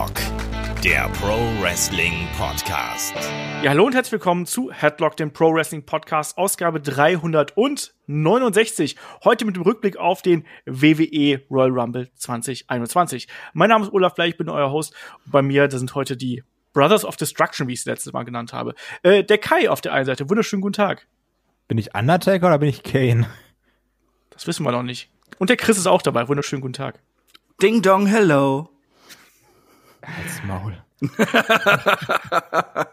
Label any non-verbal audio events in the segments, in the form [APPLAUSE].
Headlock, der Pro Wrestling Podcast. Ja, hallo und herzlich willkommen zu Headlock, dem Pro Wrestling Podcast, Ausgabe 369. Heute mit dem Rückblick auf den WWE Royal Rumble 2021. Mein Name ist Olaf Bleich, ich bin euer Host. Bei mir, da sind heute die Brothers of Destruction, wie ich es letztes Mal genannt habe. Äh, der Kai auf der einen Seite. Wunderschönen guten Tag. Bin ich Undertaker oder bin ich Kane? Das wissen wir noch nicht. Und der Chris ist auch dabei. Wunderschönen guten Tag. Ding dong, hello. Als Maul. [LAUGHS]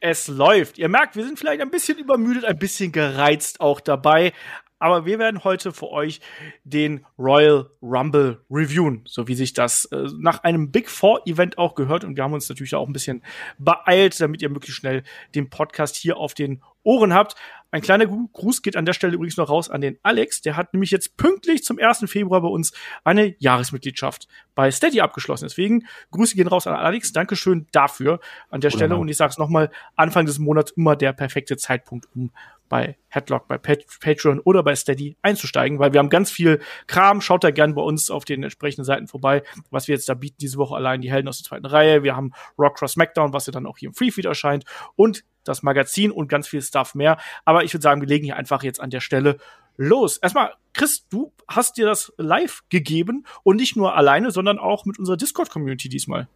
es läuft. Ihr merkt, wir sind vielleicht ein bisschen übermüdet, ein bisschen gereizt auch dabei. Aber wir werden heute für euch den Royal Rumble reviewen, so wie sich das äh, nach einem Big Four Event auch gehört. Und wir haben uns natürlich auch ein bisschen beeilt, damit ihr möglichst schnell den Podcast hier auf den Ohren habt. Ein kleiner Gruß geht an der Stelle übrigens noch raus an den Alex. Der hat nämlich jetzt pünktlich zum 1. Februar bei uns eine Jahresmitgliedschaft bei Steady abgeschlossen. Deswegen Grüße gehen raus an Alex. Dankeschön dafür an der Stelle. Und ich sage es nochmal, Anfang des Monats immer der perfekte Zeitpunkt, um bei Headlock, bei Patreon oder bei Steady einzusteigen, weil wir haben ganz viel Kram. Schaut da gern bei uns auf den entsprechenden Seiten vorbei, was wir jetzt da bieten diese Woche allein die Helden aus der zweiten Reihe. Wir haben Rock Cross SmackDown, was ja dann auch hier im Freefeed erscheint und das Magazin und ganz viel Stuff mehr. Aber ich würde sagen, wir legen hier einfach jetzt an der Stelle los. Erstmal, Chris, du hast dir das live gegeben und nicht nur alleine, sondern auch mit unserer Discord-Community diesmal.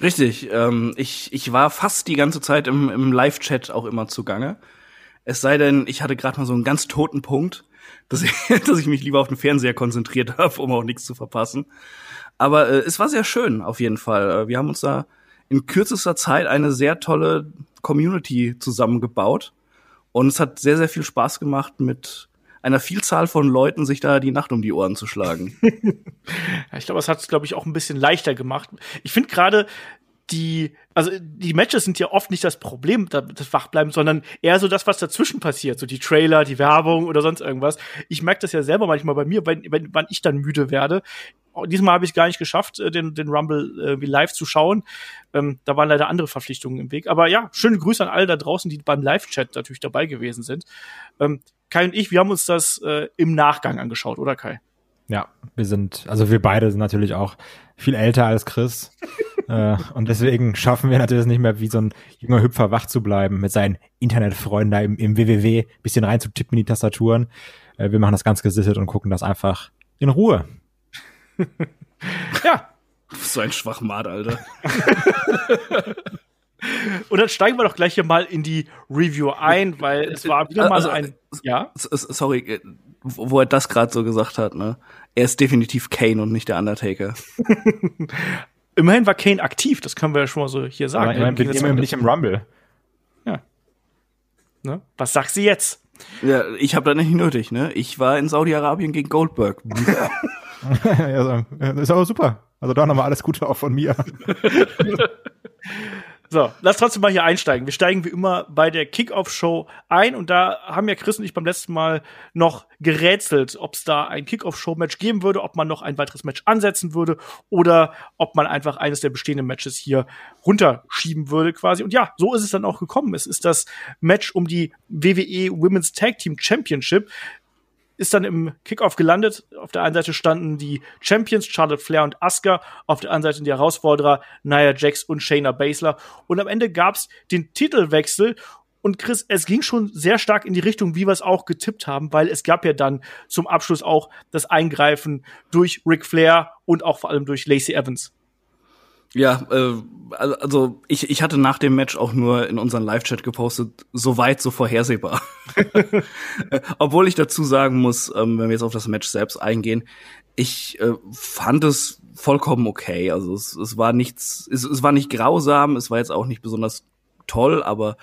Richtig, ähm, ich, ich war fast die ganze Zeit im, im Live-Chat auch immer zugange. Es sei denn, ich hatte gerade mal so einen ganz toten Punkt, dass ich, [LAUGHS] dass ich mich lieber auf den Fernseher konzentriert habe, um auch nichts zu verpassen. Aber äh, es war sehr schön, auf jeden Fall. Äh, wir haben uns da in kürzester Zeit eine sehr tolle Community zusammengebaut. Und es hat sehr, sehr viel Spaß gemacht, mit einer Vielzahl von Leuten sich da die Nacht um die Ohren zu schlagen. ja, [LAUGHS] ich glaube, es hat es, glaube ich, auch ein bisschen leichter gemacht. Ich finde gerade, die, also die Matches sind ja oft nicht das Problem, das Wachbleiben, sondern eher so das, was dazwischen passiert, so die Trailer, die Werbung oder sonst irgendwas. Ich merke das ja selber manchmal bei mir, wenn, wenn, wann ich dann müde werde. Diesmal habe ich gar nicht geschafft, äh, den, den Rumble äh, live zu schauen. Ähm, da waren leider andere Verpflichtungen im Weg. Aber ja, schöne Grüße an alle da draußen, die beim Live-Chat natürlich dabei gewesen sind. Ähm, Kai und ich, wir haben uns das äh, im Nachgang angeschaut, oder Kai? Ja, wir sind, also wir beide sind natürlich auch viel älter als Chris. [LAUGHS] äh, und deswegen schaffen wir natürlich nicht mehr, wie so ein junger Hüpfer wach zu bleiben, mit seinen Internetfreunden da im, im WWW bisschen reinzutippen in die Tastaturen. Äh, wir machen das ganz gesittet und gucken das einfach in Ruhe. [LAUGHS] ja. So ein Schwachmat, Alter. [LAUGHS] Und dann steigen wir doch gleich hier mal in die Review ein, weil es war wieder mal also, ein. Ja. Sorry, äh, wo er das gerade so gesagt hat, ne? Er ist definitiv Kane und nicht der Undertaker. [LAUGHS] Immerhin war Kane aktiv, das können wir ja schon mal so hier sagen. Aber immerhin bin ich nicht im Rumble. Ja. Ne? Was sagst du jetzt? Ja, ich habe das nicht nötig, ne? Ich war in Saudi-Arabien gegen Goldberg. [LAUGHS] ja, ist aber super. Also da nochmal alles Gute auch von mir. [LAUGHS] So, lass trotzdem mal hier einsteigen. Wir steigen wie immer bei der Kickoff-Show ein und da haben ja Chris und ich beim letzten Mal noch gerätselt, ob es da ein Kickoff-Show-Match geben würde, ob man noch ein weiteres Match ansetzen würde oder ob man einfach eines der bestehenden Matches hier runterschieben würde quasi. Und ja, so ist es dann auch gekommen. Es ist das Match um die WWE Women's Tag Team Championship ist dann im Kickoff gelandet. Auf der einen Seite standen die Champions Charlotte Flair und Asuka, auf der anderen Seite die Herausforderer Nia Jax und Shayna Baszler. Und am Ende gab's den Titelwechsel und Chris, es ging schon sehr stark in die Richtung, wie wir es auch getippt haben, weil es gab ja dann zum Abschluss auch das Eingreifen durch Ric Flair und auch vor allem durch Lacey Evans. Ja, äh, also ich, ich hatte nach dem Match auch nur in unseren Live-Chat gepostet, so weit, so vorhersehbar. [LAUGHS] Obwohl ich dazu sagen muss, ähm, wenn wir jetzt auf das Match selbst eingehen, ich äh, fand es vollkommen okay. Also es, es war nichts, es, es war nicht grausam, es war jetzt auch nicht besonders toll, aber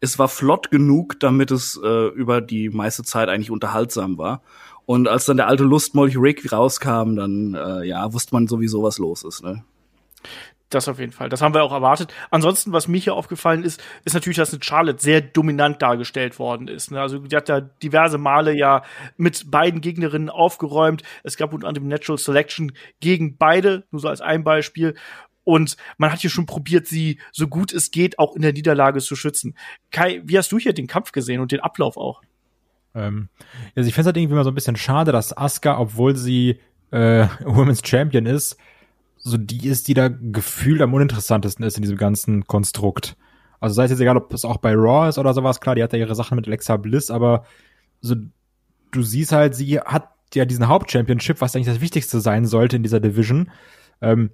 es war flott genug, damit es äh, über die meiste Zeit eigentlich unterhaltsam war. Und als dann der alte Lustmolch Rick rauskam, dann äh, ja, wusste man sowieso, was los ist. Ne? Das auf jeden Fall. Das haben wir auch erwartet. Ansonsten, was mir hier aufgefallen ist, ist natürlich, dass eine Charlotte sehr dominant dargestellt worden ist. Ne? Also die hat da diverse Male ja mit beiden Gegnerinnen aufgeräumt. Es gab unter anderem Natural Selection gegen beide, nur so als ein Beispiel. Und man hat hier schon probiert, sie so gut es geht auch in der Niederlage zu schützen. Kai, wie hast du hier den Kampf gesehen und den Ablauf auch? Ähm, also ich finde es halt irgendwie mal so ein bisschen schade, dass Asuka, obwohl sie äh, [LAUGHS] Women's Champion ist, so die ist, die da gefühlt am uninteressantesten ist in diesem ganzen Konstrukt. Also sei es jetzt egal, ob es auch bei Raw ist oder sowas, klar, die hat ja ihre Sachen mit Alexa Bliss, aber so, du siehst halt, sie hat ja diesen Hauptchampionship, was eigentlich das Wichtigste sein sollte in dieser Division, ähm,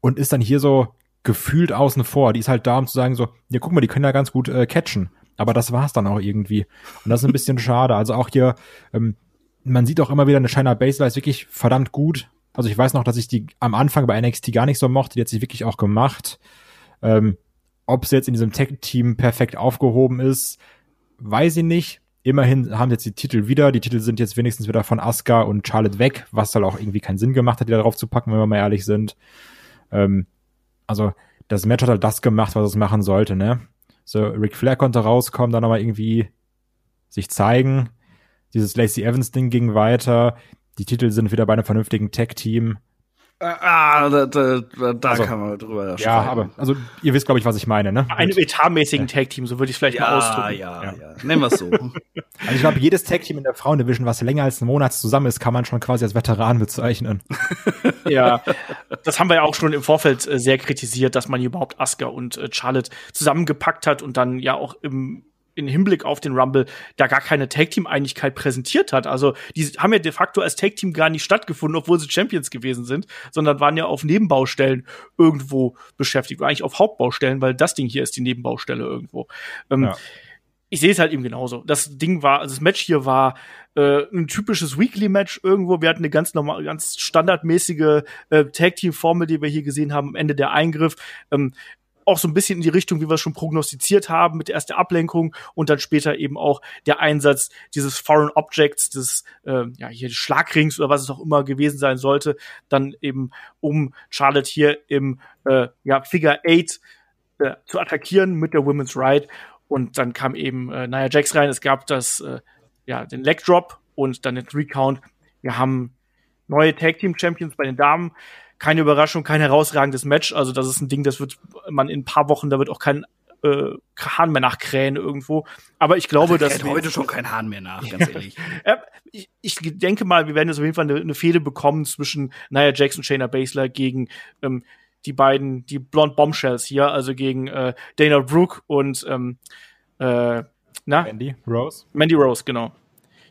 und ist dann hier so gefühlt außen vor. Die ist halt da, um zu sagen so, ja, guck mal, die können ja ganz gut äh, catchen. Aber das war's dann auch irgendwie. Und das ist ein bisschen [LAUGHS] schade. Also auch hier, ähm, man sieht auch immer wieder, eine Shiner Baszler ist wirklich verdammt gut. Also ich weiß noch, dass ich die am Anfang bei NXT gar nicht so mochte. Die hat sich wirklich auch gemacht. Ähm, ob sie jetzt in diesem Tech-Team perfekt aufgehoben ist, weiß ich nicht. Immerhin haben jetzt die Titel wieder. Die Titel sind jetzt wenigstens wieder von Asuka und Charlotte weg, was halt auch irgendwie keinen Sinn gemacht hat, die da drauf zu packen, wenn wir mal ehrlich sind. Ähm, also das Match hat halt das gemacht, was es machen sollte, ne? So, Ric Flair konnte rauskommen, dann nochmal irgendwie sich zeigen. Dieses Lacey Evans-Ding ging weiter. Die Titel sind wieder bei einem vernünftigen Tech-Team. Ah, da, da, da also, kann man drüber Ja, aber also ihr wisst, glaube ich, was ich meine, ne? Einem etatmäßigen ja. Tag-Team, so würde ich vielleicht ja, mal ausdrücken. Ja, ja, ja. Nennen wir es so. [LAUGHS] also ich glaube, jedes Tag-Team in der Frauendivision, was länger als einen Monat zusammen ist, kann man schon quasi als Veteran bezeichnen. [LAUGHS] ja, das haben wir ja auch schon im Vorfeld äh, sehr kritisiert, dass man hier überhaupt Asuka und äh, Charlotte zusammengepackt hat und dann ja auch im in Hinblick auf den Rumble da gar keine Tag-Team-Einigkeit präsentiert hat. Also die haben ja de facto als Tag-Team gar nicht stattgefunden, obwohl sie Champions gewesen sind, sondern waren ja auf Nebenbaustellen irgendwo beschäftigt, eigentlich auf Hauptbaustellen, weil das Ding hier ist die Nebenbaustelle irgendwo. Ähm, ja. Ich sehe es halt eben genauso. Das Ding war, also das Match hier war äh, ein typisches Weekly-Match irgendwo. Wir hatten eine ganz normal, ganz standardmäßige äh, Tag-Team-Formel, die wir hier gesehen haben, am Ende der Eingriff. Ähm, auch so ein bisschen in die Richtung, wie wir es schon prognostiziert haben, mit der ersten Ablenkung und dann später eben auch der Einsatz dieses Foreign Objects, des äh, ja hier Schlagrings oder was es auch immer gewesen sein sollte, dann eben um Charlotte hier im äh, ja Figure Eight äh, zu attackieren mit der Women's Right und dann kam eben äh, Nia Jax rein. Es gab das äh, ja den Leg Drop und dann den Recount. Wir haben neue Tag Team Champions bei den Damen keine Überraschung, kein herausragendes Match. Also das ist ein Ding, das wird man in ein paar Wochen, da wird auch kein äh, Hahn mehr nachkrähen irgendwo. Aber ich glaube, dass wir heute schon kein Hahn mehr nach, [LAUGHS] ganz ehrlich. ja, ich, ich denke mal, wir werden jetzt auf jeden Fall eine, eine Fehde bekommen zwischen Nia Jackson und Shayna Baszler gegen ähm, die beiden, die Blonde Bombshells hier, also gegen äh, Dana Brooke und ähm, äh, na? Mandy Rose. Mandy Rose, genau.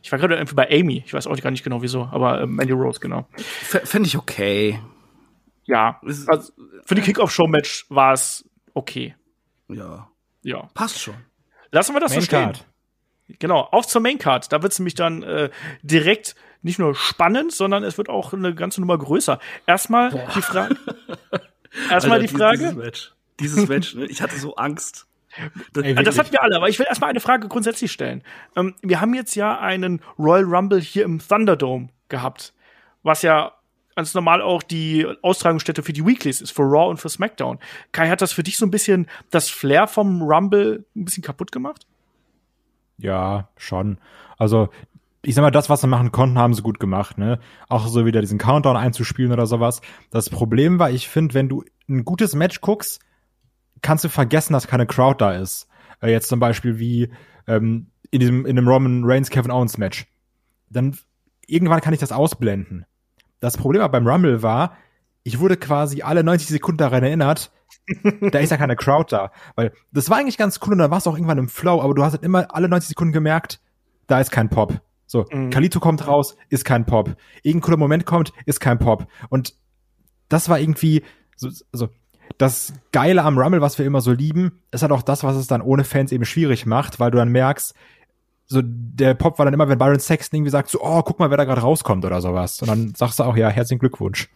Ich war gerade irgendwie bei Amy. Ich weiß auch gar nicht genau wieso, aber äh, Mandy Rose, genau. Fände ich okay ja, also für die Kickoff-Show-Match war es okay. Ja. Ja. Passt schon. Lassen wir das Main so stehen. Card. Genau, auf zur Maincard. Da wird es nämlich dann äh, direkt nicht nur spannend, sondern es wird auch eine ganze Nummer größer. Erstmal Boah. die [LAUGHS] Frage. Erstmal die Frage. Dieses Match, dieses Match ne? ich hatte so Angst. Das, Ey, das hatten wir alle, aber ich will erstmal eine Frage grundsätzlich stellen. Ähm, wir haben jetzt ja einen Royal Rumble hier im Thunderdome gehabt, was ja ganz normal auch die Austragungsstätte für die Weeklies ist, für Raw und für SmackDown. Kai, hat das für dich so ein bisschen das Flair vom Rumble ein bisschen kaputt gemacht? Ja, schon. Also, ich sag mal, das, was sie machen konnten, haben sie gut gemacht, ne? Auch so wieder diesen Countdown einzuspielen oder sowas. Das Problem war, ich finde, wenn du ein gutes Match guckst, kannst du vergessen, dass keine Crowd da ist. Äh, jetzt zum Beispiel wie ähm, in diesem in dem Roman Reigns Kevin Owens Match. Dann irgendwann kann ich das ausblenden. Das Problem beim Rumble war, ich wurde quasi alle 90 Sekunden daran erinnert, [LAUGHS] da ist ja keine Crowd da. Weil das war eigentlich ganz cool und dann war es auch irgendwann im Flow, aber du hast halt immer alle 90 Sekunden gemerkt, da ist kein Pop. So, mhm. Kalito kommt raus, ist kein Pop. Irgendein cooler Moment kommt, ist kein Pop. Und das war irgendwie so, so das Geile am Rumble, was wir immer so lieben, ist halt auch das, was es dann ohne Fans eben schwierig macht, weil du dann merkst, so der Pop war dann immer, wenn Byron Sexton irgendwie sagt, so, oh, guck mal, wer da gerade rauskommt oder sowas. Und dann sagst du auch, ja, herzlichen Glückwunsch.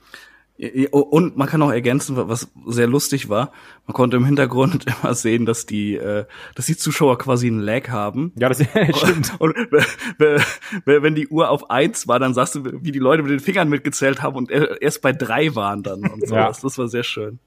Und man kann auch ergänzen, was sehr lustig war. Man konnte im Hintergrund [LAUGHS] immer sehen, dass die, äh, dass die Zuschauer quasi einen Lag haben. Ja, das [LAUGHS] stimmt. Und, und wenn die Uhr auf eins war, dann sagst du, wie die Leute mit den Fingern mitgezählt haben und erst bei drei waren dann und so. Ja. Das war sehr schön.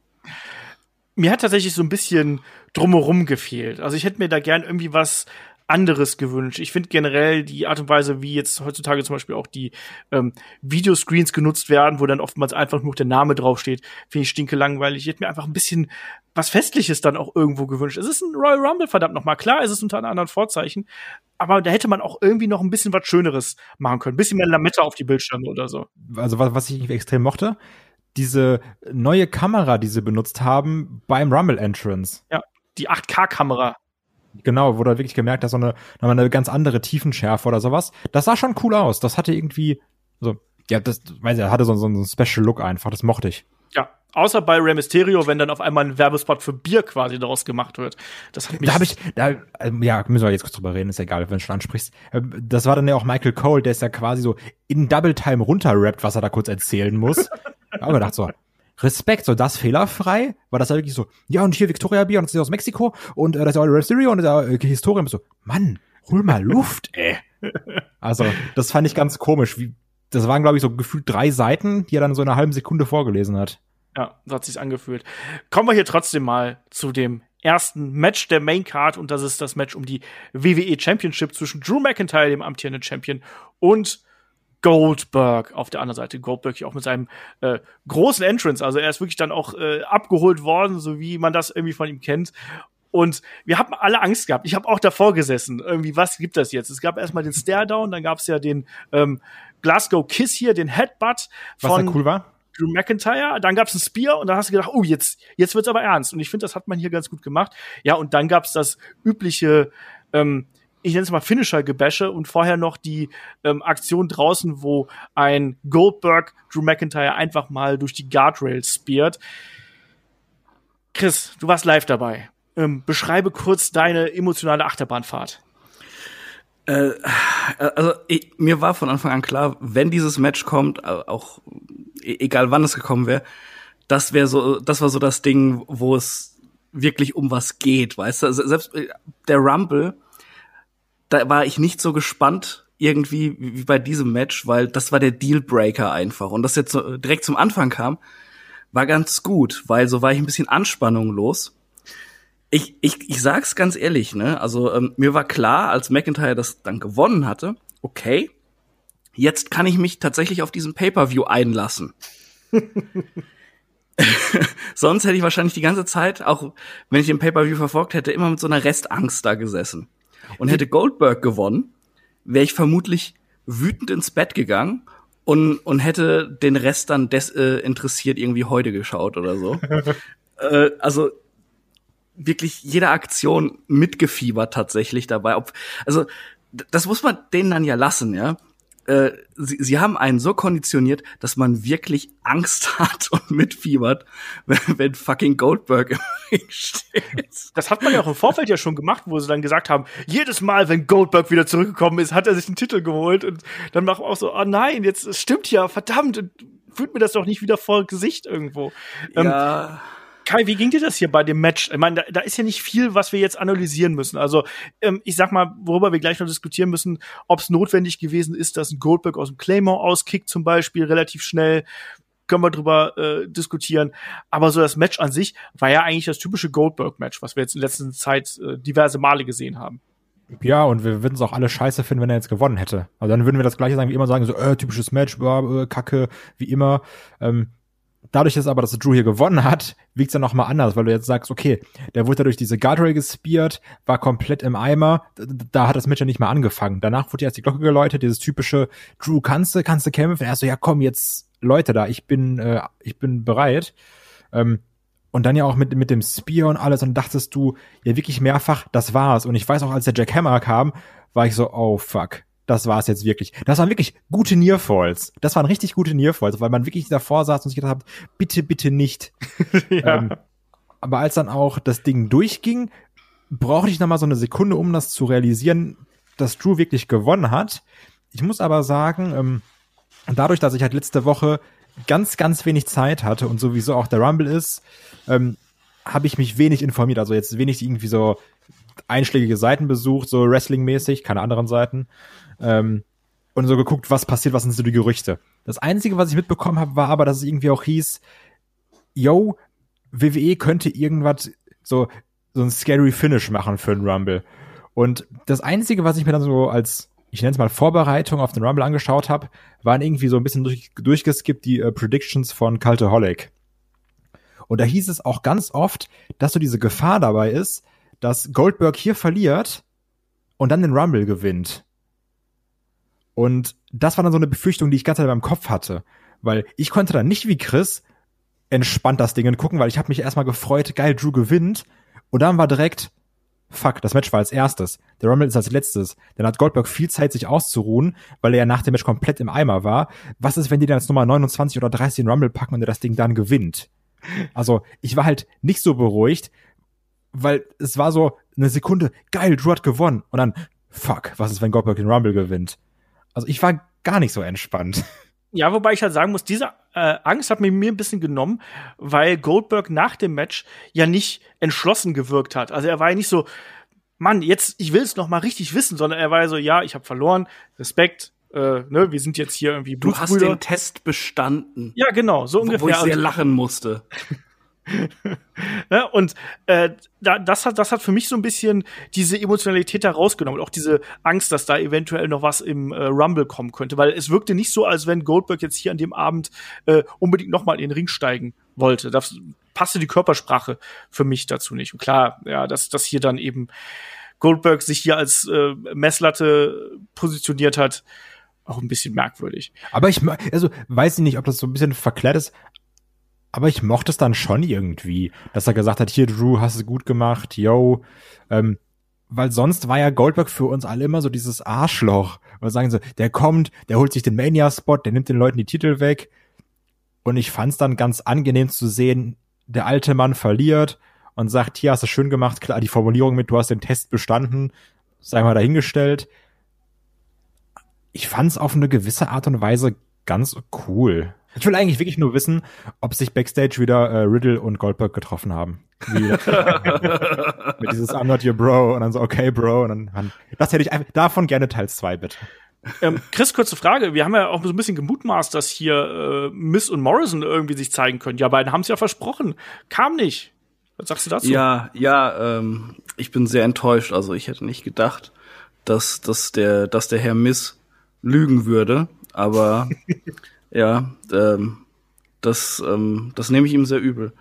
Mir hat tatsächlich so ein bisschen drumherum gefehlt. Also ich hätte mir da gern irgendwie was anderes gewünscht. Ich finde generell die Art und Weise, wie jetzt heutzutage zum Beispiel auch die ähm, Videoscreens genutzt werden, wo dann oftmals einfach nur der Name draufsteht, finde ich stinke langweilig. Ich hätte mir einfach ein bisschen was Festliches dann auch irgendwo gewünscht. Es ist ein Royal Rumble, verdammt nochmal. Klar, es ist unter anderen Vorzeichen, aber da hätte man auch irgendwie noch ein bisschen was Schöneres machen können. Ein bisschen mehr Lametta auf die Bildschirme oder so. Also was, was ich extrem mochte, diese neue Kamera, die sie benutzt haben beim Rumble Entrance. Ja, die 8K-Kamera. Genau, wo du wirklich gemerkt hast, so eine, nochmal eine ganz andere Tiefenschärfe oder sowas. Das sah schon cool aus. Das hatte irgendwie, so, ja, das, weiß ich, hatte so, so einen Special Look einfach. Das mochte ich. Ja, außer bei Rey Mysterio, wenn dann auf einmal ein Werbespot für Bier quasi daraus gemacht wird. Das hat mich. Da habe ich, da, ähm, ja, müssen wir jetzt kurz drüber reden, ist egal, wenn du schon ansprichst. Ähm, Das war dann ja auch Michael Cole, der ist ja quasi so in Double Time runterrappt, was er da kurz erzählen muss. [LAUGHS] Aber gedacht so, Respekt, so das fehlerfrei, war das ja wirklich so, ja, und hier Victoria Bier und das ist aus Mexiko und äh, das ist ja auch Rey Mysterio und ja äh, Historie und so, Mann, hol mal Luft, [LAUGHS] ey. Also, das fand ich ganz komisch, wie, das waren, glaube ich, so gefühlt drei Seiten, die er dann so in einer halben Sekunde vorgelesen hat. Ja, so hat sich's angefühlt. Kommen wir hier trotzdem mal zu dem ersten Match der Main Card und das ist das Match um die WWE Championship zwischen Drew McIntyre, dem amtierenden Champion, und Goldberg auf der anderen Seite. Goldberg hier auch mit seinem äh, großen Entrance. Also er ist wirklich dann auch äh, abgeholt worden, so wie man das irgendwie von ihm kennt. Und wir haben alle Angst gehabt. Ich habe auch davor gesessen. Irgendwie, was gibt das jetzt? Es gab erstmal den Stare-Down, dann gab es ja den ähm, Glasgow Kiss hier, den Headbutt von cool war? Drew McIntyre, dann gab's ein Spear und dann hast du gedacht, oh, jetzt, jetzt wird's aber ernst. Und ich finde, das hat man hier ganz gut gemacht. Ja, und dann gab's das übliche, ähm, ich nenne es mal Finisher-Gebäsche und vorher noch die ähm, Aktion draußen, wo ein Goldberg Drew McIntyre einfach mal durch die Guardrails speart. Chris, du warst live dabei. Ähm, beschreibe kurz deine emotionale Achterbahnfahrt. Äh, also ich, mir war von Anfang an klar, wenn dieses Match kommt, äh, auch e- egal wann es gekommen wäre, das wäre so, das war so das Ding, wo es wirklich um was geht, weißt du? Selbst äh, der Rumble, da war ich nicht so gespannt irgendwie wie bei diesem Match, weil das war der Dealbreaker einfach und das jetzt so direkt zum Anfang kam, war ganz gut, weil so war ich ein bisschen Anspannung los. Ich, ich, ich sag's ganz ehrlich, ne? Also ähm, mir war klar, als McIntyre das dann gewonnen hatte, okay, jetzt kann ich mich tatsächlich auf diesen Pay-per-View einlassen. [LAUGHS] Sonst hätte ich wahrscheinlich die ganze Zeit, auch wenn ich den Pay-per-View verfolgt hätte, immer mit so einer Restangst da gesessen. Und hätte Goldberg gewonnen, wäre ich vermutlich wütend ins Bett gegangen und, und hätte den Rest dann des, äh, interessiert irgendwie heute geschaut oder so. [LAUGHS] äh, also wirklich jede Aktion mitgefiebert tatsächlich dabei. Ob, also das muss man denen dann ja lassen, ja. Äh, sie, sie haben einen so konditioniert, dass man wirklich Angst [LAUGHS] hat und mitfiebert, wenn, wenn fucking Goldberg im Ring steht. Das hat man ja auch im Vorfeld ja schon gemacht, wo sie dann gesagt haben, jedes Mal, wenn Goldberg wieder zurückgekommen ist, hat er sich einen Titel geholt und dann macht man auch so, oh nein, jetzt stimmt ja, verdammt, fühlt mir das doch nicht wieder vor Gesicht irgendwo. Ähm, Ja. Kai, wie ging dir das hier bei dem Match? Ich meine, da, da ist ja nicht viel, was wir jetzt analysieren müssen. Also, ähm, ich sag mal, worüber wir gleich noch diskutieren müssen, ob es notwendig gewesen ist, dass ein Goldberg aus dem Claymore auskickt, zum Beispiel, relativ schnell. Können wir drüber äh, diskutieren. Aber so das Match an sich war ja eigentlich das typische Goldberg-Match, was wir jetzt in letzter Zeit äh, diverse Male gesehen haben. Ja, und wir würden es auch alle scheiße finden, wenn er jetzt gewonnen hätte. Also dann würden wir das gleiche sagen wie immer sagen, so, äh, typisches Match, äh, Kacke, wie immer. Ähm, dadurch ist aber, dass Drew hier gewonnen hat, wiegt es dann noch mal anders, weil du jetzt sagst, okay, der wurde ja durch diese Guardrail gespiert, war komplett im Eimer, da, da hat das Match ja nicht mal angefangen. Danach wurde erst die Glocke geläutet, dieses typische, Drew, kannst du, kannst du kämpfen? Er so, ja komm, jetzt Leute da, ich bin, äh, ich bin bereit. Ähm, und dann ja auch mit, mit dem Spear und alles und dachtest du ja wirklich mehrfach, das war's. Und ich weiß auch, als der Jack Hammer kam, war ich so, oh fuck, das war's jetzt wirklich. Das waren wirklich gute Nearfalls. Das waren richtig gute Nearfalls, weil man wirklich davor saß und sich gedacht hat, bitte, bitte nicht. [LAUGHS] ähm, aber als dann auch das Ding durchging, brauchte ich noch mal so eine Sekunde, um das zu realisieren, dass Drew wirklich gewonnen hat. Ich muss aber sagen, ähm, dadurch, dass ich halt letzte Woche ganz, ganz wenig Zeit hatte und sowieso auch der Rumble ist, ähm, habe ich mich wenig informiert. Also jetzt wenig irgendwie so einschlägige Seiten besucht, so Wrestling-mäßig, keine anderen Seiten. Ähm, und so geguckt, was passiert, was sind so die Gerüchte. Das Einzige, was ich mitbekommen habe, war aber, dass es irgendwie auch hieß, yo, WWE könnte irgendwas so, so ein scary Finish machen für einen Rumble. Und das Einzige, was ich mir dann so als, ich nenne es mal Vorbereitung auf den Rumble angeschaut habe, waren irgendwie so ein bisschen durch, durchgeskippt die äh, Predictions von Cultaholic. Und da hieß es auch ganz oft, dass so diese Gefahr dabei ist, dass Goldberg hier verliert und dann den Rumble gewinnt. Und das war dann so eine Befürchtung, die ich ganz in meinem Kopf hatte. Weil ich konnte dann nicht wie Chris entspannt das Ding gucken, weil ich habe mich erstmal gefreut, geil, Drew gewinnt. Und dann war direkt, fuck, das Match war als erstes. Der Rumble ist als letztes. Dann hat Goldberg viel Zeit, sich auszuruhen, weil er ja nach dem Match komplett im Eimer war. Was ist, wenn die dann jetzt Nummer 29 oder 30 in Rumble packen und er das Ding dann gewinnt? Also, ich war halt nicht so beruhigt, weil es war so eine Sekunde, geil, Drew hat gewonnen. Und dann, fuck, was ist, wenn Goldberg den Rumble gewinnt? Also, ich war gar nicht so entspannt. Ja, wobei ich halt sagen muss, diese äh, Angst hat mir, mir ein bisschen genommen, weil Goldberg nach dem Match ja nicht entschlossen gewirkt hat. Also er war ja nicht so, Mann, jetzt, ich will es noch mal richtig wissen, sondern er war ja so, ja, ich habe verloren, Respekt, äh, ne, wir sind jetzt hier irgendwie Du hast den Test bestanden. Ja, genau, so ungefähr. Wo ich sehr lachen musste. Ja, und äh, da, das hat das hat für mich so ein bisschen diese Emotionalität da rausgenommen und auch diese Angst, dass da eventuell noch was im äh, Rumble kommen könnte, weil es wirkte nicht so, als wenn Goldberg jetzt hier an dem Abend äh, unbedingt noch mal in den Ring steigen wollte. Das passte die Körpersprache für mich dazu nicht. Und klar, ja, dass dass hier dann eben Goldberg sich hier als äh, Messlatte positioniert hat, auch ein bisschen merkwürdig. Aber ich also weiß ich nicht, ob das so ein bisschen verklärt ist, aber ich mochte es dann schon irgendwie, dass er gesagt hat, hier Drew, hast du gut gemacht, yo, ähm, weil sonst war ja Goldberg für uns alle immer so dieses Arschloch. Und sagen so, der kommt, der holt sich den Mania-Spot, der nimmt den Leuten die Titel weg. Und ich fand's dann ganz angenehm zu sehen, der alte Mann verliert und sagt, hier hast du schön gemacht, klar, die Formulierung mit, du hast den Test bestanden, sei mal dahingestellt. Ich fand's auf eine gewisse Art und Weise ganz cool. Ich will eigentlich wirklich nur wissen, ob sich Backstage wieder äh, Riddle und Goldberg getroffen haben. Wie, [LAUGHS] mit dieses I'm not your bro und dann so, okay, bro. Und dann, das hätte ich einfach, davon gerne Teil 2, bitte. Ähm, Chris, kurze Frage. Wir haben ja auch so ein bisschen gemutmaßt, dass hier äh, Miss und Morrison irgendwie sich zeigen können. Ja, beiden haben es ja versprochen. Kam nicht. Was sagst du dazu? Ja, ja, ähm, ich bin sehr enttäuscht. Also ich hätte nicht gedacht, dass, dass, der, dass der Herr Miss lügen würde. Aber [LAUGHS] Ja, ähm, das, ähm, das nehme ich ihm sehr übel.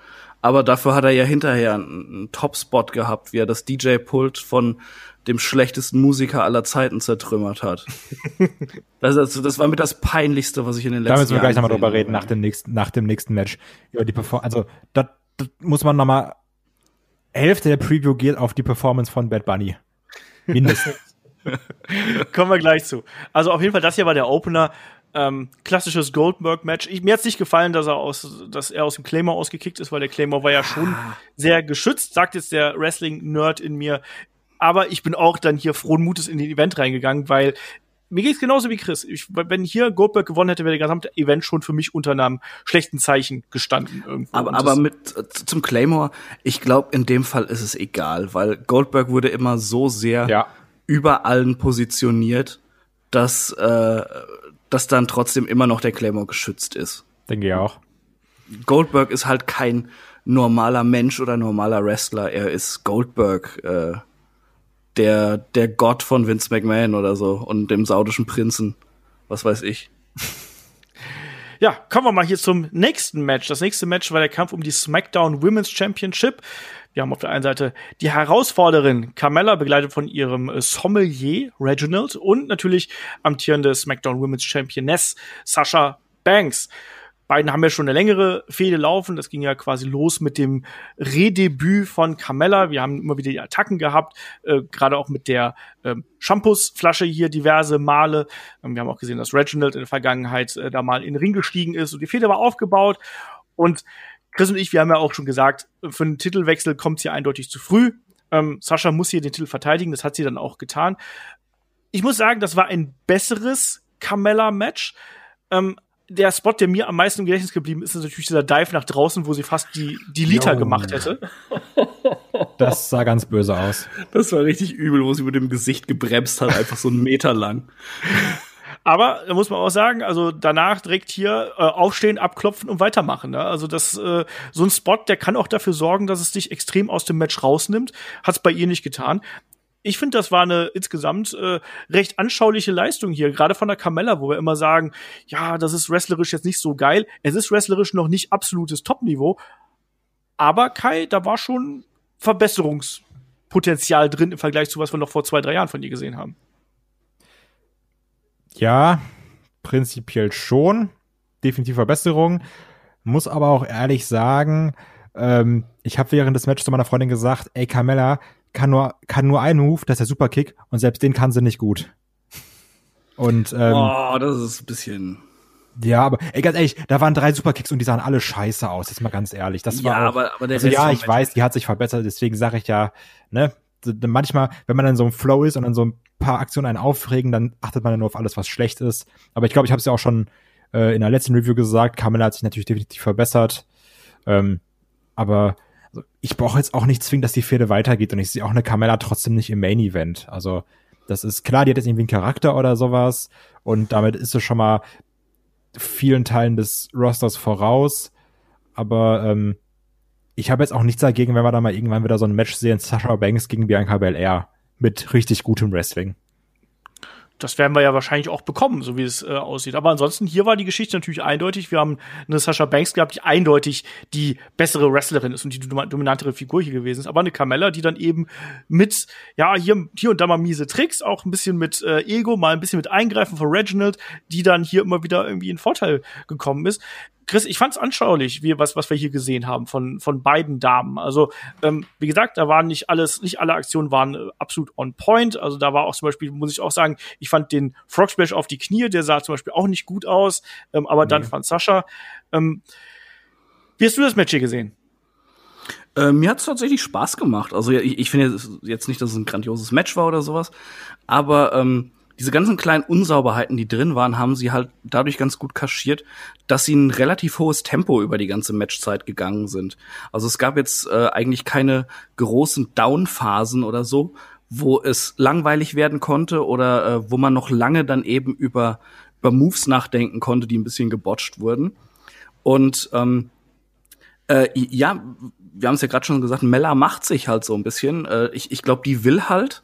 Aber dafür hat er ja hinterher einen, einen Top-Spot gehabt, wie er das DJ-Pult von dem schlechtesten Musiker aller Zeiten zertrümmert hat. [LAUGHS] das, das, das war mit das Peinlichste, was ich in den letzten Jahren. Da müssen wir gleich nochmal drüber reden, nach dem nächsten, nach dem nächsten Match. Über die Perform also, das, das muss man nochmal, Hälfte der Preview geht auf die Performance von Bad Bunny. Mindestens. [LAUGHS] Kommen wir gleich zu. Also auf jeden Fall, das hier war der Opener. Ähm, klassisches Goldberg-Match. Mir hat's nicht gefallen, dass er aus, dass er aus dem Claymore ausgekickt ist, weil der Claymore war ja schon ah. sehr geschützt, sagt jetzt der Wrestling-Nerd in mir. Aber ich bin auch dann hier frohen Mutes in den Event reingegangen, weil mir geht's genauso wie Chris. Ich, wenn hier Goldberg gewonnen hätte, wäre der gesamte Event schon für mich unter einem schlechten Zeichen gestanden irgendwo. Aber, aber mit äh, zum Claymore, ich glaube, in dem Fall ist es egal, weil Goldberg wurde immer so sehr ja. über allen positioniert, dass äh, dass dann trotzdem immer noch der Claymore geschützt ist. Denke ich auch. Goldberg ist halt kein normaler Mensch oder normaler Wrestler. Er ist Goldberg, äh, der, der Gott von Vince McMahon oder so und dem saudischen Prinzen. Was weiß ich. [LAUGHS] Ja, kommen wir mal hier zum nächsten Match. Das nächste Match war der Kampf um die SmackDown Women's Championship. Wir haben auf der einen Seite die Herausforderin Carmella, begleitet von ihrem äh, Sommelier Reginald und natürlich amtierende SmackDown Women's Championess Sasha Banks. Beiden haben ja schon eine längere Fehde laufen. Das ging ja quasi los mit dem Redebüt von Carmella. Wir haben immer wieder die Attacken gehabt, äh, gerade auch mit der ähm, Shampoosflasche hier diverse Male. Ähm, wir haben auch gesehen, dass Reginald in der Vergangenheit äh, da mal in den Ring gestiegen ist und die Fehde war aufgebaut. Und Chris und ich, wir haben ja auch schon gesagt, für einen Titelwechsel kommt es hier eindeutig zu früh. Ähm, Sascha muss hier den Titel verteidigen, das hat sie dann auch getan. Ich muss sagen, das war ein besseres Carmella-Match. Ähm, der Spot, der mir am meisten im Gedächtnis geblieben ist, ist natürlich dieser Dive nach draußen, wo sie fast die, die Liter Yo. gemacht hätte. Das sah ganz böse aus. Das war richtig übel, wo sie mit dem Gesicht gebremst hat, einfach so einen Meter lang. Aber da muss man auch sagen, also danach direkt hier äh, aufstehen, abklopfen und weitermachen. Ne? Also das äh, so ein Spot, der kann auch dafür sorgen, dass es dich extrem aus dem Match rausnimmt. Hat es bei ihr nicht getan. Ich finde, das war eine insgesamt äh, recht anschauliche Leistung hier, gerade von der Carmella, wo wir immer sagen, ja, das ist wrestlerisch jetzt nicht so geil. Es ist wrestlerisch noch nicht absolutes Topniveau, aber Kai, da war schon Verbesserungspotenzial drin im Vergleich zu was wir noch vor zwei, drei Jahren von ihr gesehen haben. Ja, prinzipiell schon. Definitiv Verbesserung. muss aber auch ehrlich sagen, ähm, ich habe während des Matches zu meiner Freundin gesagt, ey Carmella kann nur kann nur einen Move, das ist der Superkick und selbst den kann sie nicht gut. Und ähm, oh, das ist ein bisschen ja, aber ey, ganz ehrlich, da waren drei Superkicks und die sahen alle scheiße aus, jetzt mal ganz ehrlich. Das war ja, auch, aber, aber der also Rest ja, ich weiß, die hat sich verbessert, deswegen sage ich ja, ne, manchmal, wenn man dann so im Flow ist und dann so ein paar Aktionen einen aufregen, dann achtet man ja nur auf alles, was schlecht ist. Aber ich glaube, ich habe es ja auch schon äh, in der letzten Review gesagt, Carmella hat sich natürlich definitiv verbessert. Ähm, aber also, ich brauche jetzt auch nicht zwingend, dass die Fehde weitergeht und ich sehe auch eine Carmella trotzdem nicht im Main Event. Also das ist klar, die hat jetzt irgendwie einen Charakter oder sowas und damit ist sie schon mal vielen Teilen des Rosters voraus. Aber ähm, ich habe jetzt auch nichts dagegen, wenn wir da mal irgendwann wieder so ein Match sehen, Sasha Banks gegen Bianca Belair mit richtig gutem Wrestling. Das werden wir ja wahrscheinlich auch bekommen, so wie es äh, aussieht. Aber ansonsten, hier war die Geschichte natürlich eindeutig. Wir haben eine Sasha Banks gehabt, die eindeutig die bessere Wrestlerin ist und die dom- dominantere Figur hier gewesen ist. Aber eine Carmella, die dann eben mit, ja, hier, hier und da mal miese Tricks, auch ein bisschen mit äh, Ego, mal ein bisschen mit Eingreifen von Reginald, die dann hier immer wieder irgendwie in Vorteil gekommen ist. Chris, ich fand's anschaulich, wie was was wir hier gesehen haben von von beiden Damen. Also ähm, wie gesagt, da waren nicht alles, nicht alle Aktionen waren äh, absolut on point. Also da war auch zum Beispiel, muss ich auch sagen, ich fand den Frog Splash auf die Knie, der sah zum Beispiel auch nicht gut aus. Ähm, aber dann Nee. fand Sascha. Ähm, wie hast du das Match hier gesehen? Äh, mir hat's tatsächlich Spaß gemacht. Also ich, ich finde jetzt- jetzt nicht, dass es ein grandioses Match war oder sowas, aber ähm, diese ganzen kleinen Unsauberheiten, die drin waren, haben sie halt dadurch ganz gut kaschiert, dass sie ein relativ hohes Tempo über die ganze Matchzeit gegangen sind. Also es gab jetzt äh, eigentlich keine großen Down-Phasen oder so, wo es langweilig werden konnte oder äh, wo man noch lange dann eben über, über Moves nachdenken konnte, die ein bisschen gebotcht wurden. Und ähm, äh, ja, wir haben es ja gerade schon gesagt, Mella macht sich halt so ein bisschen. Äh, ich ich glaube, die will halt.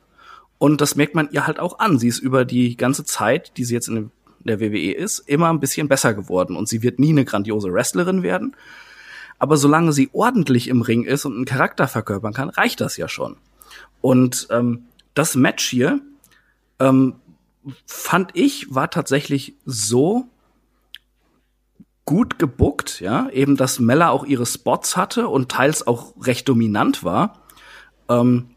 Und das merkt man ihr halt auch an. Sie ist über die ganze Zeit, die sie jetzt in der WWE ist, immer ein bisschen besser geworden. Und sie wird nie eine grandiose Wrestlerin werden. Aber solange sie ordentlich im Ring ist und einen Charakter verkörpern kann, reicht das ja schon. Und ähm, das Match hier, ähm, fand ich, war tatsächlich so gut gebuckt, ja, eben, dass Mella auch ihre Spots hatte und teils auch recht dominant war, ähm,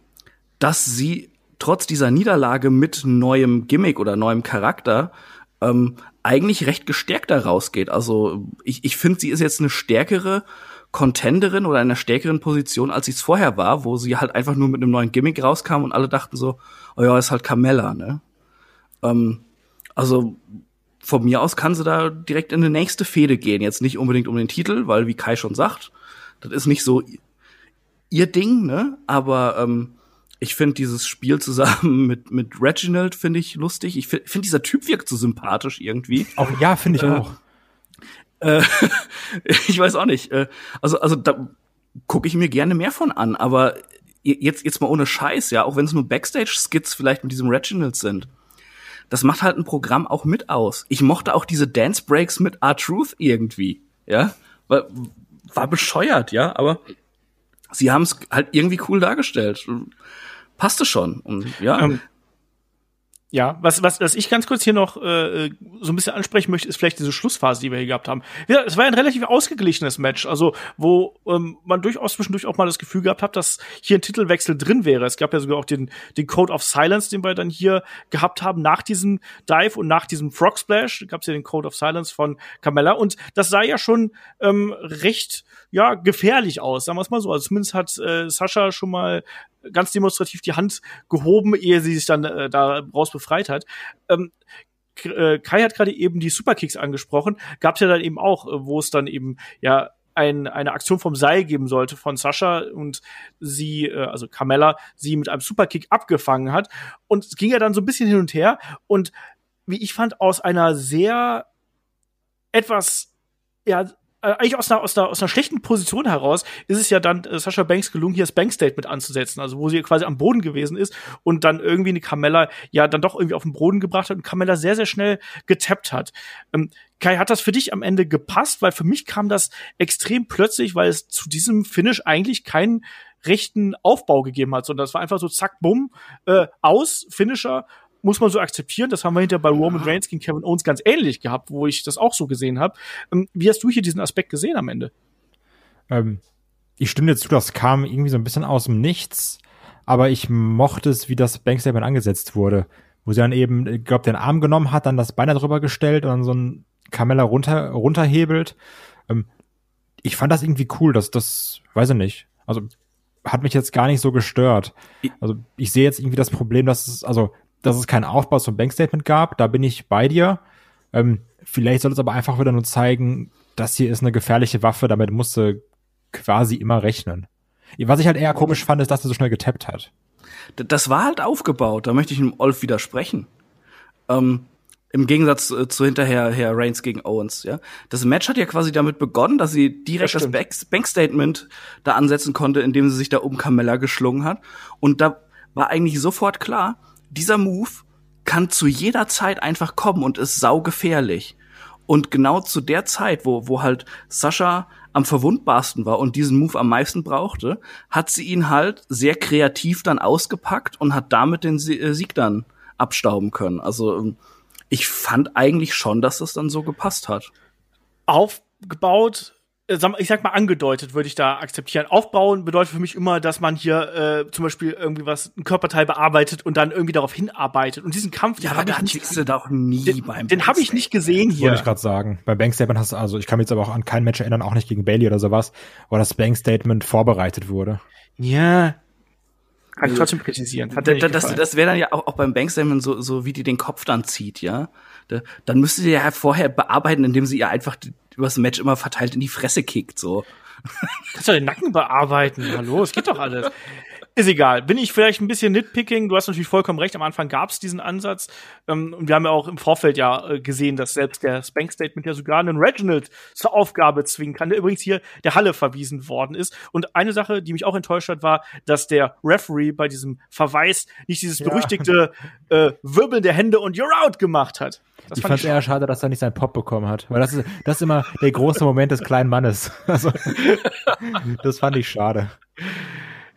dass sie trotz dieser Niederlage mit neuem Gimmick oder neuem Charakter ähm, eigentlich recht gestärkt da rausgeht. Also ich, ich finde, sie ist jetzt eine stärkere Contenderin oder in einer stärkeren Position, als sie es vorher war, wo sie halt einfach nur mit einem neuen Gimmick rauskam und alle dachten so, oh ja, ist halt Carmella, ne? Ähm, also von mir aus kann sie da direkt in die nächste Fehde gehen. Jetzt nicht unbedingt um den Titel, weil wie Kai schon sagt, das ist nicht so ihr Ding, ne? Aber ähm, ich finde dieses Spiel zusammen [LAUGHS] mit mit Reginald finde ich lustig. Ich finde find dieser Typ wirkt so sympathisch irgendwie. Auch ja, finde ich Äh, auch. Äh, [LAUGHS] ich weiß auch nicht. Äh, also also da gucke ich mir gerne mehr von an. Aber jetzt jetzt mal ohne Scheiß, ja, auch wenn es nur Backstage-Skits vielleicht mit diesem Reginald sind. Das macht halt ein Programm auch mit aus. Ich mochte auch diese Dance Breaks mit R-Truth irgendwie, ja, war, war bescheuert, ja, aber sie haben es halt irgendwie cool dargestellt. Passte schon. Und ja, Ähm, Ja, was, was, was ich ganz kurz hier noch äh, so ein bisschen ansprechen möchte, ist vielleicht diese Schlussphase, die wir hier gehabt haben. Ja, es war ein relativ ausgeglichenes Match, also wo ähm, man durchaus zwischendurch auch mal das Gefühl gehabt hat, dass hier ein Titelwechsel drin wäre. Es gab ja sogar auch den, den Code of Silence, den wir dann hier gehabt haben nach diesem Dive und nach diesem Frog Splash. gab es ja den Code of Silence von Carmella und das sah ja schon ähm, recht ja gefährlich aus, sagen wir es mal so. Also zumindest hat äh, Sascha schon mal ganz demonstrativ die Hand gehoben, ehe sie sich dann äh, da raus befreit hat. Ähm, äh, Kai hat gerade eben die Superkicks angesprochen. Gab es ja dann eben auch, äh, wo es dann eben ja ein, eine Aktion vom Seil geben sollte von Sascha und sie, äh, also Carmella, sie mit einem Superkick abgefangen hat. Und es ging ja dann so ein bisschen hin und her. Und wie ich fand, aus einer sehr etwas, ja, äh, eigentlich aus einer, aus, einer, aus einer schlechten Position heraus ist es ja dann äh, Sascha Banks gelungen, hier das Bank-Statement anzusetzen, also wo sie quasi am Boden gewesen ist und dann irgendwie eine Carmella ja dann doch irgendwie auf den Boden gebracht hat und Carmella sehr, sehr schnell getappt hat. Ähm, Kai, hat das für dich am Ende gepasst? Weil für mich kam das extrem plötzlich, weil es zu diesem Finish eigentlich keinen rechten Aufbau gegeben hat, sondern das war einfach so zack, bumm, äh, aus, Finisher muss man so akzeptieren. Das haben wir hinter bei Roman Reigns gegen Kevin Owens ganz ähnlich gehabt, wo ich das auch so gesehen habe. Ähm, wie hast du hier diesen Aspekt gesehen am Ende? Ähm, ich stimme dir zu, das kam irgendwie so ein bisschen aus dem Nichts, aber ich mochte es, wie das Bankstatement angesetzt wurde. Wo sie dann eben, ich glaube, den Arm genommen hat, dann das Bein darüber gestellt und dann so ein Kamella runter, runterhebelt. Ähm, ich fand das irgendwie cool, dass das, weiß ich nicht. Also hat mich jetzt gar nicht so gestört. Also ich sehe jetzt irgendwie das Problem, dass es, also, dass es keinen Aufbau zum Bankstatement gab, da bin ich bei dir. Ähm, vielleicht soll es aber einfach wieder nur zeigen, das hier ist eine gefährliche Waffe, damit musste quasi immer rechnen. Was ich halt eher komisch fand, ist, dass er so schnell getappt hat. Das war halt aufgebaut, da möchte ich dem Olf widersprechen. Ähm, Im Gegensatz äh, zu hinterher Herr Reigns gegen Owens, ja. Das Match hat ja quasi damit begonnen, dass sie direkt das, das Bankstatement da ansetzen konnte, indem sie sich da um Carmella geschlungen hat. Und da war eigentlich sofort klar, dieser Move kann zu jeder Zeit einfach kommen und ist saugefährlich. Und genau zu der Zeit, wo, wo halt Sascha am verwundbarsten war und diesen Move am meisten brauchte, hat sie ihn halt sehr kreativ dann ausgepackt und hat damit den äh, Sieg dann abstauben können. Also ähm, ich fand eigentlich schon, dass das dann so gepasst hat. Aufgebaut ich sag mal angedeutet, würde ich da akzeptieren. Aufbauen bedeutet für mich immer, dass man hier äh, zum Beispiel irgendwie was, ein Körperteil bearbeitet und dann irgendwie darauf hinarbeitet. Und diesen Kampf, ja, den habe ich nicht, doch nie den, beim Den habe ich nicht gesehen hier. Wollte ich gerade sagen. Beim Bankstatement hast du, also ich kann mich jetzt aber auch an kein Match erinnern, auch nicht gegen Bailey oder sowas, wo das Bankstatement vorbereitet wurde. Ja, kann ich trotzdem kritisieren. Hat das, das, das wäre dann ja auch, auch beim Bankstatement so, so, wie die den Kopf dann zieht, ja. Da, dann müsstet ihr ja vorher bearbeiten, indem sie ihr einfach übers Match immer verteilt in die Fresse kickt, so. Kannst du den Nacken bearbeiten? Hallo, es geht doch alles. [LAUGHS] Ist egal. Bin ich vielleicht ein bisschen nitpicking? Du hast natürlich vollkommen recht. Am Anfang gab es diesen Ansatz. Ähm, und wir haben ja auch im Vorfeld ja äh, gesehen, dass selbst der Spank-Statement ja sogar einen Reginald zur Aufgabe zwingen kann, der übrigens hier der Halle verwiesen worden ist. Und eine Sache, die mich auch enttäuscht hat, war, dass der Referee bei diesem Verweis nicht dieses berüchtigte äh, Wirbeln der Hände und You're out gemacht hat. Das ich fand es eher schade, dass er nicht seinen Pop bekommen hat. Weil das ist, das ist immer der große Moment des kleinen Mannes. [LAUGHS] Also, das fand ich schade.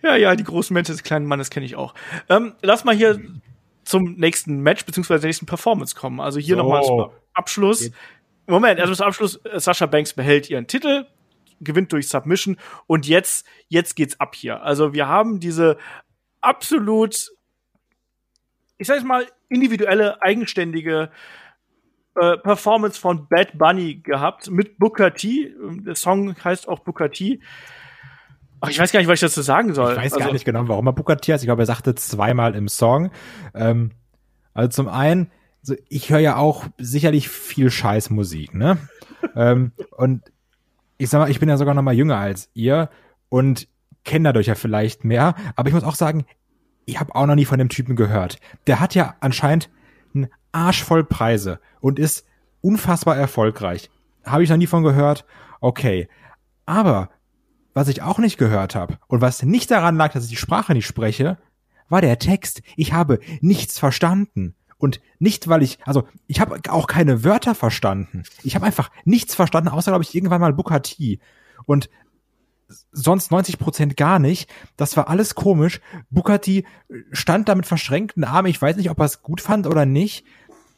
Ja, ja, die großen Momente des kleinen Mannes kenne ich auch. Ähm, lass mal hier zum nächsten Match beziehungsweise nächsten Performance kommen. Also hier so. nochmal zum Abschluss. Moment, also zum Abschluss, äh, Sascha Banks behält ihren Titel, gewinnt durch Submission und jetzt, jetzt geht's ab hier. Also wir haben diese absolut, ich sag jetzt mal, individuelle, eigenständige äh, Performance von Bad Bunny gehabt mit Booker T. Der Song heißt auch Booker T. Ach, ich weiß gar nicht, was ich dazu sagen soll. Ich weiß also, gar nicht genau, warum er Booker T heißt. Ich glaube, er sagte zweimal im Song. Ähm, also zum einen, also ich höre ja auch sicherlich viel Scheißmusik, ne? [LAUGHS] ähm, und ich sag mal, ich bin ja sogar noch mal jünger als ihr und kenne dadurch ja vielleicht mehr. Aber ich muss auch sagen, ich habe auch noch nie von dem Typen gehört. Der hat ja anscheinend einen Arsch voll Preise und ist unfassbar erfolgreich. Habe ich noch nie von gehört. Okay. Aber was ich auch nicht gehört habe und was nicht daran lag, dass ich die Sprache nicht spreche, war der Text. Ich habe nichts verstanden. Und nicht, weil ich, also ich habe auch keine Wörter verstanden. Ich habe einfach nichts verstanden, außer, glaube ich, irgendwann mal Booker T. Und sonst 90 Prozent gar nicht. Das war alles komisch. Booker T stand da mit verschränkten Armen. Ich weiß nicht, ob er es gut fand oder nicht.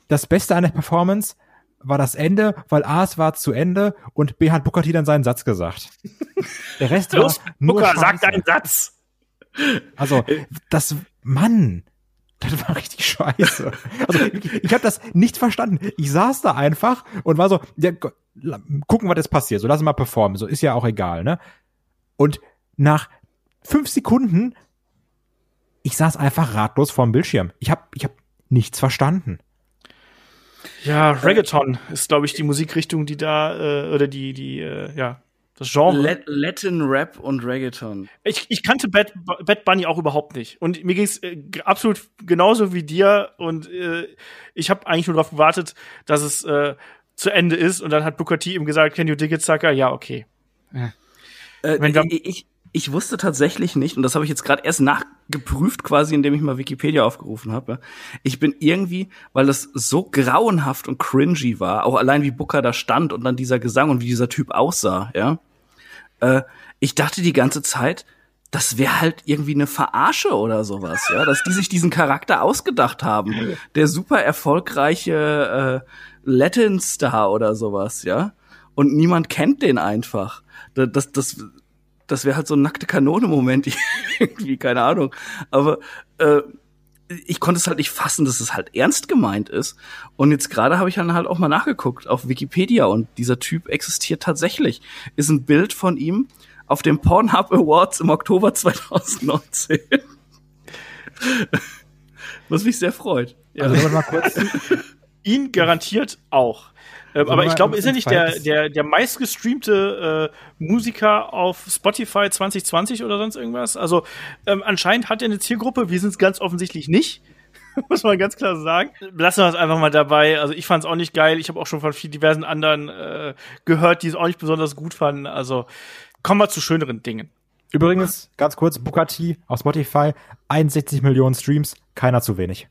Das Beste an der Performance war das Ende, weil A, es war zu Ende und B hat Booker T dann seinen Satz gesagt. Der Rest Los, war nur Booker, sag deinen Satz. Also, das, Mann, das war richtig scheiße. Also, ich, ich habe das nicht verstanden. Ich saß da einfach und war so, ja, gucken, was jetzt passiert. So, lass mal performen. So, ist ja auch egal, ne? Und nach fünf Sekunden, ich saß einfach ratlos vorm Bildschirm. Ich habe ich hab nichts verstanden. Ja, Reggaeton ist, glaube ich, die Musikrichtung, die da, äh, oder die, die, äh, ja, das Genre. Latin Rap und Reggaeton. Ich, ich kannte Bad, Bad Bunny auch überhaupt nicht. Und mir ging's äh, absolut genauso wie dir. Und äh, ich habe eigentlich nur darauf gewartet, dass es äh, zu Ende ist. Und dann hat Booker T ihm gesagt, can you dig it, sucker? Ja, okay. Ja. Äh, ich, ich wusste tatsächlich nicht, und das habe ich jetzt gerade erst nachgeprüft, quasi, indem ich mal Wikipedia aufgerufen habe. Ich bin irgendwie, weil das so grauenhaft und cringy war, auch allein wie Booker da stand und dann dieser Gesang und wie dieser Typ aussah, ja. Äh, ich dachte die ganze Zeit, das wäre halt irgendwie eine Verarsche oder sowas, ja, dass die sich diesen Charakter ausgedacht haben. Der super erfolgreiche äh, Latin-Star oder sowas, ja. Und niemand kennt den einfach. Das, das, das wäre halt so ein nackte Kanone-Moment, [LAUGHS] irgendwie, keine Ahnung. Aber äh, ich konnte es halt nicht fassen, dass es halt ernst gemeint ist. Und jetzt gerade habe ich dann halt auch mal nachgeguckt auf Wikipedia und dieser Typ existiert tatsächlich. Ist ein Bild von ihm auf dem Pornhub Awards im Oktober 2019. [LAUGHS] Was mich sehr freut. Ja. Also mal kurz. Ihn garantiert auch. Ähm, aber ich glaube, ist er nicht der, der, der meistgestreamte äh, Musiker auf Spotify 2020 oder sonst irgendwas? Also ähm, anscheinend hat er eine Zielgruppe, wir sind es ganz offensichtlich nicht. [LAUGHS] Muss man ganz klar sagen. Lassen wir es einfach mal dabei. Also ich fand es auch nicht geil. Ich habe auch schon von vielen diversen anderen äh, gehört, die es auch nicht besonders gut fanden. Also kommen wir zu schöneren Dingen. Übrigens, ganz kurz, Bukati auf Spotify, 61 Millionen Streams, keiner zu wenig.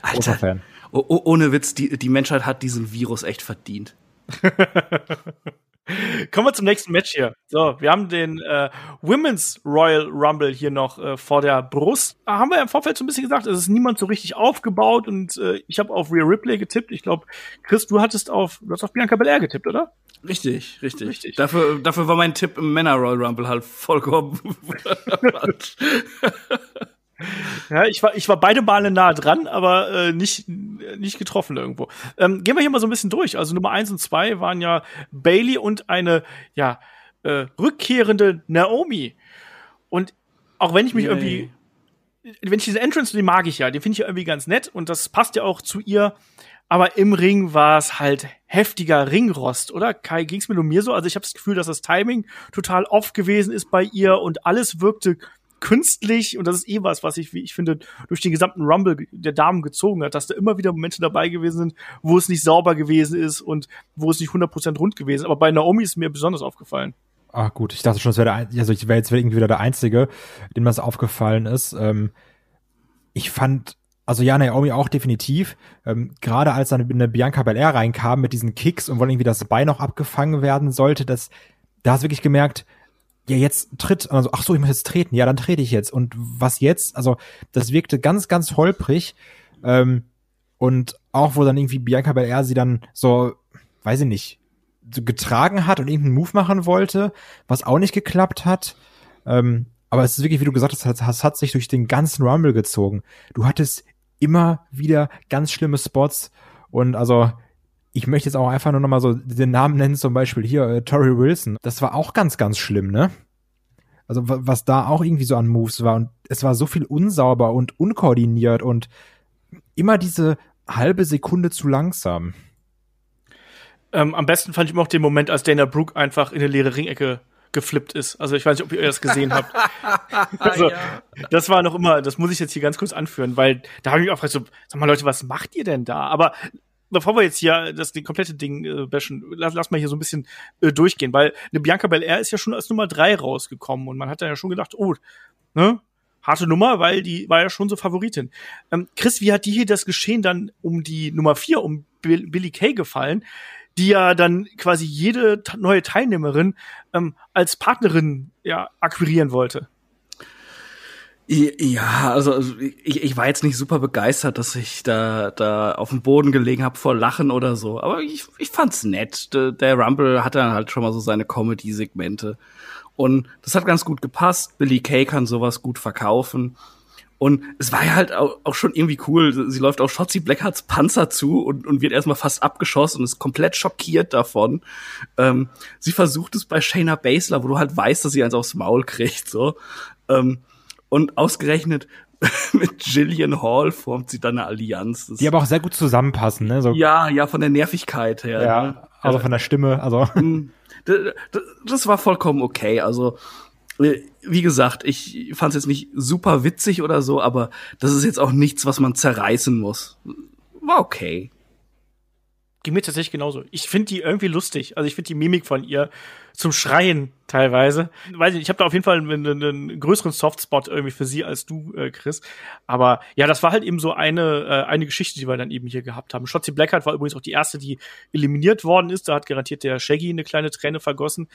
Alter, oh, ohne Witz, die, die Menschheit hat diesen Virus echt verdient. [LAUGHS] Kommen wir zum nächsten Match hier. So, wir haben den äh, Women's Royal Rumble hier noch äh, vor der Brust. Da haben wir im Vorfeld so ein bisschen gesagt, es ist niemand so richtig aufgebaut und äh, ich habe auf Rhea Ripley getippt. Ich glaube, Chris, du hattest auf, du hast auf Bianca Belair getippt, oder? Richtig, richtig. richtig. Dafür, dafür war mein Tipp im Männer Royal Rumble halt vollkommen [LAUGHS] falsch. Ja, ich war, ich war beide Male nah dran, aber äh, nicht, nicht getroffen irgendwo. Ähm, gehen wir hier mal so ein bisschen durch. Also Nummer eins und zwei waren ja Bailey und eine ja äh, rückkehrende Naomi. Und auch wenn ich mich Yay. irgendwie, wenn ich diese Entrance, die mag ich ja, den finde ich ja irgendwie ganz nett und das passt ja auch zu ihr. Aber im Ring war es halt heftiger Ringrost, oder? Kai, ging's mir nur mir so? Also ich habe das Gefühl, dass das Timing total off gewesen ist bei ihr und alles wirkte künstlich und das ist eh was, was ich, wie ich finde, durch den gesamten Rumble der Damen gezogen hat, dass da immer wieder Momente dabei gewesen sind, wo es nicht sauber gewesen ist und wo es nicht 100% rund gewesen ist. Aber bei Naomi ist mir besonders aufgefallen. Ah, gut. Ich dachte schon, es wäre also ich wäre jetzt irgendwie wieder der Einzige, dem das aufgefallen ist. Ähm, ich fand, also ja, Naomi auch definitiv. Ähm, Gerade als dann eine Bianca Belair reinkam mit diesen Kicks und wo irgendwie das Bein noch abgefangen werden sollte, das, da hast du wirklich gemerkt, ja, jetzt tritt, also, ach so, ich muss jetzt treten, ja, dann trete ich jetzt. Und was jetzt? Also, das wirkte ganz, ganz holprig. Ähm, und auch, wo dann irgendwie Bianca Belair sie dann so, weiß ich nicht, getragen hat und irgendeinen Move machen wollte, was auch nicht geklappt hat. Ähm, aber es ist wirklich, wie du gesagt hast, es hat sich durch den ganzen Rumble gezogen. Du hattest immer wieder ganz schlimme Spots und also ich möchte jetzt auch einfach nur noch mal so den Namen nennen, zum Beispiel hier äh, Tori Wilson. Das war auch ganz, ganz schlimm, ne? Also was da auch irgendwie so an Moves war und es war so viel unsauber und unkoordiniert und immer diese halbe Sekunde zu langsam. Ähm, am besten fand ich immer auch den Moment, als Dana Brooke einfach in eine leere Ringecke geflippt ist. Also ich weiß nicht, ob ihr das gesehen habt. [LAUGHS] also, ja. das war noch immer, das muss ich jetzt hier ganz kurz anführen, weil da habe ich mich auch gefragt, so, sag mal Leute, was macht ihr denn da? Aber bevor wir jetzt hier das komplette Ding äh, bashen, lass, lass mal hier so ein bisschen äh, durchgehen, weil eine Bianca Belair ist ja schon als Nummer drei rausgekommen und man hat dann ja schon gedacht, oh, ne, harte Nummer, weil die war ja schon so Favoritin. Ähm, Chris, wie hat die hier das Geschehen dann um die Nummer vier, um Bill, Billy Kay gefallen, die ja dann quasi jede neue Teilnehmerin ähm, als Partnerin ja akquirieren wollte? Ja, also, also ich, ich war jetzt nicht super begeistert, dass ich da da auf dem Boden gelegen habe vor Lachen oder so. Aber ich, ich fand's nett. Der, der Rumble hat dann halt schon mal so seine Comedy-Segmente. Und das hat ganz gut gepasst. Billy Kay kann sowas gut verkaufen. Und es war ja halt auch, auch schon irgendwie cool. Sie läuft auf Shotzi Blackhearts Panzer zu und, und wird erstmal fast abgeschossen und ist komplett schockiert davon. Ähm, sie versucht es bei Shayna Baszler, wo du halt weißt, dass sie eins aufs Maul kriegt, so. Ähm, und ausgerechnet [LAUGHS] mit Gillian Hall formt sie dann eine Allianz. Das die aber auch sehr gut zusammenpassen, ne? So ja, ja, von der Nervigkeit her. Ja, ne? also von der Stimme, also. Hm. Das war vollkommen okay. Also, äh, wie gesagt, ich fand es jetzt nicht super witzig oder so, aber das ist jetzt auch nichts, was man zerreißen muss. War okay. Geht mir tatsächlich genauso. Ich finde die irgendwie lustig. Also ich finde die Mimik von ihr zum Schreien teilweise. Weiß ich, ich habe da auf jeden Fall einen, einen, größeren Softspot irgendwie für sie als du, äh, Chris. Aber ja, das war halt eben so eine, äh, eine Geschichte, die wir dann eben hier gehabt haben. Shotzi Blackheart war übrigens auch die erste, die eliminiert worden ist. Da hat garantiert der Shaggy eine kleine Träne vergossen.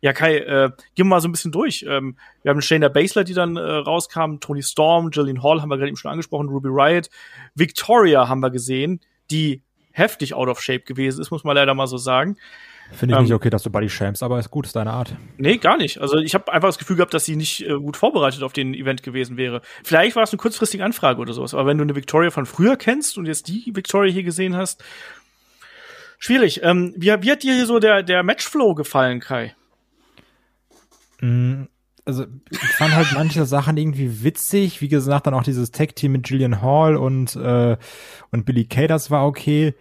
Ja, Kai, äh, gehen wir mal so ein bisschen durch. Ähm, wir haben Shayna Baszler, die dann äh, rauskam, Tony Storm, Jillian Hall haben wir gerade eben schon angesprochen, Ruby Riot, Victoria haben wir gesehen, die heftig out of shape gewesen ist, muss man leider mal so sagen. Finde ich ähm, nicht okay, dass du Buddy schämst, aber ist gut, ist deine Art. Nee, gar nicht. Also ich habe einfach das Gefühl gehabt, dass sie nicht äh, gut vorbereitet auf den Event gewesen wäre. Vielleicht war es eine kurzfristige Anfrage oder sowas, aber wenn du eine Victoria von früher kennst und jetzt die Victoria hier gesehen hast, schwierig. Ähm, wie, wie hat dir hier so der, der Matchflow gefallen, Kai? Mm, also ich fand halt manche Sachen irgendwie witzig. Wie gesagt, dann auch dieses Tag-Team mit Gillian Hall und, äh, und Billy Kay, das war okay.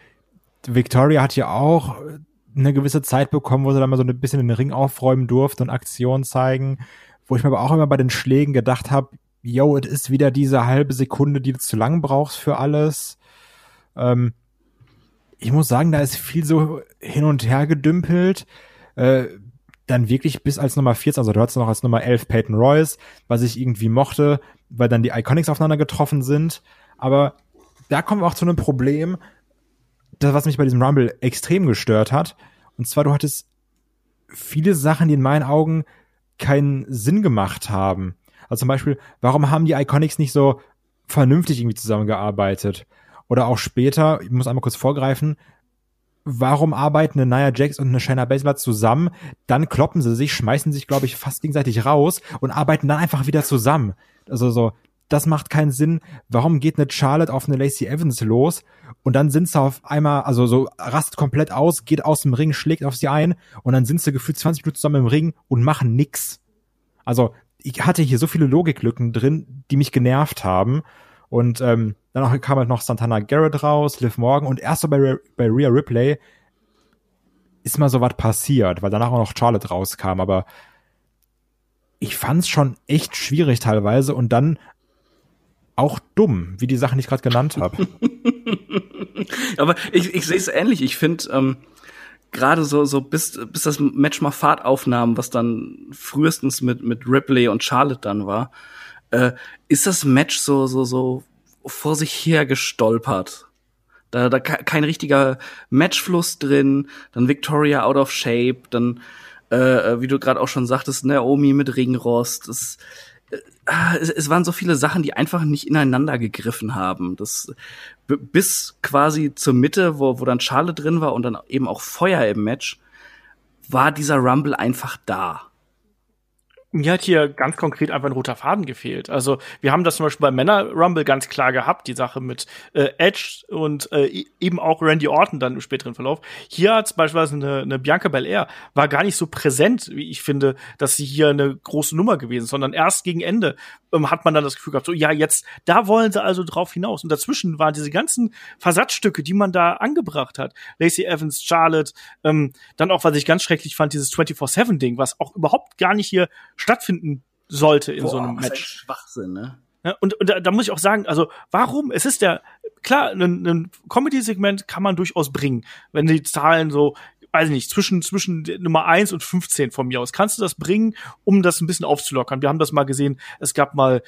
Victoria hat ja auch eine gewisse Zeit bekommen, wo sie dann mal so ein bisschen den Ring aufräumen durfte und Aktionen zeigen, wo ich mir aber auch immer bei den Schlägen gedacht habe, yo, es ist wieder diese halbe Sekunde, die du zu lang brauchst für alles. Ähm, ich muss sagen, da ist viel so hin und her gedümpelt. Äh, dann wirklich bis als Nummer 14, also du hattest noch als Nummer 11 Peyton Royce, was ich irgendwie mochte, weil dann die Iconics aufeinander getroffen sind. Aber da kommen wir auch zu einem Problem, das, was mich bei diesem Rumble extrem gestört hat. Und zwar, du hattest viele Sachen, die in meinen Augen keinen Sinn gemacht haben. Also zum Beispiel, warum haben die Iconics nicht so vernünftig irgendwie zusammengearbeitet? Oder auch später, ich muss einmal kurz vorgreifen, warum arbeiten eine Nia Jax und eine Shayna Baszler zusammen? Dann kloppen sie sich, schmeißen sich, glaube ich, fast gegenseitig raus und arbeiten dann einfach wieder zusammen. Also so, das macht keinen Sinn. Warum geht eine Charlotte auf eine Lacey Evans los und dann sind sie auf einmal, also so rastet komplett aus, geht aus dem Ring, schlägt auf sie ein und dann sind sie gefühlt 20 Minuten zusammen im Ring und machen nix. Also ich hatte hier so viele Logiklücken drin, die mich genervt haben. Und ähm, dann auch, kam halt noch Santana Garrett raus, Liv Morgan und erst so bei, bei Rhea Ripley ist mal so was passiert, weil danach auch noch Charlotte rauskam, aber ich fand's schon echt schwierig teilweise und dann auch dumm, wie die Sachen, ich gerade genannt habe. [LAUGHS] Aber ich, ich sehe es ähnlich. Ich finde, ähm, gerade so, so bis, bis das Match mal Fahrt aufnahm, was dann frühestens mit, mit Ripley und Charlotte dann war, äh, ist das Match so, so, so vor sich her gestolpert. Da, da kein richtiger Matchfluss drin, dann Victoria out of shape, dann, äh, äh wie du gerade auch schon sagtest, Naomi mit Ringrost. Das, Ah, es, es waren so viele Sachen, die einfach nicht ineinander gegriffen haben. Das bis quasi zur Mitte, wo, wo dann Schale drin war und dann eben auch Feuer im Match, war dieser Rumble einfach da mir hat hier ganz konkret einfach ein roter Faden gefehlt. Also wir haben das zum Beispiel bei Männer Rumble ganz klar gehabt, die Sache mit äh, Edge und äh, e-, eben auch Randy Orton dann im späteren Verlauf. Hier hat beispielsweise eine, eine Bianca Belair war gar nicht so präsent, wie ich finde, dass sie hier eine große Nummer gewesen, sondern erst gegen Ende ähm, hat man dann das Gefühl gehabt, so ja jetzt da wollen sie also drauf hinaus. Und dazwischen waren diese ganzen Versatzstücke, die man da angebracht hat. Lacey Evans, Charlotte, ähm, dann auch was ich ganz schrecklich fand, dieses 24/7 Ding, was auch überhaupt gar nicht hier stattfinden sollte in Boah, so einem Match. Schwachsinn, ne? Ja, und, und da, da muss ich auch sagen, also warum? Es ist ja klar, ein, ein Comedy-Segment kann man durchaus bringen, wenn die Zahlen so, weiß ich nicht, zwischen zwischen Nummer eins und 15 von mir aus kannst du das bringen, um das ein bisschen aufzulockern. Wir haben das mal gesehen. Es gab mal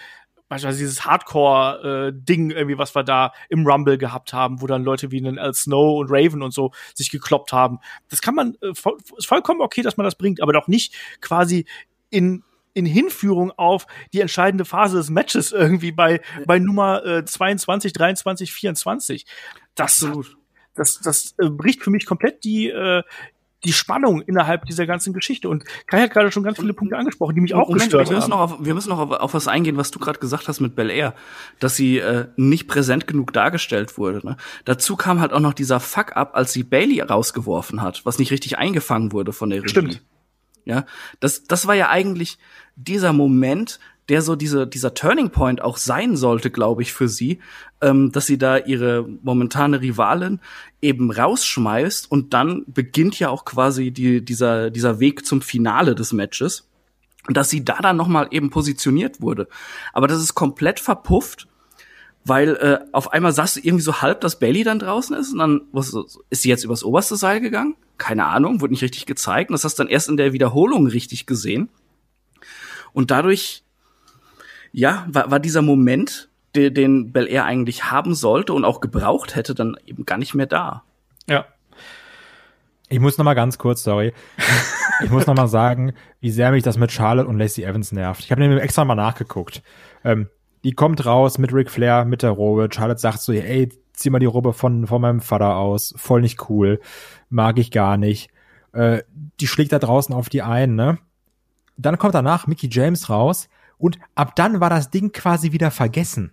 beispielsweise dieses Hardcore-Ding äh, irgendwie, was wir da im Rumble gehabt haben, wo dann Leute wie einen Al Snow und Raven und so sich gekloppt haben. Das kann man, äh, voll, ist vollkommen okay, dass man das bringt, aber doch nicht quasi in in Hinführung auf die entscheidende Phase des Matches irgendwie bei bei Nummer äh, 22, 23, 24. Das Absolut. das das äh, bricht für mich komplett die äh, die Spannung innerhalb dieser ganzen Geschichte. Und Kai hat gerade schon ganz viele Punkte angesprochen, die mich auch Moment, gestört wir müssen haben. Noch auf, wir müssen noch auf, auf was eingehen, was du gerade gesagt hast mit Bel Air, dass sie äh, nicht präsent genug dargestellt wurde. Ne? Dazu kam halt auch noch dieser Fuck-up, als sie Bailey rausgeworfen hat, was nicht richtig eingefangen wurde von der Regie. Stimmt. Ja, das, das war ja eigentlich dieser Moment, der so diese, dieser Turning Point auch sein sollte, glaube ich, für sie, ähm, dass sie da ihre momentane Rivalin eben rausschmeißt und dann beginnt ja auch quasi die, dieser, dieser Weg zum Finale des Matches. Und dass sie da dann nochmal eben positioniert wurde. Aber das ist komplett verpufft, weil äh, auf einmal sagst du irgendwie so halb, dass Bailey dann draußen ist und dann was, ist sie jetzt übers oberste Seil gegangen? keine Ahnung, wurde nicht richtig gezeigt. Und das hast du dann erst in der Wiederholung richtig gesehen. Und dadurch, ja, war, war dieser Moment, den, den Bel Air eigentlich haben sollte und auch gebraucht hätte, dann eben gar nicht mehr da. Ja. Ich muss noch mal ganz kurz, sorry. Ich muss noch mal sagen, wie sehr mich das mit Charlotte und Lacey Evans nervt. Ich habe nämlich extra mal nachgeguckt. Ähm, die kommt raus mit Ric Flair, mit der Robe. Charlotte sagt so, ey, zieh mal die Robe von, von meinem Vater aus. Voll nicht cool. Mag ich gar nicht. Äh, die schlägt da draußen auf die ein, ne? Dann kommt danach Mickey James raus und ab dann war das Ding quasi wieder vergessen.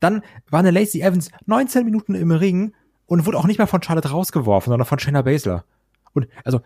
Dann war eine Lacey Evans 19 Minuten im Ring und wurde auch nicht mehr von Charlotte rausgeworfen, sondern von Shayna Baszler. Und also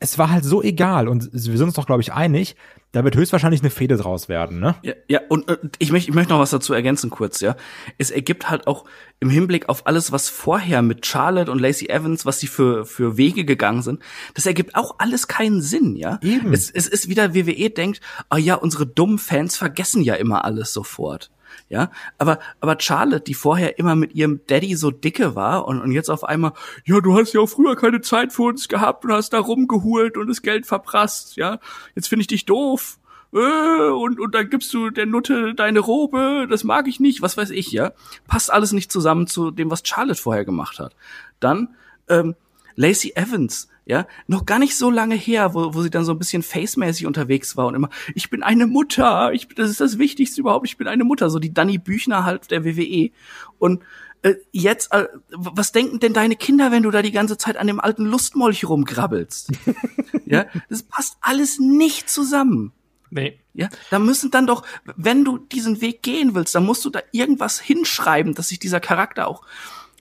es war halt so egal und wir sind uns doch, glaube ich, einig, da wird höchstwahrscheinlich eine Fehde draus werden, ne? Ja, ja und äh, ich möchte ich möchte noch was dazu ergänzen kurz, ja. Es ergibt halt auch im Hinblick auf alles, was vorher mit Charlotte und Lacey Evans, was sie für für Wege gegangen sind, das ergibt auch alles keinen Sinn, ja. Eben. Es, es ist wieder WWE denkt, ah ja, unsere dummen Fans vergessen ja immer alles sofort. Ja, aber, aber Charlotte, die vorher immer mit ihrem Daddy so dicke war und, und jetzt auf einmal, ja, du hast ja auch früher keine Zeit für uns gehabt und hast da rumgehult und das Geld verprasst, ja, jetzt finde ich dich doof. Äh, und, und dann gibst du der Nutte deine Robe, das mag ich nicht, was weiß ich, ja. Passt alles nicht zusammen zu dem, was Charlotte vorher gemacht hat. Dann, ähm, Lacey Evans, ja, noch gar nicht so lange her, wo, wo sie dann so ein bisschen facemäßig unterwegs war und immer, ich bin eine Mutter, ich, das ist das Wichtigste überhaupt, ich bin eine Mutter, so die Danny Büchner halt der WWE. Und äh, jetzt, äh, was denken denn deine Kinder, wenn du da die ganze Zeit an dem alten Lustmolch rumgrabbelst? [LAUGHS] ja, das passt alles nicht zusammen. Nee. Ja, da müssen dann doch, wenn du diesen Weg gehen willst, dann musst du da irgendwas hinschreiben, dass sich dieser Charakter auch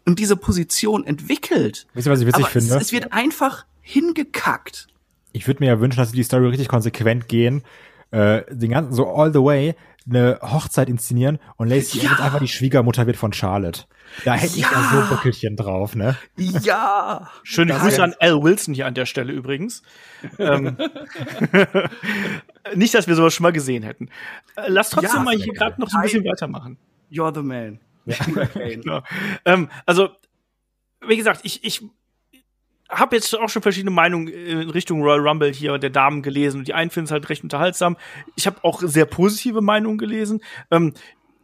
in diese Position entwickelt. Wisst ihr, was ich witzig Aber finde? Es, es wird einfach hingekackt. Ich würde mir ja wünschen, dass sie die Story richtig konsequent gehen, äh, den ganzen, so all the way, eine Hochzeit inszenieren und Lacey Ja. Einfach die Schwiegermutter wird von Charlotte. Da hätte ich ja Ja. so Böckelchen drauf, ne? Ja. Schöne Das Grüße an Al Wilson hier an der Stelle übrigens. ähm, [LAUGHS] nicht, dass wir sowas schon mal gesehen hätten. Äh, Lass trotzdem Ja, mal hier gerade noch so ein bisschen weitermachen. You're the man. [LAUGHS] Genau. Ähm, also, wie gesagt, ich, ich habe jetzt auch schon verschiedene Meinungen in Richtung Royal Rumble hier der Damen gelesen und die einen finden es halt recht unterhaltsam. Ich habe auch sehr positive Meinungen gelesen. Ähm,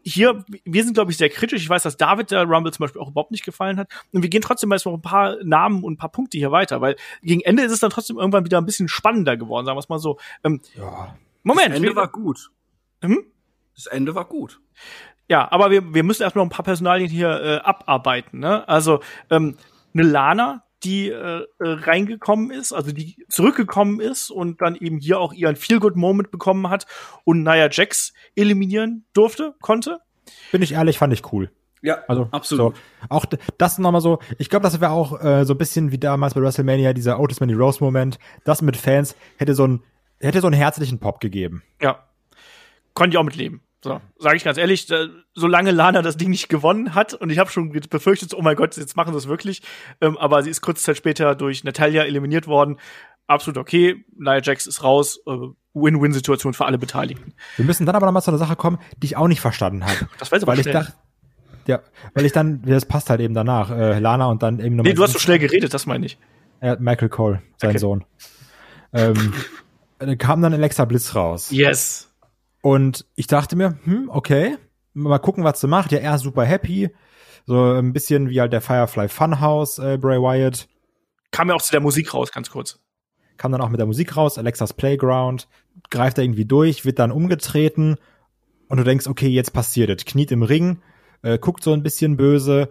hier, wir sind, glaube ich, sehr kritisch. Ich weiß, dass David der Rumble zum Beispiel auch überhaupt nicht gefallen hat. Und wir gehen trotzdem mal jetzt noch ein paar Namen und ein paar Punkte hier weiter, weil gegen Ende ist es dann trotzdem irgendwann wieder ein bisschen spannender geworden, sagen wir es mal so. Ähm, Ja. Moment, Das Ende war gut. Hm? Das Ende war gut. Ja, aber wir, wir müssen erstmal noch ein paar Personalien hier äh, abarbeiten. Ne? Also ähm, eine Lana, die äh, äh, reingekommen ist, also die zurückgekommen ist und dann eben hier auch ihren Feel-Good-Moment bekommen hat und Nia Jax eliminieren durfte, konnte. Bin ich ehrlich, fand ich cool. Ja, Also absolut. So, auch das nochmal so, ich glaube, das wäre auch äh, so ein bisschen wie damals bei WrestleMania, dieser Otis Manny Rose Moment. Das mit Fans hätte so ein, hätte so einen herzlichen Pop gegeben. Ja. Konnte ich auch mitleben. So, sage ich ganz ehrlich, da, solange Lana das Ding nicht gewonnen hat und ich habe schon befürchtet, oh mein Gott, jetzt machen sie es wirklich, ähm, aber sie ist kurze Zeit später durch Natalia eliminiert worden. Absolut okay, Nia Jax ist raus, äh, Win-Win-Situation für alle Beteiligten. Wir müssen dann aber nochmal zu einer Sache kommen, die ich auch nicht verstanden habe. [LAUGHS] Das jetzt aber weil ich dachte, ja, weil ich dann, das passt halt eben danach, äh, Lana und dann eben nochmal. Nee, du hast so schnell geredet, das meine ich. Ja, Michael Cole, sein Okay. Sohn. Ähm, kam dann Alexa Bliss raus. Yes. Und ich dachte mir, hm, okay, mal gucken, was sie macht. Ja, er ist super happy. So ein bisschen wie halt der Firefly Funhouse, äh, Bray Wyatt. Kam ja auch zu der Musik raus, ganz kurz. Kam dann auch mit der Musik raus, Alexas Playground, greift da irgendwie durch, wird dann umgetreten und du denkst, okay, jetzt passiert es. Kniet im Ring, äh, guckt so ein bisschen böse,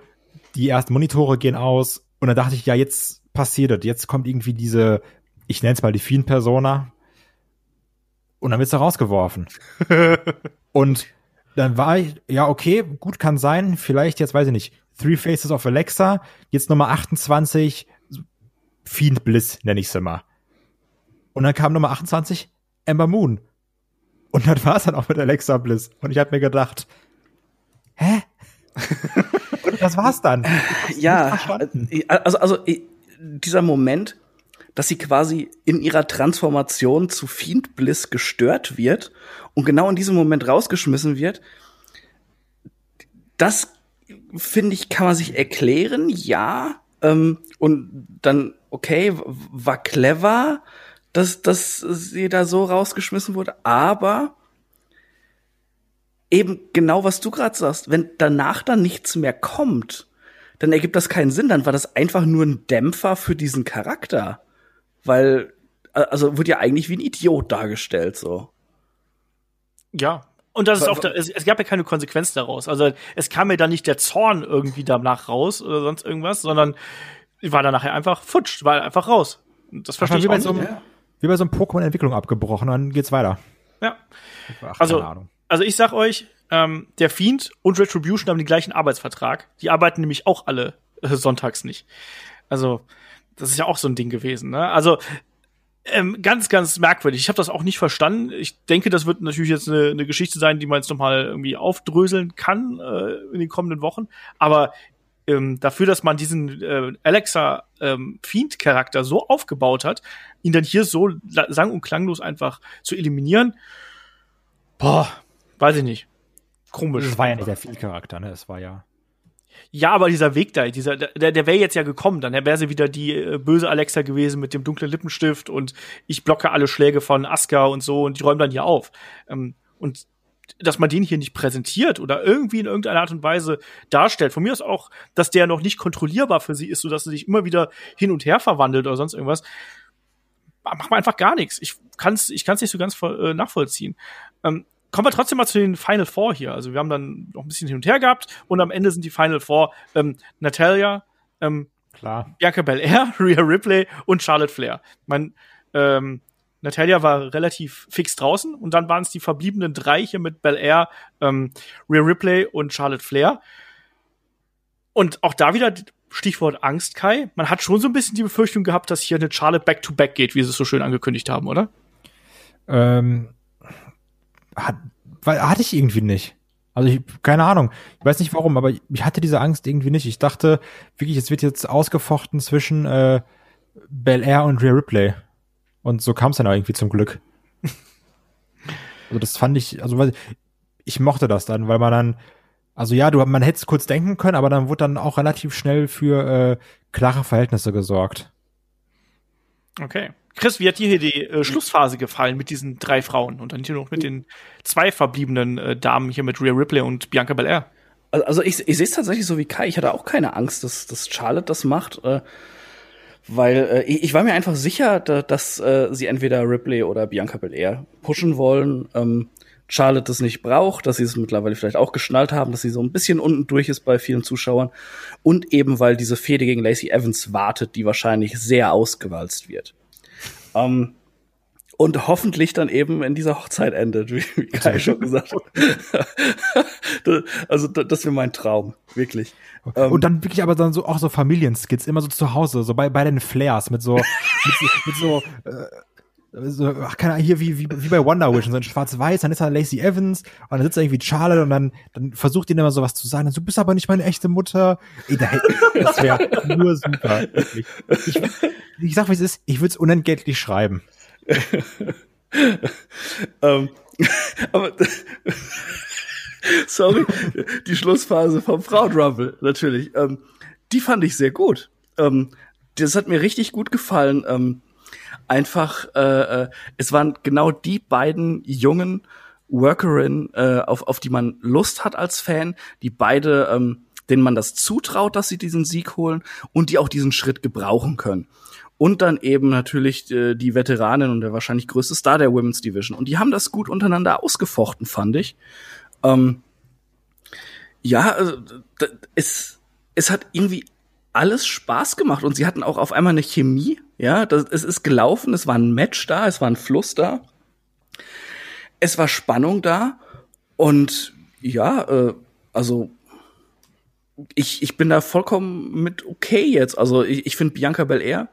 die ersten Monitore gehen aus und dann dachte ich, ja, jetzt passiert es. Jetzt kommt irgendwie diese, ich nenne es mal die Fiend-Persona und dann wird sie rausgeworfen. [LAUGHS] und dann war ich, ja, okay, gut kann sein, vielleicht jetzt, weiß ich nicht, Three Faces of Alexa, jetzt Nummer 28, Fiend Bliss nenne ich sie mal. Und dann kam Nummer 28, Ember Moon. Und dann war es dann auch mit Alexa Bliss. Und ich habe mir gedacht, hä? [LAUGHS] Und das war's dann. ja, äh, also, also äh, dieser Moment, dass sie quasi in ihrer Transformation zu Fiend Bliss gestört wird und genau in diesem Moment rausgeschmissen wird, das finde ich, kann man sich erklären, ja. Ähm, und dann okay, war clever, dass, dass sie da so rausgeschmissen wurde, aber eben genau, was du gerade sagst, wenn danach dann nichts mehr kommt, dann ergibt das keinen Sinn. Dann war das einfach nur ein Dämpfer für diesen Charakter. Weil, also wird ja eigentlich wie ein Idiot dargestellt, so. Ja. Und das ist auch, da, es, es gab ja keine Konsequenz daraus. Also es kam mir dann nicht der Zorn irgendwie danach raus oder sonst irgendwas, sondern war dann nachher einfach futsch, war einfach raus. Das verstehe ich auch so nicht. Wie bei so einem Pokémon-Entwicklung abgebrochen, dann geht's weiter. Ja. Ach, also, also ich sag euch, ähm, der Fiend und Retribution haben den gleichen Arbeitsvertrag. Die arbeiten nämlich auch alle äh, sonntags nicht. Also, das ist ja auch so ein Ding gewesen. Ne? Also, ähm, ganz, ganz merkwürdig. Ich habe das auch nicht verstanden. Ich denke, das wird natürlich jetzt eine, eine Geschichte sein, die man jetzt noch mal irgendwie aufdröseln kann äh, in den kommenden Wochen. Aber ähm, dafür, dass man diesen äh, Alexa ähm, Fiend-Charakter so aufgebaut hat, ihn dann hier so sang- und klanglos einfach zu eliminieren, boah, weiß ich nicht. Komisch. Das war ja nicht der Fiend-Charakter, ne? Es war ja. Ja, aber dieser Weg da, dieser, der, der wäre jetzt ja gekommen, dann wäre sie wieder die äh, böse Alexa gewesen mit dem dunklen Lippenstift und ich blocke alle Schläge von Asuka und so und die räumen dann hier auf. Ähm, und dass man den hier nicht präsentiert oder irgendwie in irgendeiner Art und Weise darstellt. Von mir aus auch, dass der noch nicht kontrollierbar für sie ist, so dass sie sich immer wieder hin und her verwandelt oder sonst irgendwas. Macht man einfach gar nichts. Ich kann es ich kann's nicht so ganz äh, nachvollziehen. Ähm, kommen wir trotzdem mal zu den Final Four hier. Also wir haben dann noch ein bisschen hin und her gehabt und am Ende sind die Final Four ähm, Natalia, ähm, Klar. Bianca Belair, [LAUGHS] Rhea Ripley und Charlotte Flair. Mein ähm, Natalia war relativ fix draußen und dann waren es die verbliebenen drei hier mit Belair, ähm, Rhea Ripley und Charlotte Flair. Und auch da wieder Stichwort Angst, Kai. Man hat schon so ein bisschen die Befürchtung gehabt, dass hier eine Charlotte Back-to-Back -back geht, wie sie es so schön angekündigt haben, oder? Ähm, hat, weil, hatte ich irgendwie nicht. Also ich, keine Ahnung. Ich weiß nicht warum, aber ich hatte diese Angst irgendwie nicht. Ich dachte wirklich, es wird jetzt ausgefochten zwischen äh, Bel Air und Rhea Ripley. Und so kam es dann auch irgendwie zum Glück. [LAUGHS] also das fand ich, also weil ich mochte das dann, weil man dann, also ja, du, man hätte es kurz denken können, aber dann wurde dann auch relativ schnell für äh, klare Verhältnisse gesorgt. Okay. Chris, wie hat dir hier die äh, Schlussphase gefallen mit diesen drei Frauen und dann hier noch mit den zwei verbliebenen äh, Damen hier mit Rhea Ripley und Bianca Belair? Also ich, ich sehe es tatsächlich so wie Kai. Ich hatte auch keine Angst, dass, dass Charlotte das macht, äh, weil äh, ich, ich war mir einfach sicher, da, dass äh, sie entweder Ripley oder Bianca Belair pushen wollen. Ähm, Charlotte das nicht braucht, dass sie es mittlerweile vielleicht auch geschnallt haben, dass sie so ein bisschen unten durch ist bei vielen Zuschauern und eben weil diese Fehde gegen Lacey Evans wartet, die wahrscheinlich sehr ausgewalzt wird. Ähm, und hoffentlich dann eben in dieser Hochzeit endet, wie, wie Kai schon gesagt hat. [LAUGHS] also das wäre mein Traum, wirklich. Ähm, und dann wirklich aber dann so auch so Familienskits, immer so zu Hause, so bei, bei den Flares mit so [LAUGHS] mit, mit so äh, so, ach, keine Ahnung, hier wie, wie, wie bei Wonder Vision, so in schwarz-weiß, dann ist da Lacey Evans und dann sitzt da irgendwie Charlotte und dann, dann versucht ihn immer so was zu sagen, du bist aber nicht meine echte Mutter. Das wäre nur super. Ich, ich sag, wie es ist, ich würde es unentgeltlich schreiben. [LAUGHS] ähm, aber sorry, die Schlussphase vom Frauenrumble, natürlich. Ähm, die fand ich sehr gut. Ähm, das hat mir richtig gut gefallen. Einfach, äh, äh, es waren genau die beiden jungen Workerinnen, äh, auf, auf die man Lust hat als Fan, die beide, ähm, denen man das zutraut, dass sie diesen Sieg holen und die auch diesen Schritt gebrauchen können. Und dann eben natürlich äh, die Veteranin und der wahrscheinlich größte Star der Women's Division. Und die haben das gut untereinander ausgefochten, fand ich. Ähm, ja, also, es, es hat irgendwie alles Spaß gemacht und sie hatten auch auf einmal eine Chemie. Ja, das, es ist gelaufen, es war ein Match da, es war ein Fluss da. Es war Spannung da und ja, äh, also ich, ich bin da vollkommen mit okay jetzt. Also ich, ich finde Bianca Belair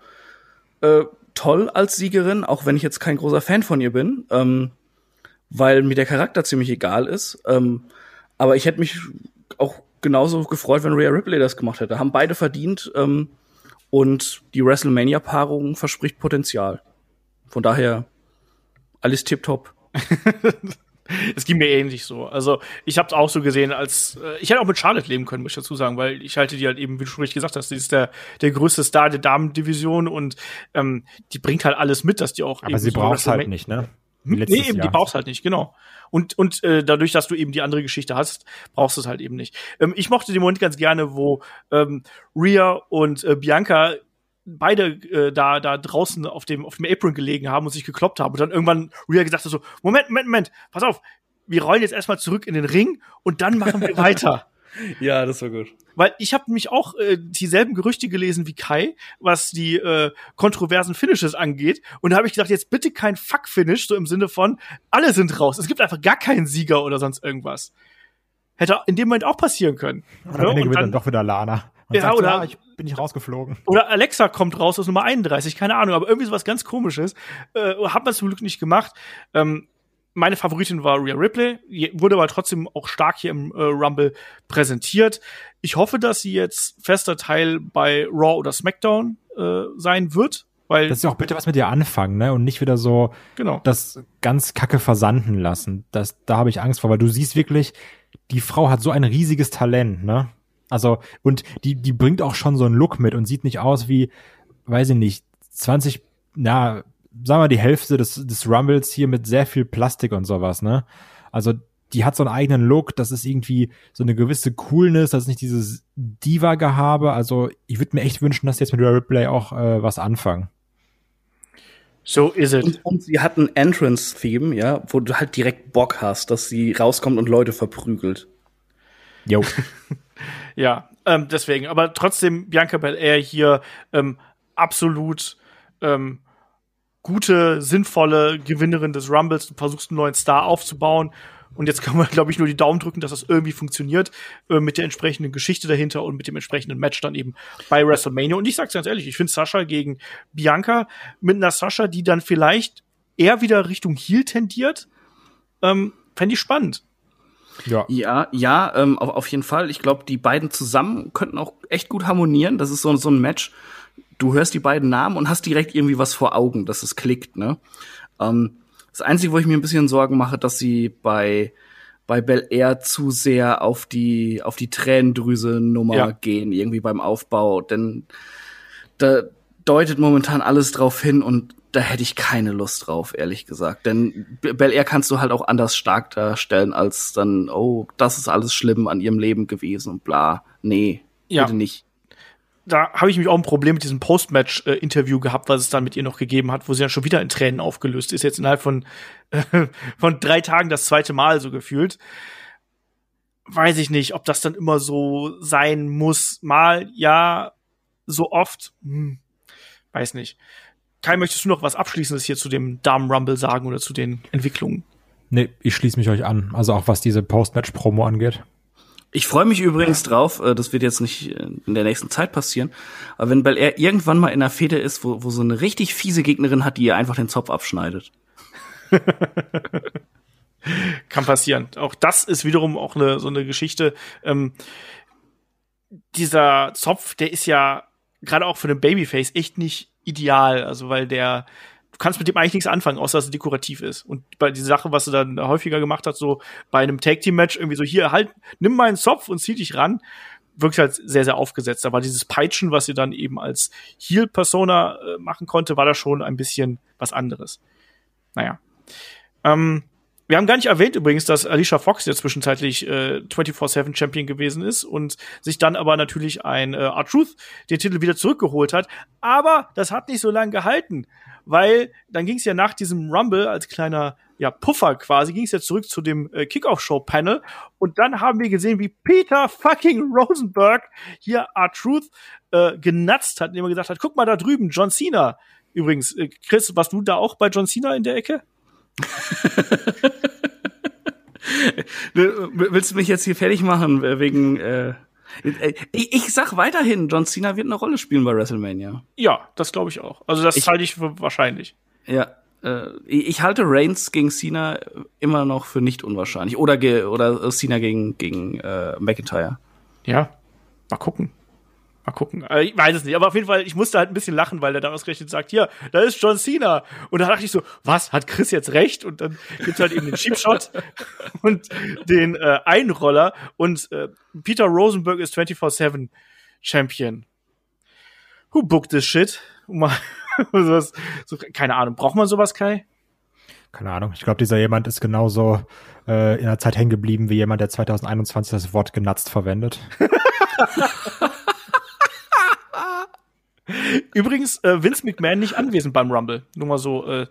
äh, toll als Siegerin, auch wenn ich jetzt kein großer Fan von ihr bin, ähm, weil mir der Charakter ziemlich egal ist. Ähm, aber ich hätte mich auch genauso gefreut, wenn Rhea Ripley das gemacht hätte. Haben beide verdient ähm, und die WrestleMania-Paarung verspricht Potenzial. Von daher alles tipptopp. [LAUGHS] Es ging mir ähnlich so. Also ich habe es auch so gesehen, als äh, ich hätte auch mit Charlotte leben können, muss ich dazu sagen, weil ich halte die halt eben, wie du schon richtig gesagt hast, die ist der der größte Star der Damendivision und ähm, die bringt halt alles mit, dass die auch. Aber sie so braucht halt nicht, ne? Hm? Nee, eben, Jahr. die brauchst halt nicht, genau. Und, und äh, dadurch, dass du eben die andere Geschichte hast, brauchst du es halt eben nicht. Ähm, ich mochte den Moment ganz gerne, wo ähm, Rhea und äh, Bianca beide äh, da da draußen auf dem auf dem Apron gelegen haben und sich gekloppt haben und dann irgendwann Rhea gesagt hat so Moment Moment Moment pass auf wir rollen jetzt erstmal zurück in den Ring und dann machen wir weiter [LAUGHS] ja das war gut weil ich habe mich auch äh, dieselben Gerüchte gelesen wie Kai was die äh, kontroversen Finishes angeht und da habe ich gedacht jetzt bitte kein Fuck Finish so im Sinne von alle sind raus es gibt einfach gar keinen Sieger oder sonst irgendwas hätte in dem Moment auch passieren können und am Ende gewinnt dann doch wieder Lana und ja, sagt, oder ja, ich bin ich rausgeflogen. Oder Alexa kommt raus aus Nummer 31, keine Ahnung, aber irgendwie sowas ganz komisches. Äh, hat man zum Glück nicht gemacht. Ähm, meine Favoritin war Rhea Ripley, wurde aber trotzdem auch stark hier im äh, Rumble präsentiert. Ich hoffe, dass sie jetzt fester Teil bei Raw oder SmackDown äh, sein wird. Weil dass sie auch bitte was mit ihr anfangen, ne? Und nicht wieder so genau. das ganz kacke versanden lassen. Das, da habe ich Angst vor, weil du siehst wirklich, die Frau hat so ein riesiges Talent, ne? Also, und die, die bringt auch schon so einen Look mit und sieht nicht aus wie, weiß ich nicht, 20, na, sagen wir die Hälfte des, des Rumbles hier mit sehr viel Plastik und sowas, ne? Also, die hat so einen eigenen Look, das ist irgendwie so eine gewisse Coolness, das ist nicht dieses Diva-Gehabe. Also, ich würde mir echt wünschen, dass jetzt mit Rhea Ripley auch äh, was anfangen. So is it. Und, und sie hat ein Entrance-Theme, ja, wo du halt direkt Bock hast, dass sie rauskommt und Leute verprügelt. Jo. [LAUGHS] Ja, ähm, deswegen. Aber trotzdem Bianca Belair hier ähm, absolut ähm, gute, sinnvolle Gewinnerin des Rumbles. Du versuchst einen neuen Star aufzubauen. Und jetzt kann man, [LAUGHS] glaube ich, nur die Daumen drücken, dass das irgendwie funktioniert äh, mit der entsprechenden Geschichte dahinter und mit dem entsprechenden Match dann eben bei WrestleMania. Und ich sag's ganz ehrlich, ich finde Sascha gegen Bianca mit einer Sascha, die dann vielleicht eher wieder Richtung Heel tendiert, ähm, fände ich spannend. Ja, ja, ja ähm, auf, auf jeden Fall. Ich glaube, die beiden zusammen könnten auch echt gut harmonieren. Das ist so, so ein Match. Du hörst die beiden Namen und hast direkt irgendwie was vor Augen, dass es klickt. Ne? Ähm, das Einzige, wo ich mir ein bisschen Sorgen mache, dass sie bei bei Bel Air zu sehr auf die auf die Tränendrüse Nummer ja. gehen irgendwie beim Aufbau, denn da deutet momentan alles drauf hin und da hätte ich keine Lust drauf, ehrlich gesagt. Denn Bel Air kannst du halt auch anders stark darstellen, als dann, oh, das ist alles schlimm an ihrem Leben gewesen und bla. Nee, ja. bitte nicht. Da habe ich mich auch ein Problem mit diesem Post-Match-Interview gehabt, was es dann mit ihr noch gegeben hat, wo sie dann schon wieder in Tränen aufgelöst ist. Jetzt innerhalb von, äh, [LAUGHS] von drei Tagen das zweite Mal so gefühlt. Weiß ich nicht, ob das dann immer so sein muss. Mal ja, so oft. Hm, weiß nicht. Kai, möchtest du noch was Abschließendes hier zu dem Damen Rumble sagen oder zu den Entwicklungen? Nee, ich schließe mich euch an. Also auch was diese Post-Match-Promo angeht. Ich freue mich übrigens drauf, äh, das wird jetzt nicht äh, in der nächsten Zeit passieren, aber wenn Bel Air irgendwann mal in einer Fehde ist, wo, wo so eine richtig fiese Gegnerin hat, die ihr einfach den Zopf abschneidet. [LAUGHS] Kann passieren. Auch das ist wiederum auch eine, so eine Geschichte. Ähm, dieser Zopf, der ist ja gerade auch für den Babyface echt nicht ideal. Also, weil der, du kannst mit dem eigentlich nichts anfangen, außer dass er dekorativ ist. Und bei dieser Sache, was er dann häufiger gemacht hat, so bei einem Tag-Team-Match, irgendwie so, hier, halt, nimm meinen Zopf und zieh dich ran, wirkt halt sehr, sehr aufgesetzt. Aber dieses Peitschen, was sie dann eben als Heal-Persona äh, machen konnte, war da schon ein bisschen was anderes. Naja. Ähm, wir haben gar nicht erwähnt übrigens, dass Alicia Fox ja zwischenzeitlich äh, 24-7 Champion gewesen ist und sich dann aber natürlich ein äh, R-Truth den Titel wieder zurückgeholt hat. Aber das hat nicht so lange gehalten, weil dann ging es ja nach diesem Rumble als kleiner ja, Puffer quasi, ging es ja zurück zu dem äh, Kickoff-Show-Panel und dann haben wir gesehen, wie Peter fucking Rosenberg hier R-Truth äh, genatzt hat, indem er gesagt hat, guck mal da drüben, John Cena. Übrigens, äh, Chris, warst du da auch bei John Cena in der Ecke? Willst du mich jetzt hier fertig machen äh, wegen äh, ich, ich sag weiterhin, John Cena wird eine Rolle spielen bei WrestleMania. Ja, das glaube ich auch. Also das halte ich für wahrscheinlich. Ja, äh, ich halte Reigns gegen Cena immer noch für nicht unwahrscheinlich. Oder, ge oder Cena gegen, gegen äh, McIntyre. Ja, mal gucken. Mal gucken. Äh, Ich weiß es nicht, aber auf jeden Fall, ich musste halt ein bisschen lachen, weil er dann ausgerechnet sagt, hier, da ist John Cena. Und da dachte ich so, was, hat Chris jetzt recht? Und dann gibt's halt eben den Cheap Shot [LAUGHS] und den äh, Einroller und äh, Peter Rosenberg ist 24-7 Champion. Who booked this shit? [LAUGHS] Sowas, so, keine Ahnung, braucht man sowas, Kai? Keine Ahnung. Ich glaube, dieser jemand ist genauso äh, in der Zeit hängen geblieben wie jemand, der 2021 das Wort genatzt verwendet. [LAUGHS] Übrigens, äh, Vince McMahon nicht anwesend beim Rumble. Nur mal so, äh,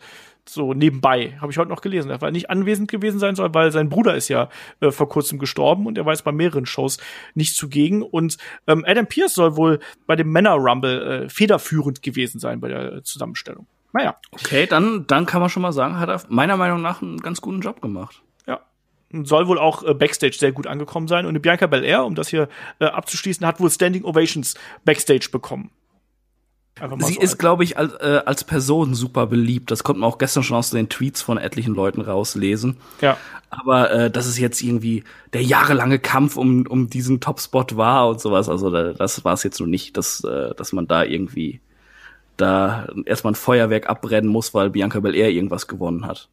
so nebenbei. Habe ich heute noch gelesen. Er war nicht anwesend gewesen sein soll, weil sein Bruder ist ja äh, vor kurzem gestorben und er war jetzt bei mehreren Shows nicht zugegen. Und ähm, Adam Pierce soll wohl bei dem Männer Rumble äh, federführend gewesen sein bei der Zusammenstellung. Naja, Okay, dann, dann kann man schon mal sagen, hat er meiner Meinung nach einen ganz guten Job gemacht. Soll wohl auch äh, Backstage sehr gut angekommen sein. Und Bianca Belair, um das hier äh, abzuschließen, hat wohl Standing Ovations Backstage bekommen. Sie so ist, glaube ich, als, äh, als Person super beliebt. Das konnte man auch gestern schon aus den Tweets von etlichen Leuten rauslesen. ja. Aber äh, dass es jetzt irgendwie der jahrelange Kampf um, um diesen Topspot war und sowas, also da, das war es jetzt so nicht, dass, äh, dass man da irgendwie da erstmal ein Feuerwerk abbrennen muss, weil Bianca Belair irgendwas gewonnen hat.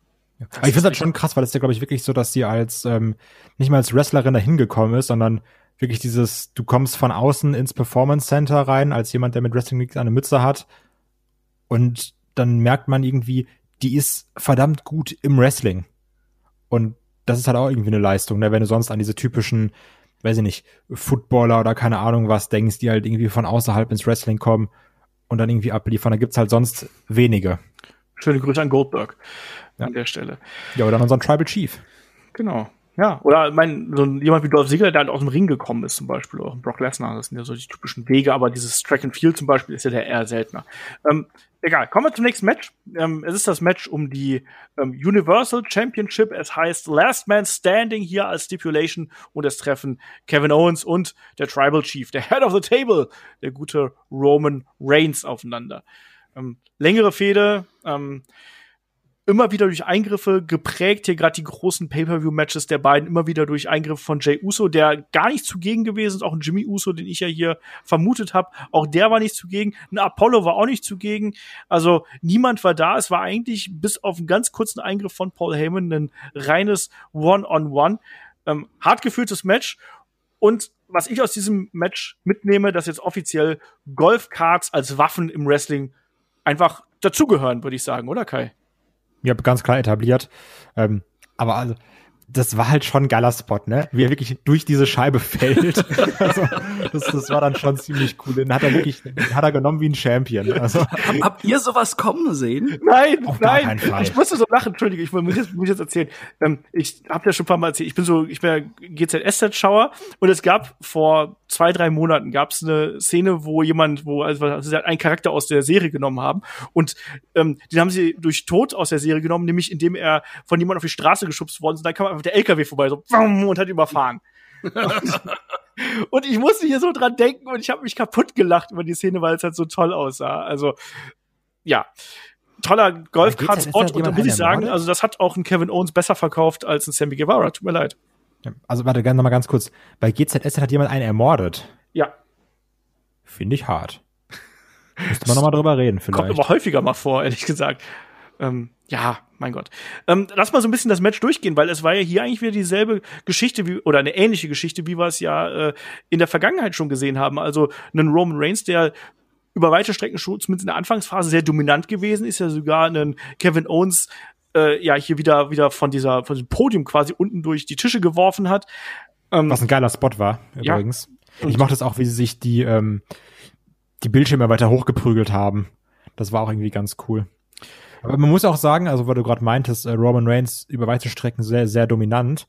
Aber ich finde das schon krass, weil es ist ja, glaube ich, wirklich so, dass sie als ähm, nicht mal als Wrestlerin dahin gekommen ist, sondern wirklich dieses, du kommst von außen ins Performance Center rein, als jemand, der mit Wrestling an der Mütze hat. Und dann merkt man irgendwie, die ist verdammt gut im Wrestling. Und das ist halt auch irgendwie eine Leistung, ne? wenn du sonst an diese typischen, weiß ich nicht, Footballer oder keine Ahnung was denkst, die halt irgendwie von außerhalb ins Wrestling kommen und dann irgendwie abliefern. Da gibt's halt sonst wenige. Schöne Grüße an Goldberg an der Stelle. Ja, oder dann unseren Tribal Chief. Genau. Ja, oder mein, so jemand wie Dolph Ziggler, der halt aus dem Ring gekommen ist, zum Beispiel, oder auch Brock Lesnar, das sind ja so die typischen Wege, aber dieses Track and Field zum Beispiel ist ja der eher seltener. Ähm, egal, kommen wir zum nächsten Match. Ähm, es ist das Match um die ähm, Universal Championship. Es heißt Last Man Standing hier als Stipulation und es treffen Kevin Owens und der Tribal Chief, der Head of the Table, der gute Roman Reigns aufeinander. Ähm, längere Fehde, ähm, immer wieder durch Eingriffe geprägt, hier gerade die großen Pay-Per-View-Matches der beiden, immer wieder durch Eingriffe von Jay Uso, der gar nicht zugegen gewesen ist, auch ein Jimmy Uso, den ich ja hier vermutet habe, auch der war nicht zugegen, ein Apollo war auch nicht zugegen, also niemand war da, es war eigentlich bis auf einen ganz kurzen Eingriff von Paul Heyman ein reines One-on-One, ähm, hart geführtes Match. Und was ich aus diesem Match mitnehme, dass jetzt offiziell Golfkarts als Waffen im Wrestling einfach dazugehören, würde ich sagen, oder Kai? Ja, ganz klar etabliert. Ähm, aber also, das war halt schon ein geiler Spot, ne? Wie er wirklich durch diese Scheibe [LAUGHS] fällt. also, das, das war dann schon ziemlich cool. Den hat er wirklich, den hat er genommen wie ein Champion. Also, Hab, habt ihr sowas kommen sehen? Nein, Auf gar nein. keinen Fall. Ich musste so lachen, Entschuldige, ich muss jetzt, muss jetzt erzählen. Ähm, ich habe ja schon ein paar Mal erzählt, ich bin so, ich bin ja GZSZ-Schauer und es gab vor zwei, drei Monaten gab es eine Szene, wo jemand, wo also, also sie einen Charakter aus der Serie genommen haben und ähm, den haben sie durch Tod aus der Serie genommen, nämlich indem er von jemandem auf die Straße geschubst worden ist und dann kam einfach der LKW vorbei, so und hat überfahren. und, [LAUGHS] und ich musste hier so dran denken und ich habe mich kaputt gelacht über die Szene, weil es halt so toll aussah. Also ja, toller Golfkart-Spot hat und da muss ich sagen, also das hat auch ein Kevin Owens besser verkauft als ein Sammy Guevara. Tut mir leid. Also warte, gerne noch mal ganz kurz. Bei GZS hat jemand einen ermordet. Ja, Finde ich hart. Müsste man noch mal drüber reden, kommt vielleicht. aber häufiger mal vor, ehrlich gesagt. Ähm, ja, mein Gott. Ähm, lass mal so ein bisschen das Match durchgehen, weil es war ja hier eigentlich wieder dieselbe Geschichte wie oder eine ähnliche Geschichte, wie wir es ja äh, in der Vergangenheit schon gesehen haben. Also einen Roman Reigns, der über weite Strecken schon zumindest in der Anfangsphase sehr dominant gewesen ist, ja sogar einen Kevin Owens äh, ja hier wieder wieder von dieser von diesem Podium quasi unten durch die Tische geworfen hat. Ähm, Was ein geiler Spot war, Ja. übrigens. Ich mochte es auch, wie sie sich die, ähm, die Bildschirme weiter hochgeprügelt haben. Das war auch irgendwie ganz cool. Aber man muss auch sagen, also weil du gerade meintest, äh, Roman Reigns über weite Strecken sehr, sehr dominant.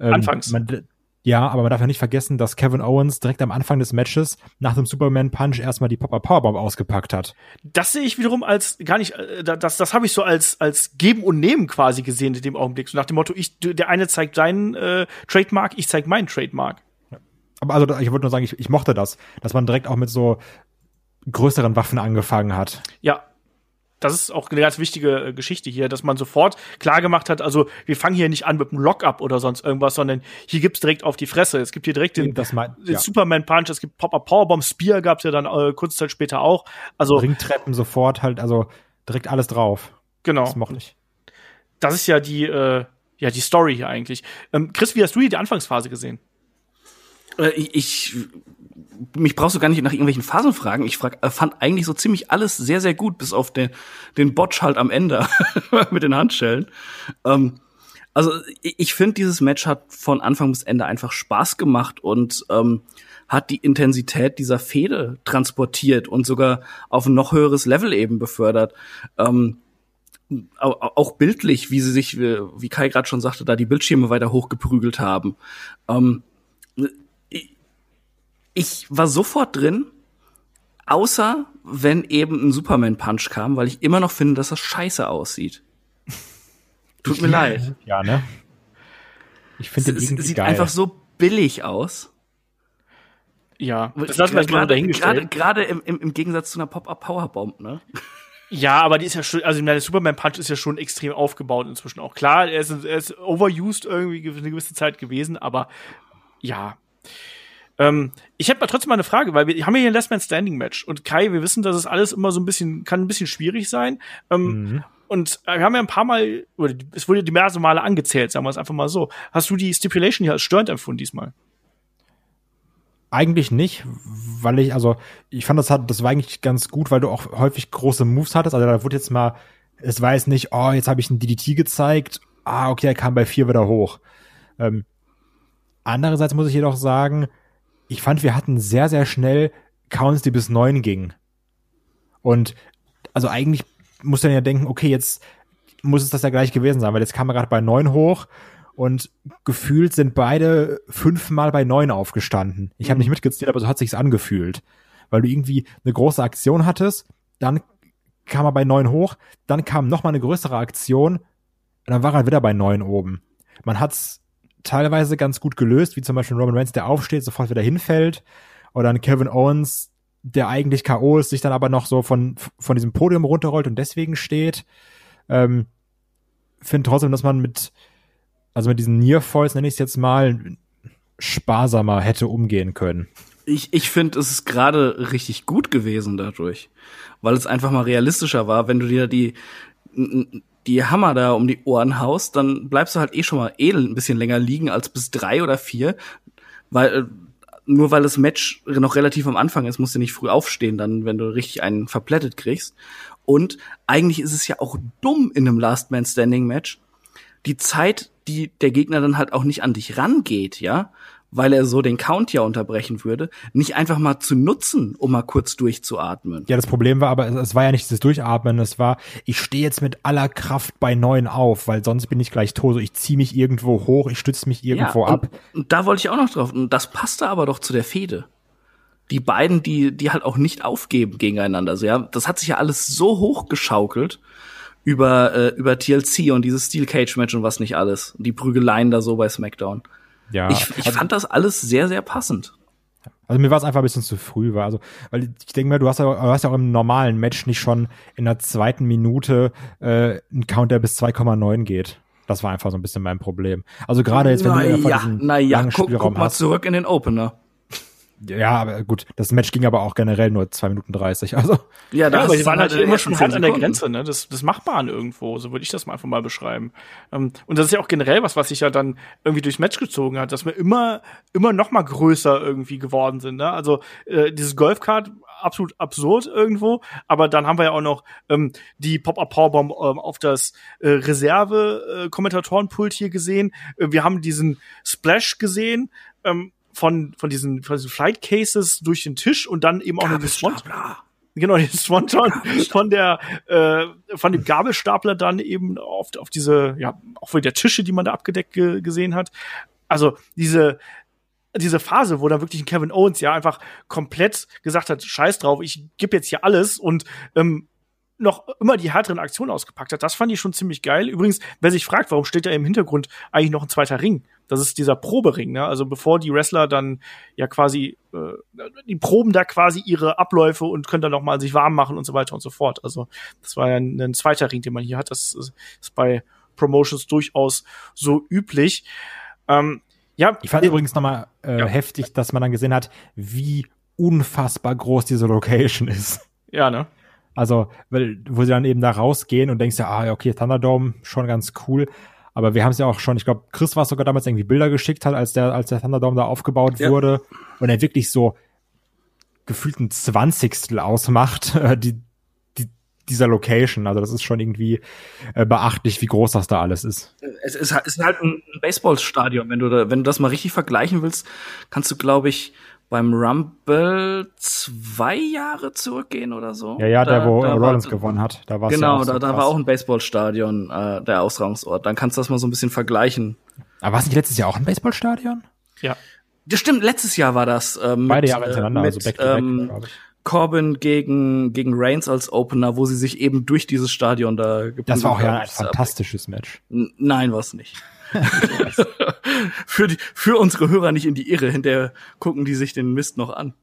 Ähm, Anfangs. Man, ja, aber man darf ja nicht vergessen, dass Kevin Owens direkt am Anfang des Matches nach dem Superman Punch erstmal die Popper Powerbomb ausgepackt hat. das sehe ich wiederum als gar nicht, äh, da- das, das habe ich so als, als Geben und Nehmen quasi gesehen in dem Augenblick. So nach dem Motto, ich, der eine zeigt seinen äh, Trademark, ich zeig meinen Trademark. Aber also ich wollte nur sagen, ich, ich mochte das, dass man direkt auch mit so größeren Waffen angefangen hat. Ja. Das ist auch eine ganz wichtige äh, Geschichte hier, dass man sofort klar gemacht hat, also wir fangen hier nicht an mit einem Lockup oder sonst irgendwas, sondern hier gibt's direkt auf die Fresse. Es gibt hier direkt den, Das mein- den ja. Superman Punch, es gibt Pop-Up Powerbomb, Spear gab's ja dann äh, kurze Zeit später auch. Also Ringtreppen sofort halt, also direkt alles drauf. genau, Das mochte ich. das ist ja die äh, ja die Story hier eigentlich. Ähm, Chris, wie hast du hier die Anfangsphase gesehen? Äh, ich mich brauchst du gar nicht nach irgendwelchen Phasen fragen. Ich frag, äh, fand eigentlich so ziemlich alles sehr, sehr gut, bis auf den, den Botch halt am Ende [LAUGHS] mit den Handschellen. Ähm, also ich, finde, dieses Match hat von Anfang bis Ende einfach Spaß gemacht und ähm, hat die Intensität dieser Fehde transportiert und sogar auf ein noch höheres Level eben befördert. Ähm, au- au- auch bildlich, wie sie sich, wie wie Kai gerade schon sagte, da die Bildschirme weiter hochgeprügelt haben. Ähm, ich war sofort drin, außer wenn eben ein Superman-Punch kam, weil ich immer noch finde, dass das scheiße aussieht. Tut mir leid. Ja, ne? Ich finde Es irgendwie sieht geil. einfach so billig aus. Ja, das lassen wir jetzt mal Gerade- dahingestellt. Gerade im, im, im Gegensatz zu einer Pop-Up-Powerbomb, ne? Ja, aber die ist ja schon, also der Superman Punch ist ja schon extrem aufgebaut inzwischen auch. Klar, er ist, er ist overused irgendwie ge- eine gewisse Zeit gewesen, aber ja. Ähm, ich hätte mal trotzdem mal eine Frage, weil wir haben ja hier ein Last Man Standing Match und Kai, wir wissen, dass es alles immer so ein bisschen, kann ein bisschen schwierig sein. Ähm, Mhm. Und äh, wir haben ja ein paar Mal, oder es wurde diverse Male angezählt, sagen wir es einfach mal so. Hast du die Stipulation hier als störend empfunden diesmal? Eigentlich nicht, weil ich, also, ich fand das hat, das war eigentlich ganz gut, weil du auch häufig große Moves hattest. Also da wurde jetzt mal, es war jetzt nicht, oh, jetzt habe ich einen DDT gezeigt, ah, okay, er kam bei vier wieder hoch. Ähm, andererseits muss ich jedoch sagen, ich fand, wir hatten sehr, sehr schnell Counts, die bis neun gingen. Und also eigentlich muss dann ja denken, okay, jetzt muss es das ja gleich gewesen sein, weil jetzt kam er gerade bei neun hoch und gefühlt sind beide fünfmal bei neun aufgestanden. Ich habe nicht mitgezählt, aber so hat sich's angefühlt, weil du irgendwie eine große Aktion hattest, dann kam er bei neun hoch, dann kam noch mal eine größere Aktion, und dann war er wieder bei neun oben. Man hat's teilweise ganz gut gelöst, wie zum Beispiel Roman Reigns, der aufsteht, sofort wieder hinfällt, oder ein Kevin Owens, der eigentlich K.O. ist, sich dann aber noch so von, von diesem Podium runterrollt und deswegen steht. Ähm, Finde trotzdem, dass man mit, also mit diesen Nearfalls, nenne ich es jetzt mal, sparsamer hätte umgehen können. Ich, ich finde, es ist gerade richtig gut gewesen dadurch, weil es einfach mal realistischer war. Wenn du dir die, die Hammer da um die Ohren haust, dann bleibst du halt eh schon mal edel ein bisschen länger liegen als bis drei oder vier, weil äh, nur weil das Match noch relativ am Anfang ist, musst du nicht früh aufstehen, dann, wenn du richtig einen verplättet kriegst. Und eigentlich ist es ja auch dumm in einem Last Man Standing Match, die Zeit, die der Gegner dann halt auch nicht an dich rangeht, ja, weil er so den Count ja unterbrechen würde, nicht einfach mal zu nutzen, um mal kurz durchzuatmen. Ja, das Problem war aber, es- war ja nicht dieses Durchatmen, es war, ich stehe jetzt mit aller Kraft bei neun auf, weil sonst bin ich gleich tot. So, Ich ziehe mich irgendwo hoch, ich stütze mich irgendwo ja, ab. Und, und da wollte ich auch noch drauf. Und das passte aber doch zu der Fehde. Die beiden, die, die halt auch nicht aufgeben gegeneinander. Also ja, das hat sich ja alles so hochgeschaukelt über, äh, über TLC und dieses Steel Cage Match und was nicht alles. Die Prügeleien da so bei SmackDown. Ja, ich ich fand das alles sehr, sehr passend. Also mir war es einfach ein bisschen zu früh, war also, weil ich denke mal, du hast ja, du hast ja auch im normalen Match nicht schon in der zweiten Minute äh, einen Count, der bis 2,9 geht. Das war einfach so ein bisschen mein Problem. Also gerade jetzt, wenn du na von ja, diesem na ja, guck, guck mal hast. zurück in den Opener. Ja, aber gut, das Match ging aber auch generell nur 2 Minuten 30. Also Ja, Ja, aber die waren halt den immer schon hart an der. Grenze, ne? Das, das Machbaren irgendwo, so würde ich das mal einfach mal beschreiben. Ähm, und das ist ja auch generell was, was sich ja dann irgendwie durchs Match gezogen hat, dass wir immer, immer noch mal größer irgendwie geworden sind, ne? Also, äh, dieses Golfkart, absolut absurd irgendwo, aber dann haben wir ja auch noch ähm, die Pop-Up-Powerbomb ähm, auf das äh, Reserve-Kommentatorenpult hier gesehen. Äh, wir haben diesen Splash gesehen, ähm, von, von diesen, von diesen Flight Cases durch den Tisch und dann eben auch noch das Swan genau, den Swanton von der, äh, von dem Gabelstapler dann eben auf, auf diese, ja, auch für der Tische, die man da abgedeckt ge gesehen hat. Also diese, diese Phase, wo dann wirklich ein Kevin Owens ja einfach komplett gesagt hat, scheiß drauf, ich gebe jetzt hier alles und ähm, noch immer die härteren Aktionen ausgepackt hat. Das fand ich schon ziemlich geil. Übrigens, wer sich fragt, warum steht da im Hintergrund eigentlich noch ein zweiter Ring? Das ist dieser Probering, ne? Also bevor die Wrestler dann ja quasi äh, die proben da quasi ihre Abläufe und können dann noch mal sich warm machen und so weiter und so fort. Also das war ja ein, ein zweiter Ring, den man hier hat. Das ist, ist bei Promotions durchaus so üblich. Ähm, ja, ich fand übrigens nochmal äh, ja. heftig, dass man dann gesehen hat, wie unfassbar groß diese Location ist. Ja, ne? Also, weil, wo sie dann eben da rausgehen und denkst ja, ah, okay, Thunderdome, schon ganz cool. Aber wir haben es ja auch schon, ich glaube, Chris war sogar damals irgendwie Bilder geschickt hat, als der, als der Thunderdome da aufgebaut ja. wurde und er wirklich so gefühlt ein Zwanzigstel ausmacht, [LAUGHS] äh, die, die, dieser Location. Also das ist schon irgendwie äh, beachtlich, wie groß das da alles ist. Es ist, es ist halt ein Baseballstadion. Wenn du da, wenn du das mal richtig vergleichen willst, kannst du, glaube ich, beim Rumble zwei Jahre zurückgehen oder so. Ja, ja, da, der, wo da Rollins war, gewonnen hat. Da war genau, ja da, so da war auch ein Baseballstadion äh, der Austragungsort. Dann kannst du das mal so ein bisschen vergleichen. Aber war es nicht letztes Jahr auch ein Baseballstadion? Ja. Das stimmt, letztes Jahr war das. Ähm, Beide Jahre hintereinander, mit, also back to back, ähm, glaube ich. Corbin gegen, gegen Reigns als Opener, wo sie sich eben durch dieses Stadion da geprügelt Das war auch ja ein fantastisches Match. N nein, war's nicht. [LAUGHS] für, die, für unsere Hörer nicht in die Irre, hinterher gucken die sich den Mist noch an.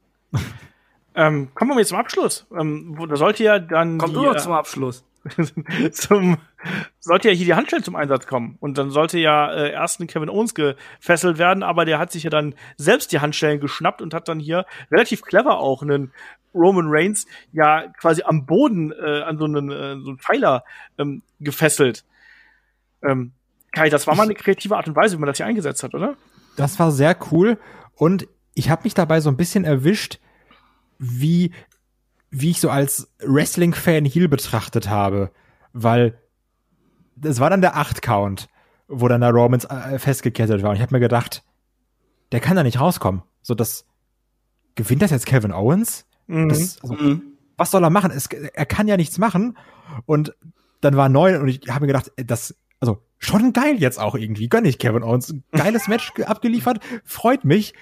Ähm, kommen wir jetzt zum Abschluss. Ähm, da sollte ja dann. Kommt nur zum Abschluss. [LAUGHS] zum, sollte ja hier die Handschellen zum Einsatz kommen. Und dann sollte ja äh, erst ein Kevin Owens gefesselt werden, aber der hat sich ja dann selbst die Handschellen geschnappt und hat dann hier relativ clever auch einen Roman Reigns ja quasi am Boden äh, an so einen, äh, so einen Pfeiler ähm, gefesselt. Ähm, Kai, das war mal eine kreative Art und Weise, wie man das hier eingesetzt hat, oder? Das war sehr cool und ich habe mich dabei so ein bisschen erwischt, wie wie ich so als Wrestling-Fan Heel betrachtet habe, weil das war dann der 8-Count, wo dann der Romans äh, festgekettet war. Und ich habe mir gedacht, der kann da nicht rauskommen. So, das gewinnt das jetzt Kevin Owens? Mhm. Das, also, mhm. Was soll er machen? Es, er kann ja nichts machen. Und dann war neun und ich habe mir gedacht, das also schon geil jetzt auch irgendwie. Gönn ich Kevin Owens. Geiles Match abgeliefert, freut mich.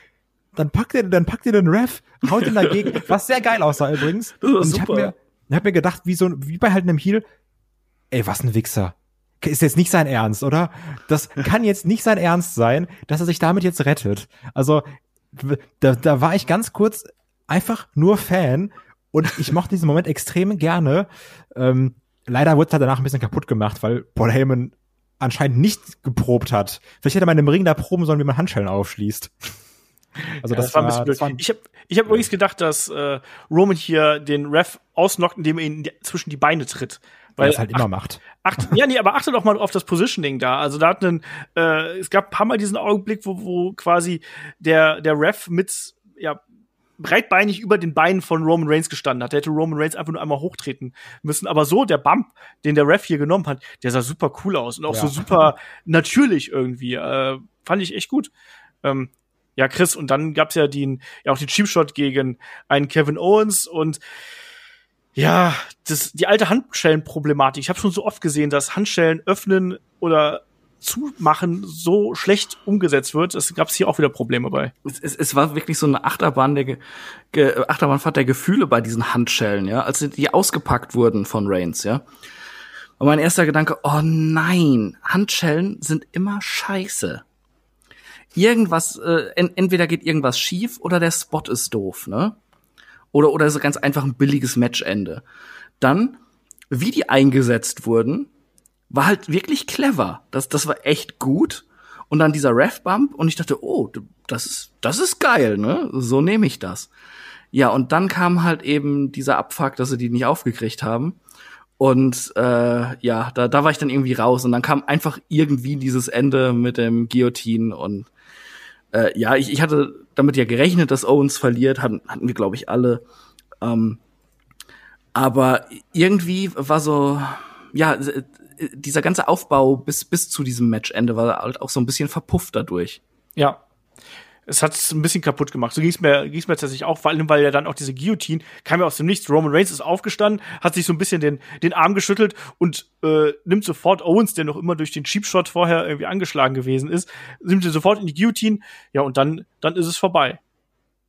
Dann packt er, dann packt er den Ref, haut ihn dagegen, [LAUGHS] was sehr geil aussah übrigens. Das und ich habe mir, hab mir gedacht, wie so, wie bei halt einem Heel, ey, was ein Wichser. Ist jetzt nicht sein Ernst, oder? Das kann jetzt nicht sein Ernst sein, dass er sich damit jetzt rettet. Also, da, da war ich ganz kurz einfach nur Fan und ich mochte diesen Moment extrem gerne. Ähm, leider wurde er danach ein bisschen kaputt gemacht, weil Paul Heyman anscheinend nicht geprobt hat. Vielleicht hätte man im Ring da proben sollen, wie man Handschellen aufschließt. Also das, ja, das war ein bisschen blöd. War ich habe ich hab übrigens gedacht, dass äh, Roman hier den Ref ausnockt, indem er ihn zwischen die Beine tritt. Weil er es halt immer macht. Acht, ja, nee, aber achte doch mal auf das Positioning da. Also da hat einen, äh, es gab ein paar Mal diesen Augenblick, wo, wo quasi der, der Ref mit ja, breitbeinig über den Beinen von Roman Reigns gestanden hat. Der hätte Roman Reigns einfach nur einmal hochtreten müssen. Aber so, der Bump, den der Ref hier genommen hat, der sah super cool aus und auch ja. so super [LAUGHS] natürlich irgendwie. Äh, fand ich echt gut. Ähm, ja, Chris, und dann gab's ja den, ja auch den Cheap Shot gegen einen Kevin Owens und ja, das, die alte Handschellenproblematik. Ich habe schon so oft gesehen, dass Handschellen öffnen oder Zumachen so schlecht umgesetzt wird. Es gab hier auch wieder Probleme bei. Es, es, es war wirklich so eine Achterbahn der Ge Achterbahnfahrt der Gefühle bei diesen Handschellen, ja, als die ausgepackt wurden von Reigns, ja. Und mein erster Gedanke, oh nein, Handschellen sind immer scheiße. Irgendwas, äh, entweder geht irgendwas schief oder der Spot ist doof, ne? Oder, oder so ganz einfach ein billiges Matchende. Dann, wie die eingesetzt wurden, war halt wirklich clever. Das, das war echt gut. Und dann dieser Ref-Bump und ich dachte, oh, das ist, das ist geil, ne? So nehme ich das. Ja, und dann kam halt eben dieser Abfuck, dass sie die nicht aufgekriegt haben. Und äh, ja, da, da war ich dann irgendwie raus. Und dann kam einfach irgendwie dieses Ende mit dem Guillotine. Und äh, ja, ich, ich hatte damit ja gerechnet, dass Owens verliert, hatten, hatten wir, glaube ich, alle. Ähm, aber irgendwie war so, ja, dieser ganze Aufbau bis, bis zu diesem Matchende war halt auch so ein bisschen verpufft dadurch. Ja. Es hat es ein bisschen kaputt gemacht. So ging es mir, ging's mir tatsächlich auch, vor allem, weil ja dann auch diese Guillotine kam ja aus dem Nichts. Roman Reigns ist aufgestanden, hat sich so ein bisschen den, den Arm geschüttelt und äh, nimmt sofort Owens, der noch immer durch den Cheap Shot vorher irgendwie angeschlagen gewesen ist, nimmt ihn sofort in die Guillotine. Ja, und dann, dann ist es vorbei.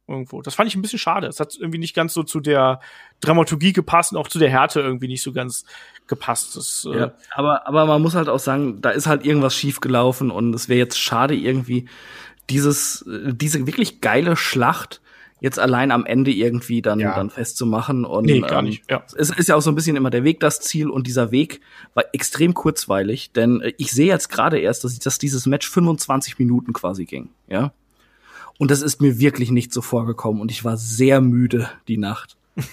Irgendwo. Das fand ich ein bisschen schade. Es hat irgendwie nicht ganz so zu der Dramaturgie gepasst und auch zu der Härte irgendwie nicht so ganz gepasst. Das, äh ja, aber, aber man muss halt auch sagen, da ist halt irgendwas schiefgelaufen und es wäre jetzt schade irgendwie dieses, äh, diese wirklich geile Schlacht jetzt allein am Ende irgendwie dann, ja. dann festzumachen. Und nee, gar nicht. Ja. es ist ja auch so ein bisschen immer der Weg das Ziel und dieser Weg war extrem kurzweilig, denn äh, ich sehe jetzt gerade erst, dass, dass dieses Match 25 Minuten quasi ging. Ja. Und das ist mir wirklich nicht so vorgekommen und ich war sehr müde die Nacht. [LAUGHS]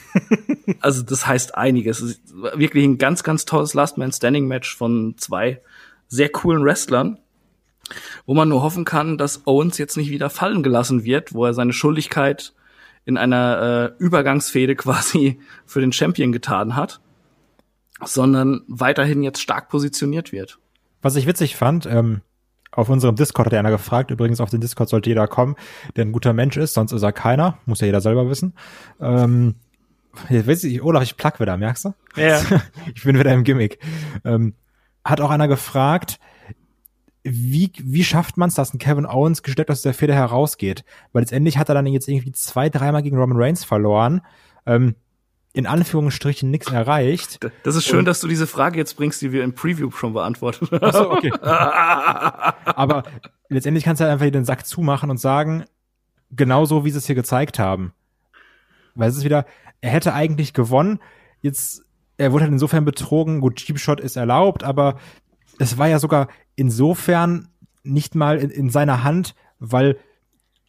also das heißt einiges. Es ist wirklich ein ganz, ganz tolles Last Man Standing Match von zwei sehr coolen Wrestlern, wo man nur hoffen kann, dass Owens jetzt nicht wieder fallen gelassen wird, wo er seine Schuldigkeit in einer äh, Übergangsfehde [LAUGHS] quasi für den Champion getan hat, sondern weiterhin jetzt stark positioniert wird. Was ich witzig fand, ähm, auf unserem Discord hat einer gefragt, übrigens auf den Discord sollte jeder kommen, der ein guter Mensch ist, sonst ist er keiner, muss ja jeder selber wissen. Ähm, jetzt weiß ich, Olaf, ich plack wieder, merkst du? Ja. [LAUGHS] ich bin wieder im Gimmick. Ähm, hat auch einer gefragt, wie, wie schafft man es, dass ein Kevin Owens gesteckt aus der Feder herausgeht? Weil letztendlich hat er dann jetzt irgendwie zwei, dreimal gegen Roman Reigns verloren. Ähm, in Anführungsstrichen nichts erreicht. Das ist schön, und, dass du diese Frage jetzt bringst, die wir im Preview schon beantwortet haben. Achso, okay. [LAUGHS] Aber letztendlich kannst du halt einfach den Sack zumachen und sagen, genauso wie sie es hier gezeigt haben. Weil es ist wieder, er hätte eigentlich gewonnen. Jetzt, er wurde halt insofern betrogen. Gut, Cheap Shot ist erlaubt, aber es war ja sogar insofern nicht mal in, in seiner Hand, weil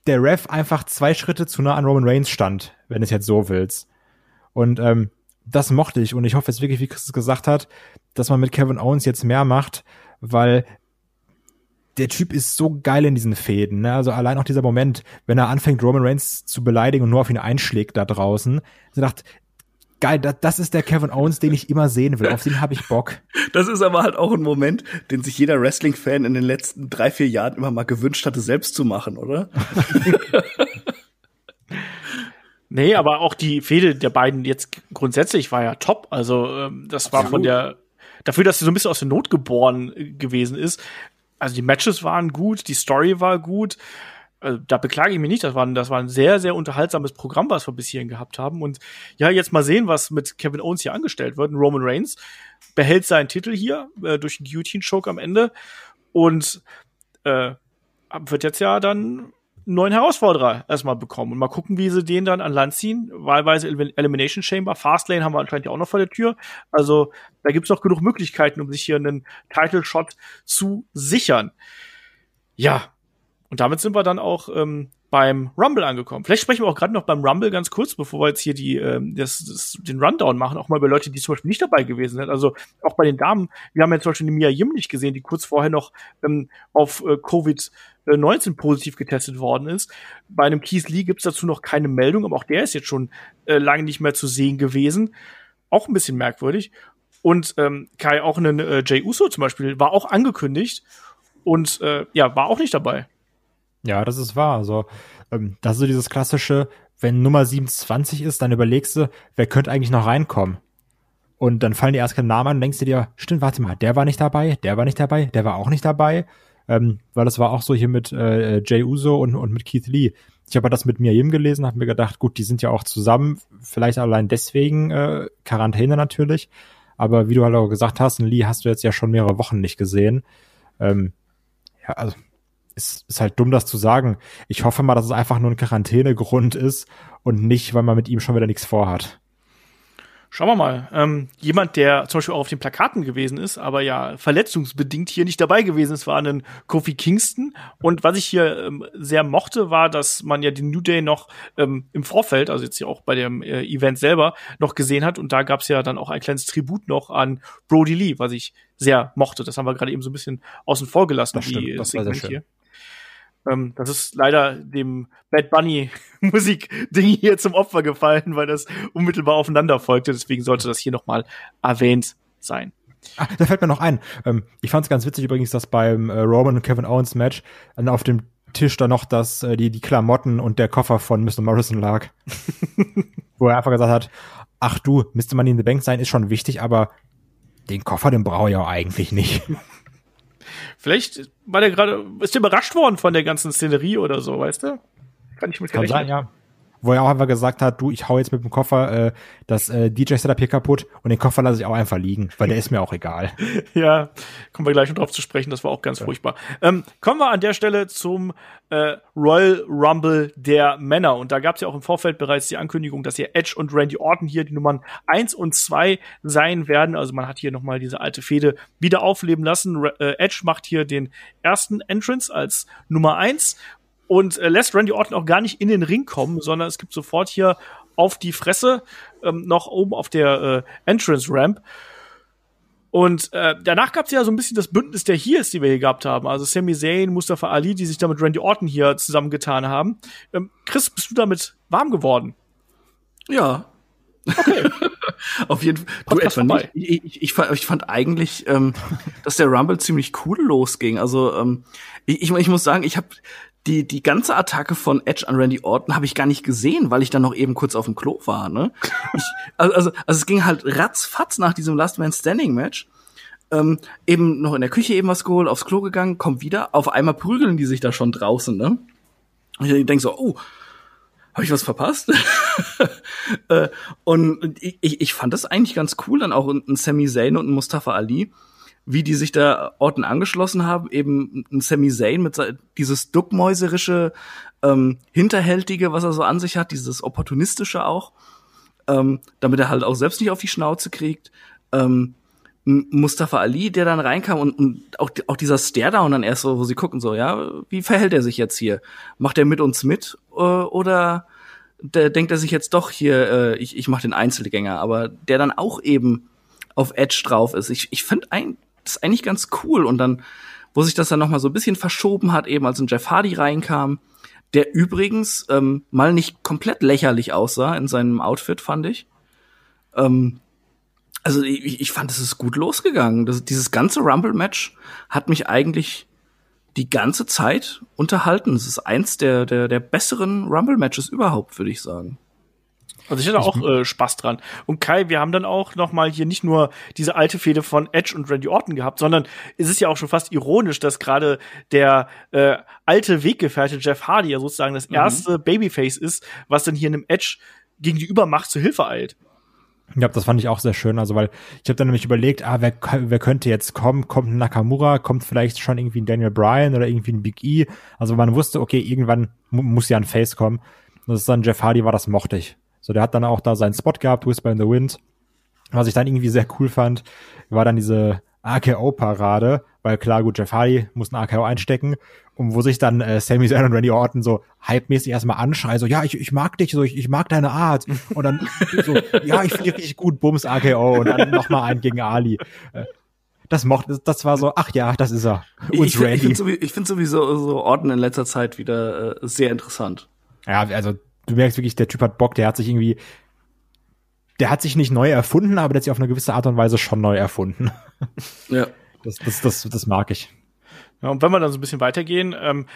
der Ref einfach zwei Schritte zu nah an Roman Reigns stand, wenn es jetzt so willst. Und ähm, das mochte ich und ich hoffe jetzt wirklich, wie Chris gesagt hat, dass man mit Kevin Owens jetzt mehr macht, weil der Typ ist so geil in diesen Fäden. Ne? Also allein auch dieser Moment, wenn er anfängt, Roman Reigns zu beleidigen und nur auf ihn einschlägt da draußen. Ich dachte, geil, das, das ist der Kevin Owens, den ich immer sehen will. Auf den habe ich Bock. [LAUGHS] Das ist aber halt auch ein Moment, den sich jeder Wrestling-Fan in den letzten drei, vier Jahren immer mal gewünscht hatte, selbst zu machen, oder? [LAUGHS] Nee, aber auch die Fehde der beiden jetzt grundsätzlich war ja top. Also ähm, das war von der dafür, dass sie so ein bisschen aus der Not geboren äh, gewesen ist. Also die Matches waren gut, die Story war gut. Also, da beklage ich mich nicht. Das war, ein, das war ein sehr, sehr unterhaltsames Programm, was wir bis hierhin gehabt haben. Und ja, jetzt mal sehen, was mit Kevin Owens hier angestellt wird. Roman Reigns behält seinen Titel hier äh, durch einen Guillotine-Choke am Ende und äh, wird jetzt ja dann neuen Herausforderer erstmal bekommen und mal gucken, wie sie den dann an Land ziehen. Wahlweise Elimination Chamber, Fastlane haben wir anscheinend ja auch noch vor der Tür. Also da gibt's noch genug Möglichkeiten, um sich hier einen Title Shot zu sichern. Ja, und damit sind wir dann auch ähm, beim Rumble angekommen. Vielleicht sprechen wir auch gerade noch beim Rumble ganz kurz, bevor wir jetzt hier die, ähm, das, das, den Rundown machen, auch mal über Leute, die zum Beispiel nicht dabei gewesen sind. Also auch bei den Damen, wir haben jetzt zum Beispiel die Mia Yim nicht gesehen, die kurz vorher noch ähm, auf äh, Covid 19 positiv getestet worden ist. Bei einem Keith Lee gibt's dazu noch keine Meldung, aber auch der ist jetzt schon äh, lange nicht mehr zu sehen gewesen. Auch ein bisschen merkwürdig. Und ähm, Kai, auch einen äh, Jay Uso zum Beispiel, war auch angekündigt und äh, ja, war auch nicht dabei. Ja, das ist wahr. Also, ähm, das ist so dieses klassische, wenn Nummer 27 ist, dann überlegst du, wer könnte eigentlich noch reinkommen? Und dann fallen dir erst keine Namen an und denkst du dir, stimmt, warte mal, der war nicht dabei, der war nicht dabei, der war auch nicht dabei. Ähm, weil das war auch so hier mit äh, Jay Uso und, und mit Keith Lee. Ich habe das mit Miriam gelesen, habe mir gedacht, gut, die sind ja auch zusammen, vielleicht allein deswegen äh, Quarantäne natürlich. Aber wie du halt auch gesagt hast, Lee hast du jetzt ja schon mehrere Wochen nicht gesehen. Ähm, ja, also ist, ist halt dumm, das zu sagen. Ich hoffe mal, dass es einfach nur ein Quarantänegrund ist und nicht, weil man mit ihm schon wieder nichts vorhat. Schauen wir mal. Ähm, jemand, der zum Beispiel auch auf den Plakaten gewesen ist, aber ja verletzungsbedingt hier nicht dabei gewesen ist, war ein Kofi Kingston. Und was ich hier ähm, sehr mochte, war, dass man ja den New Day noch ähm, im Vorfeld, also jetzt hier auch bei dem äh, Event selber, noch gesehen hat. Und da gab es ja dann auch ein kleines Tribut noch an Brody Lee, was ich sehr mochte. Das haben wir gerade eben so ein bisschen außen vor gelassen, das stimmt, das Segment hier. Ähm, das ist leider dem Bad Bunny [LAUGHS] Musik-Ding hier zum Opfer gefallen, weil das unmittelbar aufeinander folgte. Deswegen sollte das hier nochmal erwähnt sein. Ah, da fällt mir noch ein. Ähm, ich fand es ganz witzig übrigens, dass beim äh, Roman und Kevin Owens Match dann auf dem Tisch da noch das, äh, die, die Klamotten und der Koffer von Mr. Morrison lag. [LAUGHS] Wo er einfach gesagt hat, ach du, Mr. Money in the Bank sein ist schon wichtig, aber den Koffer, den brauche ich auch eigentlich nicht. [LAUGHS] Vielleicht war der gerade, ist der überrascht worden von der ganzen Szenerie oder so, weißt du? Kann ich mit Kann sein, ja. Wo er auch einfach gesagt hat, du, ich hau jetzt mit dem Koffer äh, das äh, DJ-Setup hier kaputt und den Koffer lasse ich auch einfach liegen, weil der ist mir auch egal. [LAUGHS] ja, kommen wir gleich noch drauf zu sprechen, das war auch ganz ja. furchtbar. Ähm, kommen wir an der Stelle zum äh, Royal Rumble der Männer. Und da gab es ja auch im Vorfeld bereits die Ankündigung, dass hier Edge und Randy Orton hier die Nummern eins und zwei sein werden. Also man hat hier nochmal diese alte Fehde wieder aufleben lassen. R äh, Edge macht hier den ersten Entrance als Nummer eins und äh, lässt Randy Orton auch gar nicht in den Ring kommen, sondern es gibt sofort hier auf die Fresse ähm, noch oben auf der äh, Entrance Ramp. Und äh, danach gab es ja so ein bisschen das Bündnis der Heels, die wir hier gehabt haben. Also Sami Zayn, Mustafa Ali, die sich da mit Randy Orton hier zusammengetan haben. Ähm, Chris, bist du damit warm geworden? Ja. Okay. [LAUGHS] Auf jeden Fall. Du etwa nicht. Ich, ich, ich, fand, ich fand eigentlich, ähm, dass der Rumble ziemlich cool losging. Also ähm, ich, ich muss sagen, ich habe die, die ganze Attacke von Edge an Randy Orton habe ich gar nicht gesehen, weil ich dann noch eben kurz auf dem Klo war, ne? [LAUGHS] Ich, also, also, also es ging halt ratzfatz nach diesem Last Man Standing Match. Ähm, eben noch in der Küche eben was geholt, aufs Klo gegangen, kommt wieder, auf einmal prügeln die sich da schon draußen, ne? Und ich denke so, oh, habe ich was verpasst? [LAUGHS] äh, und ich, ich fand das eigentlich ganz cool, dann auch ein Sami Zayn und ein Mustafa Ali wie die sich da Orten angeschlossen haben, eben ein Sami Zayn mit dieses duckmäuserische, ähm, hinterhältige, was er so an sich hat, dieses opportunistische auch, ähm, damit er halt auch selbst nicht auf die Schnauze kriegt. Ähm, Mustafa Ali, der dann reinkam und, und auch, auch dieser Stare-Down dann erst so, wo sie gucken so, ja, wie verhält er sich jetzt hier? Macht er mit uns mit äh, oder der, denkt er sich jetzt doch hier, äh, ich, ich mach den Einzelgänger, aber der dann auch eben auf Edge drauf ist. Ich, ich finde ein, das ist eigentlich ganz cool. Und dann, wo sich das dann noch mal so ein bisschen verschoben hat, eben als ein Jeff Hardy reinkam, der übrigens ähm, mal nicht komplett lächerlich aussah in seinem Outfit, fand ich. Ähm, also ich, ich fand, es ist gut losgegangen. Das, dieses ganze Rumble-Match hat mich eigentlich die ganze Zeit unterhalten. Es ist eins der, der, der besseren Rumble-Matches überhaupt, würde ich sagen. Also ich hatte auch äh, Spaß dran. Und Kai, wir haben dann auch noch mal hier nicht nur diese alte Fehde von Edge und Randy Orton gehabt, sondern es ist ja auch schon fast ironisch, dass gerade der äh, alte Weggefährte Jeff Hardy ja sozusagen das mhm. erste mhm. Babyface ist, was dann hier einem Edge gegen die Übermacht zu Hilfe eilt. Ja, das fand ich auch sehr schön. Also, weil ich habe dann nämlich überlegt, ah, wer, wer könnte jetzt kommen? Kommt ein Nakamura? Kommt vielleicht schon irgendwie ein Daniel Bryan oder irgendwie ein Big E? Also man wusste, okay, irgendwann mu muss ja ein Face kommen. Und das ist dann Jeff Hardy war, das mochte ich. So, der hat dann auch da seinen Spot gehabt, Whisper in the Wind. Was ich dann irgendwie sehr cool fand, war dann diese AKO-Parade, weil klar, gut, Jeff Hardy muss ein AKO einstecken und wo sich dann äh, Sami Zayn und Randy Orton so hype-mäßig erstmal anschreien, so, ja, ich, ich mag dich, so, ich, ich mag deine Art und dann [LAUGHS] so, ja, ich finde richtig gut, Bums AKO und dann nochmal ein gegen Ali. Äh, das mochte, das war so, ach ja, das ist er. Uns ich, Randy. Ich finde find sowieso so Orton in letzter Zeit wieder äh, sehr interessant. Ja, also du merkst wirklich, der Typ hat Bock, der hat sich irgendwie, der hat sich nicht neu erfunden, aber der hat sich auf eine gewisse Art und Weise schon neu erfunden. Ja. Das, das, das, das mag ich. Ja, und wenn wir dann so ein bisschen weitergehen, ähm,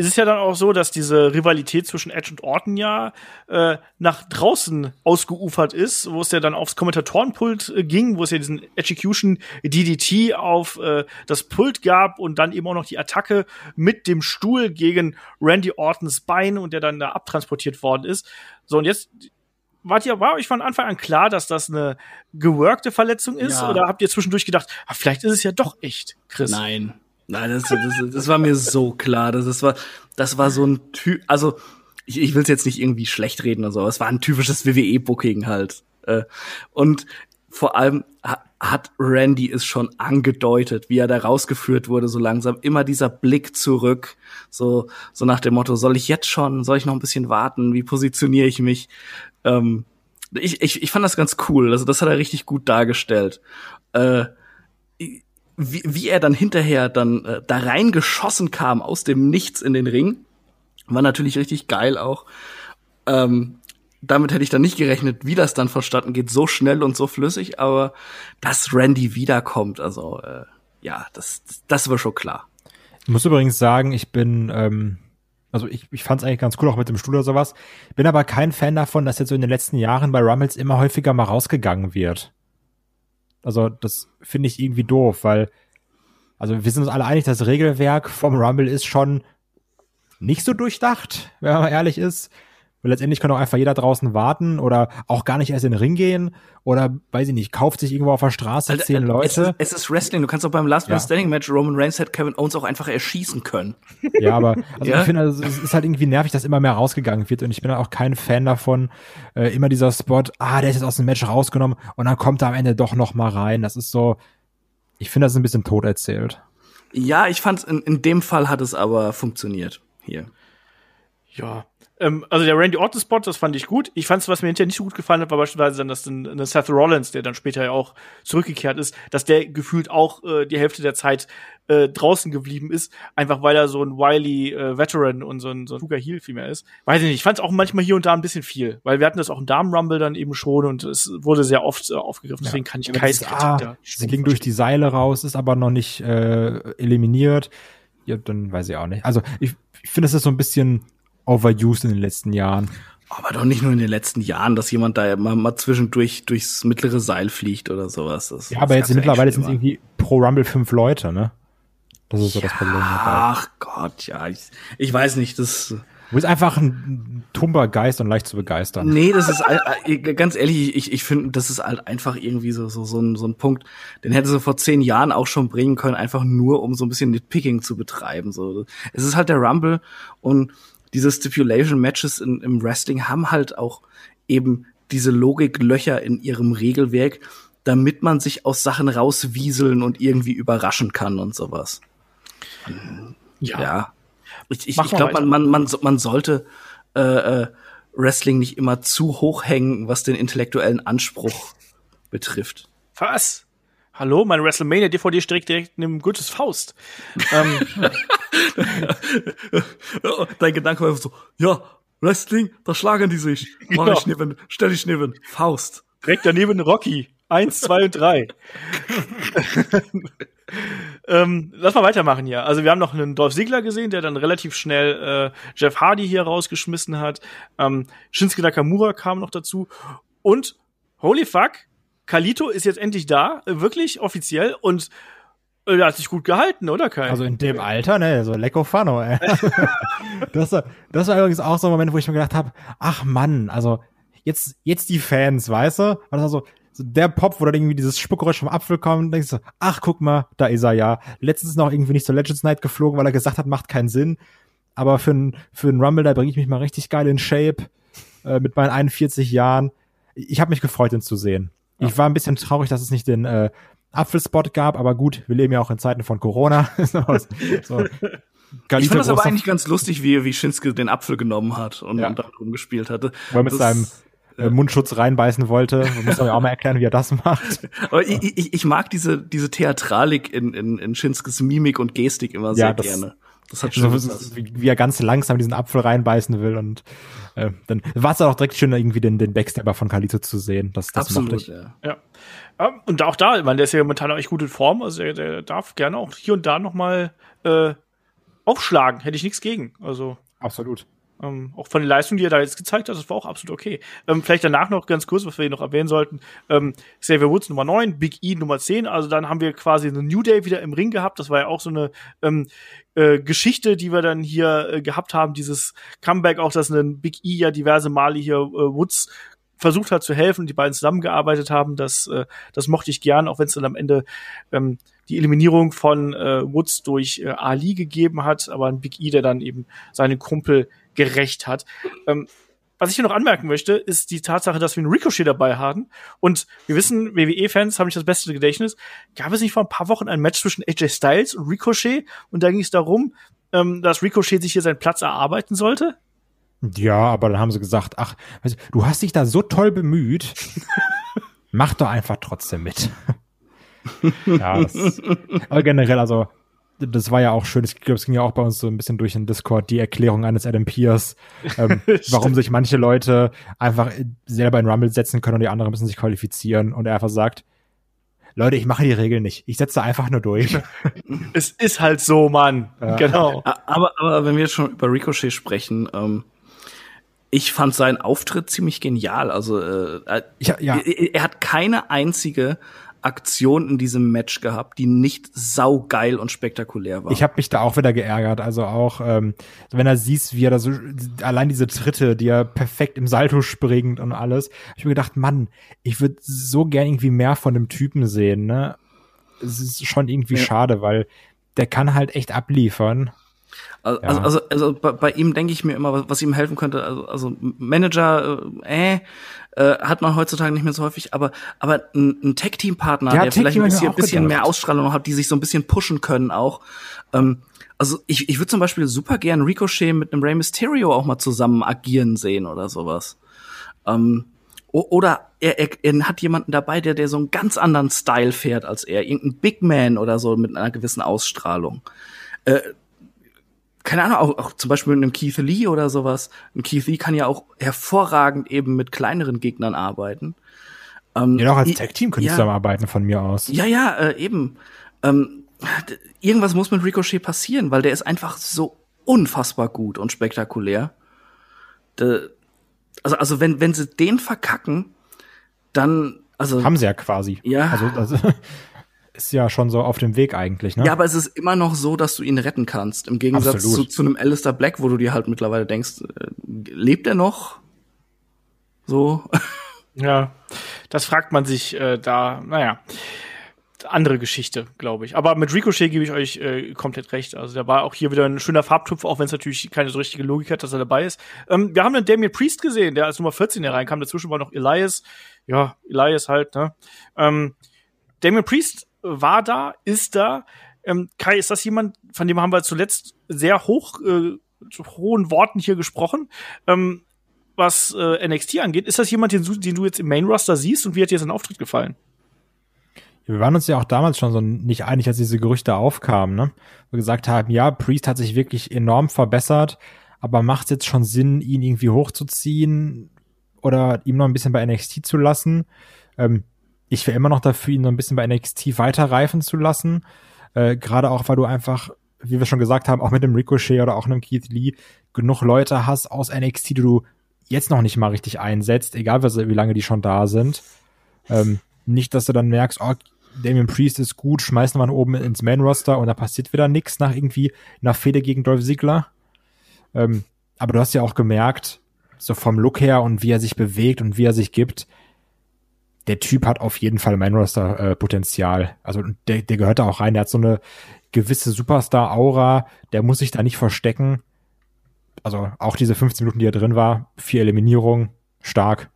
ist es ja dann auch so, dass diese Rivalität zwischen Edge und Orton ja äh, nach draußen ausgeufert ist, wo es ja dann aufs Kommentatorenpult äh, ging, wo es ja diesen Execution DDT auf äh, das Pult gab und dann eben auch noch die Attacke mit dem Stuhl gegen Randy Ortons Bein und der dann da abtransportiert worden ist. So, und jetzt wart ihr, war euch von Anfang an klar, dass das eine geworkte Verletzung ist? Ja. Oder habt ihr zwischendurch gedacht, ah, vielleicht ist es ja doch echt, Chris? Nein, Nein, das, das, das war mir so klar. Das, das war, das war so ein Typ, also ich, ich will es jetzt nicht irgendwie schlecht reden oder so, aber es war ein typisches WWE-Booking halt. Äh, und vor allem hat Randy es schon angedeutet, wie er da rausgeführt wurde, so langsam. Immer dieser Blick zurück, so, so nach dem Motto, soll ich jetzt schon, soll ich noch ein bisschen warten, wie positioniere ich mich? Ähm, ich, ich, ich fand das ganz cool, also das hat er richtig gut dargestellt. Äh, wie, wie er dann hinterher dann äh, da reingeschossen kam aus dem Nichts in den Ring, war natürlich richtig geil auch. Ähm, damit hätte ich dann nicht gerechnet, wie das dann verstanden geht, so schnell und so flüssig, aber dass Randy wiederkommt, also äh, ja, das, das war schon klar. Ich muss übrigens sagen, ich bin, ähm, also ich, ich fand es eigentlich ganz cool, auch mit dem Stuhl oder sowas. Bin aber kein Fan davon, dass jetzt so in den letzten Jahren bei Rummels immer häufiger mal rausgegangen wird. Also das finde ich irgendwie doof, weil also wir sind uns alle einig, das Regelwerk vom Rumble ist schon nicht so durchdacht, wenn man mal ehrlich ist. Weil letztendlich kann auch einfach jeder draußen warten oder auch gar nicht erst in den Ring gehen oder, weiß ich nicht, kauft sich irgendwo auf der Straße Alter, zehn Leute. Es ist, es ist Wrestling. Du kannst auch beim Last Man Ja. Standing Match Roman Reigns hätte Kevin Owens auch einfach erschießen können. Ja, aber also [LAUGHS] Ja. ich finde, also, es ist halt irgendwie nervig, dass immer mehr rausgegangen wird und ich bin auch kein Fan davon. Äh, immer dieser Spot, ah, der ist jetzt aus dem Match rausgenommen und dann kommt er am Ende doch noch mal rein. Das ist so, ich finde, das ist ein bisschen tot erzählt. Ja, ich fand in, in dem Fall hat es aber funktioniert. Hier. Ja. Ähm, also der Randy Orton Spot, das fand ich gut. Ich fand es, was mir hinterher nicht so gut gefallen hat, war beispielsweise dann, dass dann eine Seth Rollins, der dann später ja auch zurückgekehrt ist, dass der gefühlt auch äh, die Hälfte der Zeit äh, draußen geblieben ist, einfach weil er so ein wily äh, Veteran und so ein so ein Cougar Heel vielmehr ist. Weiß ich nicht, ich fand es auch manchmal hier und da ein bisschen viel, weil wir hatten das auch im Damen Rumble dann eben schon und es wurde sehr oft äh, aufgegriffen, deswegen kann ich Ja, Kais das ist, Kritik ah, da sie ging durch die Seile raus, ist aber noch nicht äh, eliminiert. Ja, dann weiß ich auch nicht. Also ich, ich finde, es ist so ein bisschen overused in den letzten Jahren. Aber doch nicht nur in den letzten Jahren, dass jemand da mal, mal zwischendurch durchs mittlere Seil fliegt oder sowas. Das, Ja, das aber jetzt mittlerweile sind es irgendwie pro Rumble fünf Leute, ne? Das ist so das Problem. dabei. Ach Gott, ja. Ich, ich weiß nicht, das. Du bist einfach ein tumber Geist und leicht zu begeistern. Nee, das ist all- äh, ganz ehrlich, ich, ich finde, das ist halt einfach irgendwie so, so, so, ein, so ein Punkt, den hätte sie vor zehn Jahren auch schon bringen können, einfach nur um so ein bisschen Nitpicking zu betreiben. So. Es ist halt der Rumble und diese Stipulation-Matches in, im Wrestling haben halt auch eben diese Logiklöcher in ihrem Regelwerk, damit man sich aus Sachen rauswieseln und irgendwie überraschen kann und sowas. Ja. Ich, ich, ich mal glaube, man, man, man, man sollte äh, äh, Wrestling nicht immer zu hoch hängen, was den intellektuellen Anspruch betrifft. Was? Hallo, meine WrestleMania DVD steckt direkt in dem Goethes Faust. ähm, [LAUGHS] [LAUGHS] Dein Gedanke war einfach so, ja, Wrestling, da schlagen die sich. Mach Genau. ich neben, stell dich neben. Faust. direkt daneben Rocky. Eins, zwei und drei. [LAUGHS] ähm, lass mal weitermachen hier. Also wir haben noch einen Dolph Ziggler gesehen, der dann relativ schnell äh, Jeff Hardy hier rausgeschmissen hat. Ähm, Shinsuke Nakamura kam noch dazu. Und, holy fuck, Kalito ist jetzt endlich da, wirklich offiziell. Und der hat sich gut gehalten, oder Kai? Also in dem Alter, ne, so Lecco Fano, ey. [LAUGHS] das, war, das war übrigens auch so ein Moment, wo ich mir gedacht habe, ach Mann, also jetzt, jetzt die Fans, weißt du? Und das war so, so der Pop, wo dann irgendwie dieses Spuckgeräusch vom Apfel kommt, und denkst du, ach guck mal, da ist er ja. Letztens noch irgendwie nicht zur Legends Night geflogen, weil er gesagt hat, macht keinen Sinn. Aber für einen für einen Rumble, da bringe ich mich mal richtig geil in Shape äh, mit meinen 41 Jahren. Ich habe mich gefreut, ihn zu sehen. Ich war ein bisschen traurig, dass es nicht den äh, Apfelspot gab, aber gut, wir leben ja auch in Zeiten von Corona. [LAUGHS] so, so. Ich Galita fand das aber eigentlich ganz lustig, wie, wie Shinsuke den Apfel genommen hat und, Ja. und damit rumgespielt hatte. er mit Das- seinem äh, Mundschutz reinbeißen wollte. Man muss aber auch mal erklären, wie er das macht. [LAUGHS] Aber ich, ich, ich mag diese, diese Theatralik in, in, in Shinskes Mimik und Gestik immer Ja, sehr das- gerne. Das hat schon so, was. wie, wie er ganz langsam diesen Apfel reinbeißen will und äh, dann war es auch direkt schön, irgendwie den, den Backstabber von Kalito zu sehen. Das, das Absolut, ich. ja. Ja. Ja. Und auch da, ich meine, der ist ja momentan auch echt gut in Form. Also der, der darf gerne auch hier und da noch mal äh, aufschlagen. Hätte ich nichts gegen. Also Absolut. ähm, auch von den Leistungen, die er da jetzt gezeigt hat, das war auch absolut okay. Ähm, vielleicht danach noch ganz kurz, was wir hier noch erwähnen sollten. Ähm, Xavier Woods Nummer 9, Big E Nummer 10. Also dann haben wir quasi eine New Day wieder im Ring gehabt. Das war ja auch so eine ähm, äh, Geschichte, die wir dann hier äh, gehabt haben. Dieses Comeback, auch dass ein Big E ja diverse Male hier äh, Woods versucht hat zu helfen, die beiden zusammengearbeitet haben. Das, äh, das mochte ich gern, auch wenn es dann am Ende ähm, die Eliminierung von äh, Woods durch äh, Ali gegeben hat, aber ein Big E, der dann eben seinen Kumpel gerecht hat. Ähm, was ich hier noch anmerken möchte, ist die Tatsache, dass wir einen Ricochet dabei haben. Und wir wissen, WWE-Fans haben nicht das beste Gedächtnis. Gab es nicht vor ein paar Wochen ein Match zwischen AJ Styles und Ricochet? Und da ging es darum, ähm, dass Ricochet sich hier seinen Platz erarbeiten sollte? Ja, aber dann haben sie gesagt, ach, weißt du, du hast dich da so toll bemüht. [LAUGHS] Mach doch einfach trotzdem mit. ja, das, aber generell, also, das war ja auch schön. Ich glaube, es ging ja auch bei uns so ein bisschen durch den Discord die Erklärung eines Adam Pierce, ähm, [LAUGHS] warum sich manche Leute einfach selber in Rumble setzen können und die anderen müssen sich qualifizieren und er einfach sagt, Leute, ich mache die Regeln nicht. Ich setze einfach nur durch. Es ist halt so, Mann. Ja. Genau. Aber, aber wenn wir jetzt schon über Ricochet sprechen, ähm, ich fand seinen Auftritt ziemlich genial. Also äh, Ich, ja, er, er hat keine einzige Aktion in diesem Match gehabt, die nicht saugeil und spektakulär war. Ich habe mich da auch wieder geärgert. Also auch, ähm, wenn er siehst, wie er da so, allein diese Tritte, die er perfekt im Salto springt und alles, hab ich mir gedacht, Mann, ich würde so gern irgendwie mehr von dem Typen sehen, ne? Es ist schon irgendwie ja. schade, weil der kann halt echt abliefern. Also, ja. also, also, also bei, bei ihm denke ich mir immer, was, was ihm helfen könnte. Also, also Manager, äh, äh, hat man heutzutage nicht mehr so häufig, aber aber ein, ein Tech-Team-Partner, der vielleicht ein bisschen, bisschen mehr Ausstrahlung hat, die sich so ein bisschen pushen können auch. Ähm, also ich, ich würde zum Beispiel super gern Ricochet mit einem Rey Mysterio auch mal zusammen agieren sehen oder sowas. Ähm, oder er, er, er hat jemanden dabei, der, der so einen ganz anderen Style fährt als er. Irgendein Big Man oder so mit einer gewissen Ausstrahlung. Äh, keine Ahnung, auch, auch zum Beispiel mit einem Keith Lee oder sowas. Ein Keith Lee kann ja auch hervorragend eben mit kleineren Gegnern arbeiten. Ähm, ja, auch als Tag-Team können ja, zusammenarbeiten von mir aus. Ja, ja, äh, eben. Ähm, irgendwas muss mit Ricochet passieren, weil der ist einfach so unfassbar gut und spektakulär. De, also, also wenn, wenn sie den verkacken, dann, also. Haben sie ja quasi. Ja. Also, also [LAUGHS] ist ja schon so auf dem Weg eigentlich, ne? Ja, aber es ist immer noch so, dass du ihn retten kannst. Im Gegensatz zu, zu einem Alistair Black, wo du dir halt mittlerweile denkst, äh, lebt er noch? So. [LAUGHS] Ja, das fragt man sich äh, da, naja andere Geschichte, glaube ich. Aber mit Ricochet gebe ich euch äh, komplett recht. Also der war auch hier wieder ein schöner Farbtupf, auch wenn es natürlich keine so richtige Logik hat, dass er dabei ist. Ähm, wir haben dann Damien Priest gesehen, der als Nummer 14 hereinkam. Dazwischen war noch Elias. Ja, Elias halt, ne? Ähm, Damien Priest war da, ist da. Ähm, Kai, ist das jemand, von dem haben wir zuletzt sehr hoch, äh, hohen Worten hier gesprochen? Ähm, was äh, NXT angeht, ist das jemand, den, den du jetzt im Main Roster siehst und wie hat dir sein Auftritt gefallen? Wir waren uns ja auch damals schon so nicht einig, als diese Gerüchte aufkamen, ne? Wir gesagt haben, ja, Priest hat sich wirklich enorm verbessert, aber macht es jetzt schon Sinn, ihn irgendwie hochzuziehen oder ihm noch ein bisschen bei NXT zu lassen? Ähm, ich wäre immer noch dafür, ihn so ein bisschen bei NXT weiterreifen zu lassen. Äh, Gerade auch, weil du einfach, wie wir schon gesagt haben, auch mit dem Ricochet oder auch einem Keith Lee genug Leute hast aus NXT, die du jetzt noch nicht mal richtig einsetzt, egal wie lange die schon da sind. Ähm, nicht, dass du dann merkst, oh, Damien Priest ist gut, schmeißen wir ihn oben ins Main-Roster und da passiert wieder nichts nach irgendwie nach Fehde gegen Dolph Ziggler. Ähm, aber du hast ja auch gemerkt, so vom Look her und wie er sich bewegt und wie er sich gibt, der Typ hat auf jeden Fall Main-Roster-Potenzial. Äh, also der, der gehört da auch rein. Der hat so eine gewisse Superstar-Aura, der muss sich da nicht verstecken. Also auch diese 15 Minuten, die er drin war, vier Eliminierungen, stark.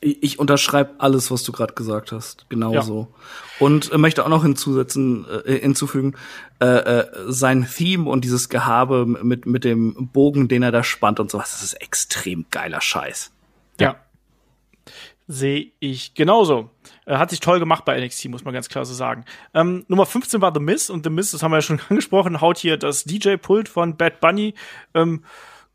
Ich unterschreibe alles, was du gerade gesagt hast, genauso. Ja. Und äh, möchte auch noch hinzusetzen, äh, hinzufügen, äh, äh, sein Theme und dieses Gehabe mit mit dem Bogen, den er da spannt und sowas, das ist extrem geiler Scheiß. Ja. Sehe ich genauso. Äh, hat sich toll gemacht bei NXT, muss man ganz klar so sagen. Ähm, Nummer 15 war The Miz und The Miz, das haben wir ja schon [LAUGHS] angesprochen, haut hier das DJ-Pult von Bad Bunny ähm,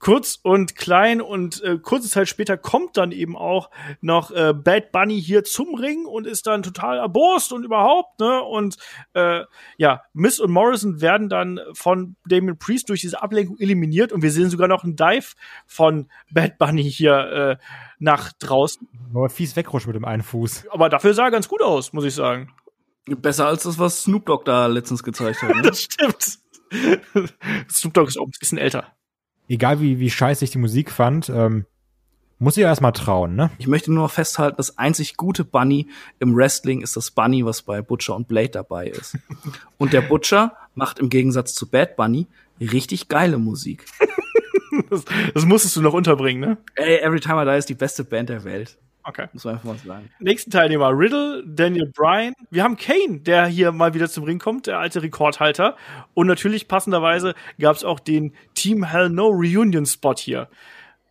kurz und klein und äh, kurze Zeit später kommt dann eben auch noch äh, Bad Bunny hier zum Ring und ist dann total erbost und überhaupt, ne? Und äh, ja, Miss und Morrison werden dann von Damien Priest durch diese Ablenkung eliminiert und wir sehen sogar noch einen Dive von Bad Bunny hier äh, nach draußen. Nur fies wegrutscht mit dem einen Fuß. Aber dafür sah er ganz gut aus, muss ich sagen. Besser als das, was Snoop Dogg da letztens gezeigt hat. [LAUGHS] Ne? das stimmt. [LAUGHS] Snoop Dogg ist auch ein bisschen älter egal wie, wie scheiße ich die Musik fand, ähm, muss ich ja erstmal trauen, ne? Ich möchte nur noch festhalten, das einzig gute Bunny im Wrestling ist das Bunny, was bei Butcher und Blade dabei ist. [LAUGHS] und der Butcher macht im Gegensatz zu Bad Bunny richtig geile Musik. [LAUGHS] das, das musstest du noch unterbringen, ne? Ey, Every Time I Die ist die beste Band der Welt. Okay. Muss man einfach mal sagen. Nächsten Teilnehmer, Riddle, Daniel Bryan. Wir haben Kane, der hier mal wieder zum Ring kommt, der alte Rekordhalter. Und natürlich passenderweise gab es auch den Team Hell No Reunion Spot hier.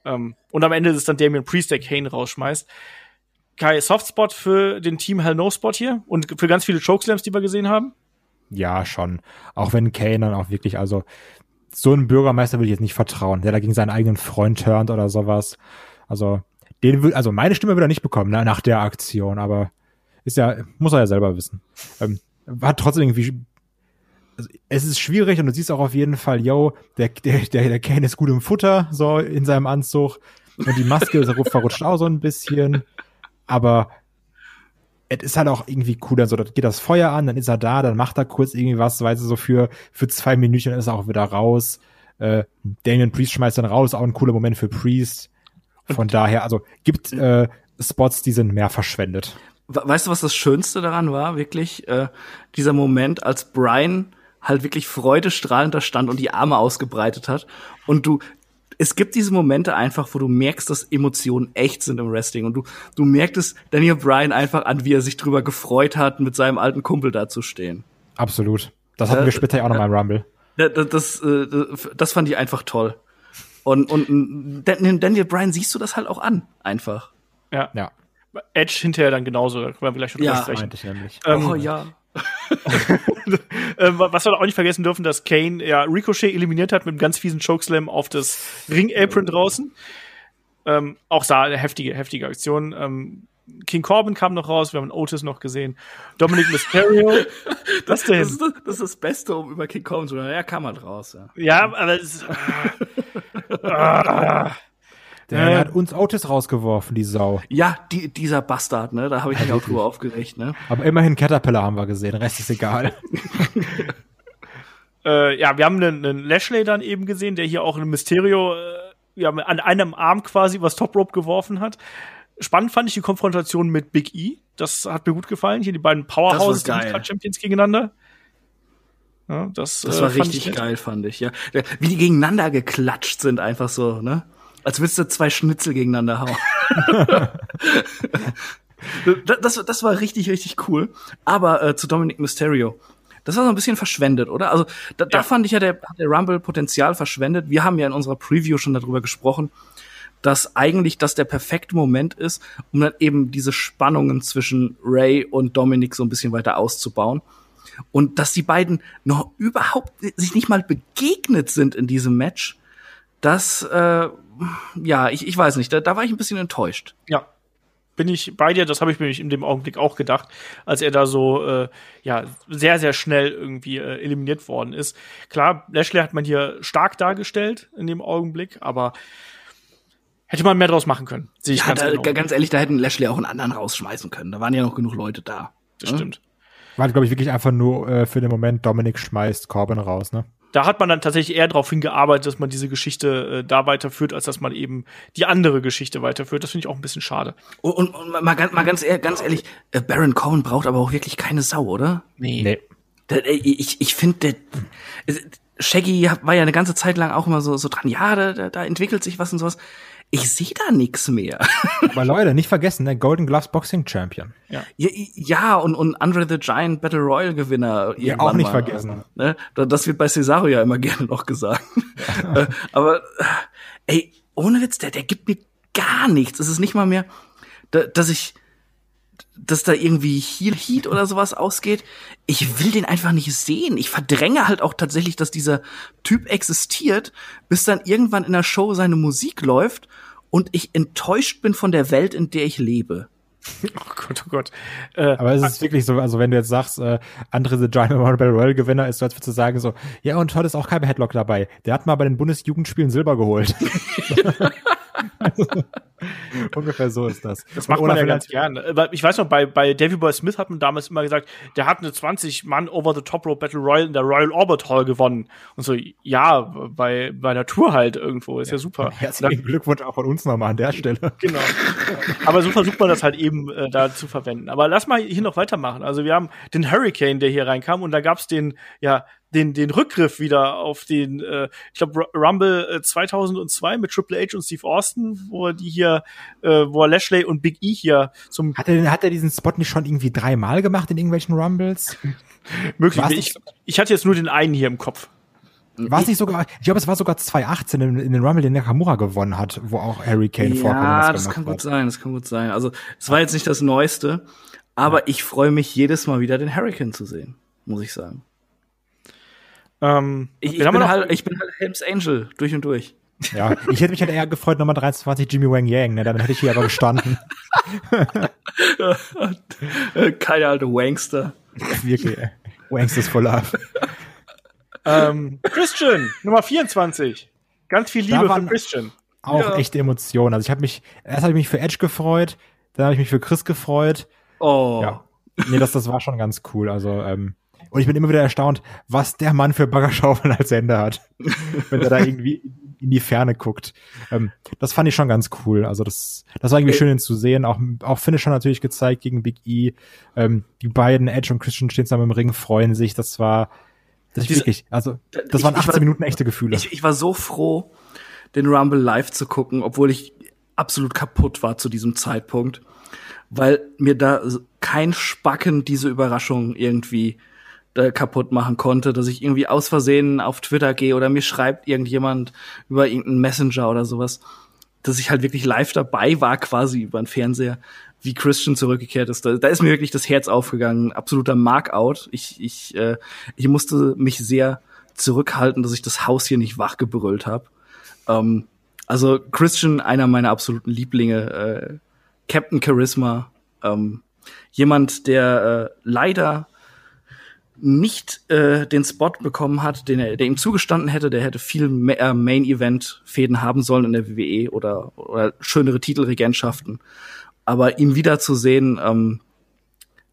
Ähm, und am Ende ist es dann Damian Priest, der Kane rausschmeißt. Kai, Softspot für den Team Hell No Spot hier und für ganz viele Chokeslams, die wir gesehen haben? Ja, schon. Auch wenn Kane dann auch wirklich, also so ein Bürgermeister will ich jetzt nicht vertrauen, der da gegen seinen eigenen Freund turnt oder sowas. Also den will, also meine Stimme will er nicht bekommen ne, nach der Aktion, aber ist ja, muss er ja selber wissen. Ähm, hat trotzdem irgendwie, also es ist schwierig und du siehst auch auf jeden Fall, yo, der, der, der, der Kane ist gut im Futter, so in seinem Anzug und die Maske [LAUGHS] verrutscht auch so ein bisschen, aber es ist halt auch irgendwie cool, dann so, da geht das Feuer an, dann ist er da, dann macht er kurz irgendwie was, weißt du, so für, für zwei Minuten, dann ist er auch wieder raus. Äh, Damian Priest schmeißt dann raus, auch ein cooler Moment für Priest. Von daher, also gibt äh, Spots, die sind mehr verschwendet. Weißt du, was das Schönste daran war? Wirklich äh, dieser Moment, als Brian halt wirklich freudestrahlend da stand und die Arme ausgebreitet hat und du es gibt diese Momente einfach, wo du merkst, dass Emotionen echt sind im Wrestling und du du merkst es Daniel Bryan einfach an, wie er sich drüber gefreut hat, mit seinem alten Kumpel da zu stehen. Absolut. Das hatten äh, wir später ja auch noch mal im Rumble. Das, das, äh, das, fand ich einfach toll. Und, und Daniel Bryan siehst du das halt auch an, einfach. Ja. ja. Edge hinterher dann genauso, da können wir gleich schon ja, sprechen. Ich nämlich. Ähm, oh ja. Ähm, was wir auch nicht vergessen dürfen, dass Kane ja Ricochet eliminiert hat mit einem ganz fiesen Chokeslam auf das Ring-Apron draußen. Ähm, auch sah eine heftige, heftige Aktion. Ähm, King Corbin kam noch raus, wir haben Otis noch gesehen. Dominic Mysterio. [LAUGHS] das, das, ist das, das, ist das Beste, um über King Corbin zu reden. Er kam halt raus. Ja, ja aber es ist, ah, [LAUGHS] der äh, hat uns Otis rausgeworfen, die Sau. Ja, die, dieser Bastard, ne? Da habe ich mich auch drüber aufgeregt, ne? Aber immerhin Caterpillar haben wir gesehen, Rest ist egal. [LAUGHS] äh, ja, wir haben einen, einen Lashley dann eben gesehen, der hier auch ein Mysterio äh, ja, an einem Arm quasi was Top Rope geworfen hat. Spannend fand ich die Konfrontation mit Big E. Das hat mir gut gefallen. Hier die beiden Powerhouses, die Champions gegeneinander. Ja, das, das war äh, richtig geil, fand ich, ja. Wie die gegeneinander geklatscht sind, einfach so, ne? Als würdest du zwei Schnitzel gegeneinander hauen. [LAUGHS] das, das war richtig, richtig cool. Aber äh, zu Dominic Mysterio. Das war so ein bisschen verschwendet, oder? Also da, ja. da fand ich ja, der, der Rumble Potenzial verschwendet. Wir haben ja in unserer Preview schon darüber gesprochen, dass eigentlich das der perfekte Moment ist, um dann eben diese Spannungen zwischen Ray und Dominic so ein bisschen weiter auszubauen. Und dass die beiden noch überhaupt sich nicht mal begegnet sind in diesem Match, das äh, ja, ich, ich weiß nicht, da, da war ich ein bisschen enttäuscht. Ja, bin ich bei dir, das habe ich mir in dem Augenblick auch gedacht, als er da so äh, ja sehr sehr schnell irgendwie äh, eliminiert worden ist. Klar, Lashley hat man hier stark dargestellt in dem Augenblick, aber hätte man mehr draus machen können. Sehe ich ja, ganz, da, genau. ganz ehrlich, da hätten Lashley auch einen anderen rausschmeißen können. Da waren ja noch genug Leute da. Das ja? stimmt. War glaube ich wirklich einfach nur äh, für den Moment Dominik schmeißt Corbin raus, ne? Da hat man dann tatsächlich eher darauf hingearbeitet, dass man diese Geschichte äh, da weiterführt, als dass man eben die andere Geschichte weiterführt. Das finde ich auch ein bisschen schade. Und, und, und mal, ganz, mal ganz, ehrlich, ganz ehrlich, äh, Baron Cohen braucht aber auch wirklich keine Sau, oder? Nee. nee. Da, äh, ich ich finde, Shaggy war ja eine ganze Zeit lang auch immer so, so dran, ja, da, da entwickelt sich was und sowas ich sehe da nichts mehr. [LAUGHS] Aber Leute, nicht vergessen, der Golden Gloves Boxing Champion. Ja, ja, ja und, und Andre the Giant Battle Royal Gewinner. Ja, auch nicht mal. vergessen. Ne? Das wird bei Cesaro ja immer [LAUGHS] gerne noch gesagt. Ja. [LAUGHS] Äh, aber, ey, ohne Witz, der, der gibt mir gar nichts. Es ist nicht mal mehr, dass ich, dass da irgendwie Heal Heat oder sowas ausgeht. Ich will den einfach nicht sehen. Ich verdränge halt auch tatsächlich, dass dieser Typ existiert, bis dann irgendwann in der Show seine Musik läuft und ich enttäuscht bin von der Welt, in der ich lebe. [LAUGHS] Oh Gott, oh Gott. Äh, aber es ist wirklich so, also wenn du jetzt sagst, äh, Andre the Giant Memorial Royal Gewinner ist, so als würdest du sagen so, ja und heute ist auch kein Headlock dabei. Der hat mal bei den Bundesjugendspielen Silber geholt. [LAUGHS] [LAUGHS] [LAUGHS] Ungefähr so ist das. Das macht man ja ganz gerne. Ich weiß noch, bei, bei Davy Boy Smith hat man damals immer gesagt, der hat eine 20-Mann Over the Top Rope Battle Royal in der Royal Orbit Hall gewonnen. Und so, ja, bei, bei der Tour halt irgendwo, ist ja, ja super. Herzlichen Glückwunsch auch von uns nochmal an der Stelle. Genau. Aber so versucht man das halt eben äh, da zu verwenden. Aber lass mal hier noch weitermachen. Also wir haben den Hurricane, der hier reinkam und da gab's den, ja, den, den Rückgriff wieder auf den, äh, ich glaube, Rumble äh, 2002 mit Triple H und Steve Austin, wo er die hier, äh, wo er Lashley und Big E hier zum. Hat er, hat er diesen Spot nicht schon irgendwie dreimal gemacht in irgendwelchen Rumbles? [LAUGHS] Möglich. Ich, ich hatte jetzt nur den einen hier im Kopf. War es nicht sogar, ich glaube, es war sogar 2018 in, in den Rumble, den Nakamura gewonnen hat, wo auch Harry Kane ja, das kann hat. gut sein, das kann gut sein. Also, es war jetzt nicht das Neueste, aber ja. ich freue mich jedes Mal wieder, den Hurricane zu sehen, muss ich sagen. Ähm, ich, ich, bin halt, ich bin halt Helms Angel durch und durch. Ja, ich hätte mich halt eher gefreut, Nummer 23 Jimmy Wang Yang, ne? Dann hätte ich hier aber gestanden. [LAUGHS] Keine alte Wangster. Wirklich, ey. Wangsters for love. ähm, Christian, Nummer 24. Ganz viel Liebe für Christian. Auch ja. echte Emotionen. Also ich habe mich, erst habe ich mich für Edge gefreut, dann habe ich mich für Chris gefreut Oh. Ja. Nee, das, das war schon ganz cool. Also, ähm, und ich bin immer wieder erstaunt, was der Mann für Baggerschaufeln als Hände hat. [LAUGHS] wenn er da irgendwie in die Ferne guckt. Ähm, das fand ich schon ganz cool. Also das, das war irgendwie Äh, schön zu sehen. Auch, auch Finisher natürlich gezeigt gegen Big E. Ähm, die beiden, Edge und Christian, stehen zusammen im Ring, freuen sich. Das war, das Diese- wirklich, also, das Ich- waren ich 18 war- Minuten echte Gefühle. Ich, ich war so froh, den Rumble live zu gucken, obwohl ich absolut kaputt war zu diesem Zeitpunkt, weil mir da kein Spacken diese Überraschung irgendwie äh, kaputt machen konnte, dass ich irgendwie aus Versehen auf Twitter gehe oder mir schreibt irgendjemand über irgendeinen Messenger oder sowas, dass ich halt wirklich live dabei war, quasi über den Fernseher, wie Christian zurückgekehrt ist. Da, da ist mir wirklich das Herz aufgegangen. Absoluter Markout. Ich, ich, äh, ich musste mich sehr zurückhalten, dass ich das Haus hier nicht wachgebrüllt habe. Ähm, also Christian, einer meiner absoluten Lieblinge, äh, Captain Charisma, ähm, jemand, der äh, leider nicht äh, den Spot bekommen hat, den er, der ihm zugestanden hätte, der hätte viel mehr Main Event Fäden haben sollen in der WWE oder, oder schönere Titelregentschaften. Aber ihn wiederzusehen, ähm,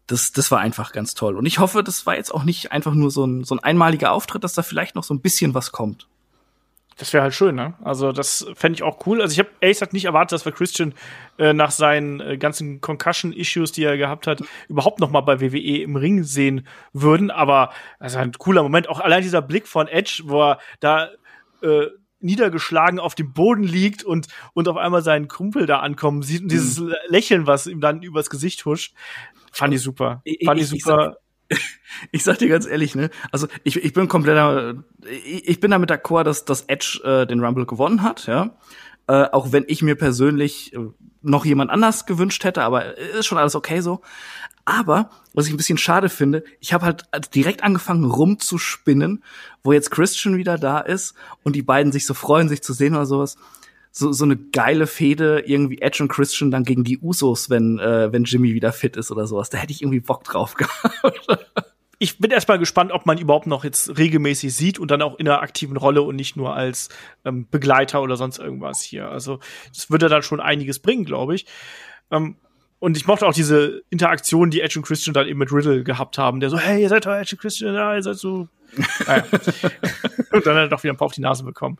das, das war einfach ganz toll. Und ich hoffe, das war jetzt auch nicht einfach nur so ein, so ein einmaliger Auftritt, dass da vielleicht noch so ein bisschen was kommt. Das wäre halt schön, ne? Also das fände ich auch cool. Also ich habe ehrlich gesagt nicht erwartet, dass wir Christian äh, nach seinen äh, ganzen Concussion-Issues, die er gehabt hat, überhaupt noch mal bei WWE im Ring sehen würden. Aber das ist ein cooler Moment. Auch allein dieser Blick von Edge, wo er da äh, niedergeschlagen auf dem Boden liegt und, und auf einmal seinen Kumpel da ankommen sieht und dieses Lächeln, was ihm dann übers Gesicht huscht, fand ich super. Fand ich, ich- ich super. [LAUGHS] Ich sag dir ganz ehrlich, ne? Also ich, ich bin kompletter, ich, bin damit d'accord, dass, dass Edge äh, den Rumble gewonnen hat, ja. Äh, auch wenn ich mir persönlich äh, noch jemand anders gewünscht hätte, aber ist schon alles okay so. Aber was ich ein bisschen schade finde, ich habe halt direkt angefangen rumzuspinnen, wo jetzt Christian wieder da ist und die beiden sich so freuen, sich zu sehen oder sowas. So, so eine geile Fehde, irgendwie Edge und Christian dann gegen die Usos, wenn, äh, wenn Jimmy wieder fit ist oder sowas. Da hätte ich irgendwie Bock drauf [LAUGHS] gehabt. ich bin erstmal gespannt, ob man überhaupt noch jetzt regelmäßig sieht und dann auch in einer aktiven Rolle und nicht nur als ähm, Begleiter oder sonst irgendwas hier. Also das würde dann schon einiges bringen, glaube ich. Ähm, und ich mochte auch diese Interaktion, die Edge und Christian dann eben mit Riddle gehabt haben, der so, hey, ihr seid doch Edge und Christian, ja, ihr seid so. Naja. [LAUGHS] und dann hat er doch wieder ein paar auf die Nase bekommen.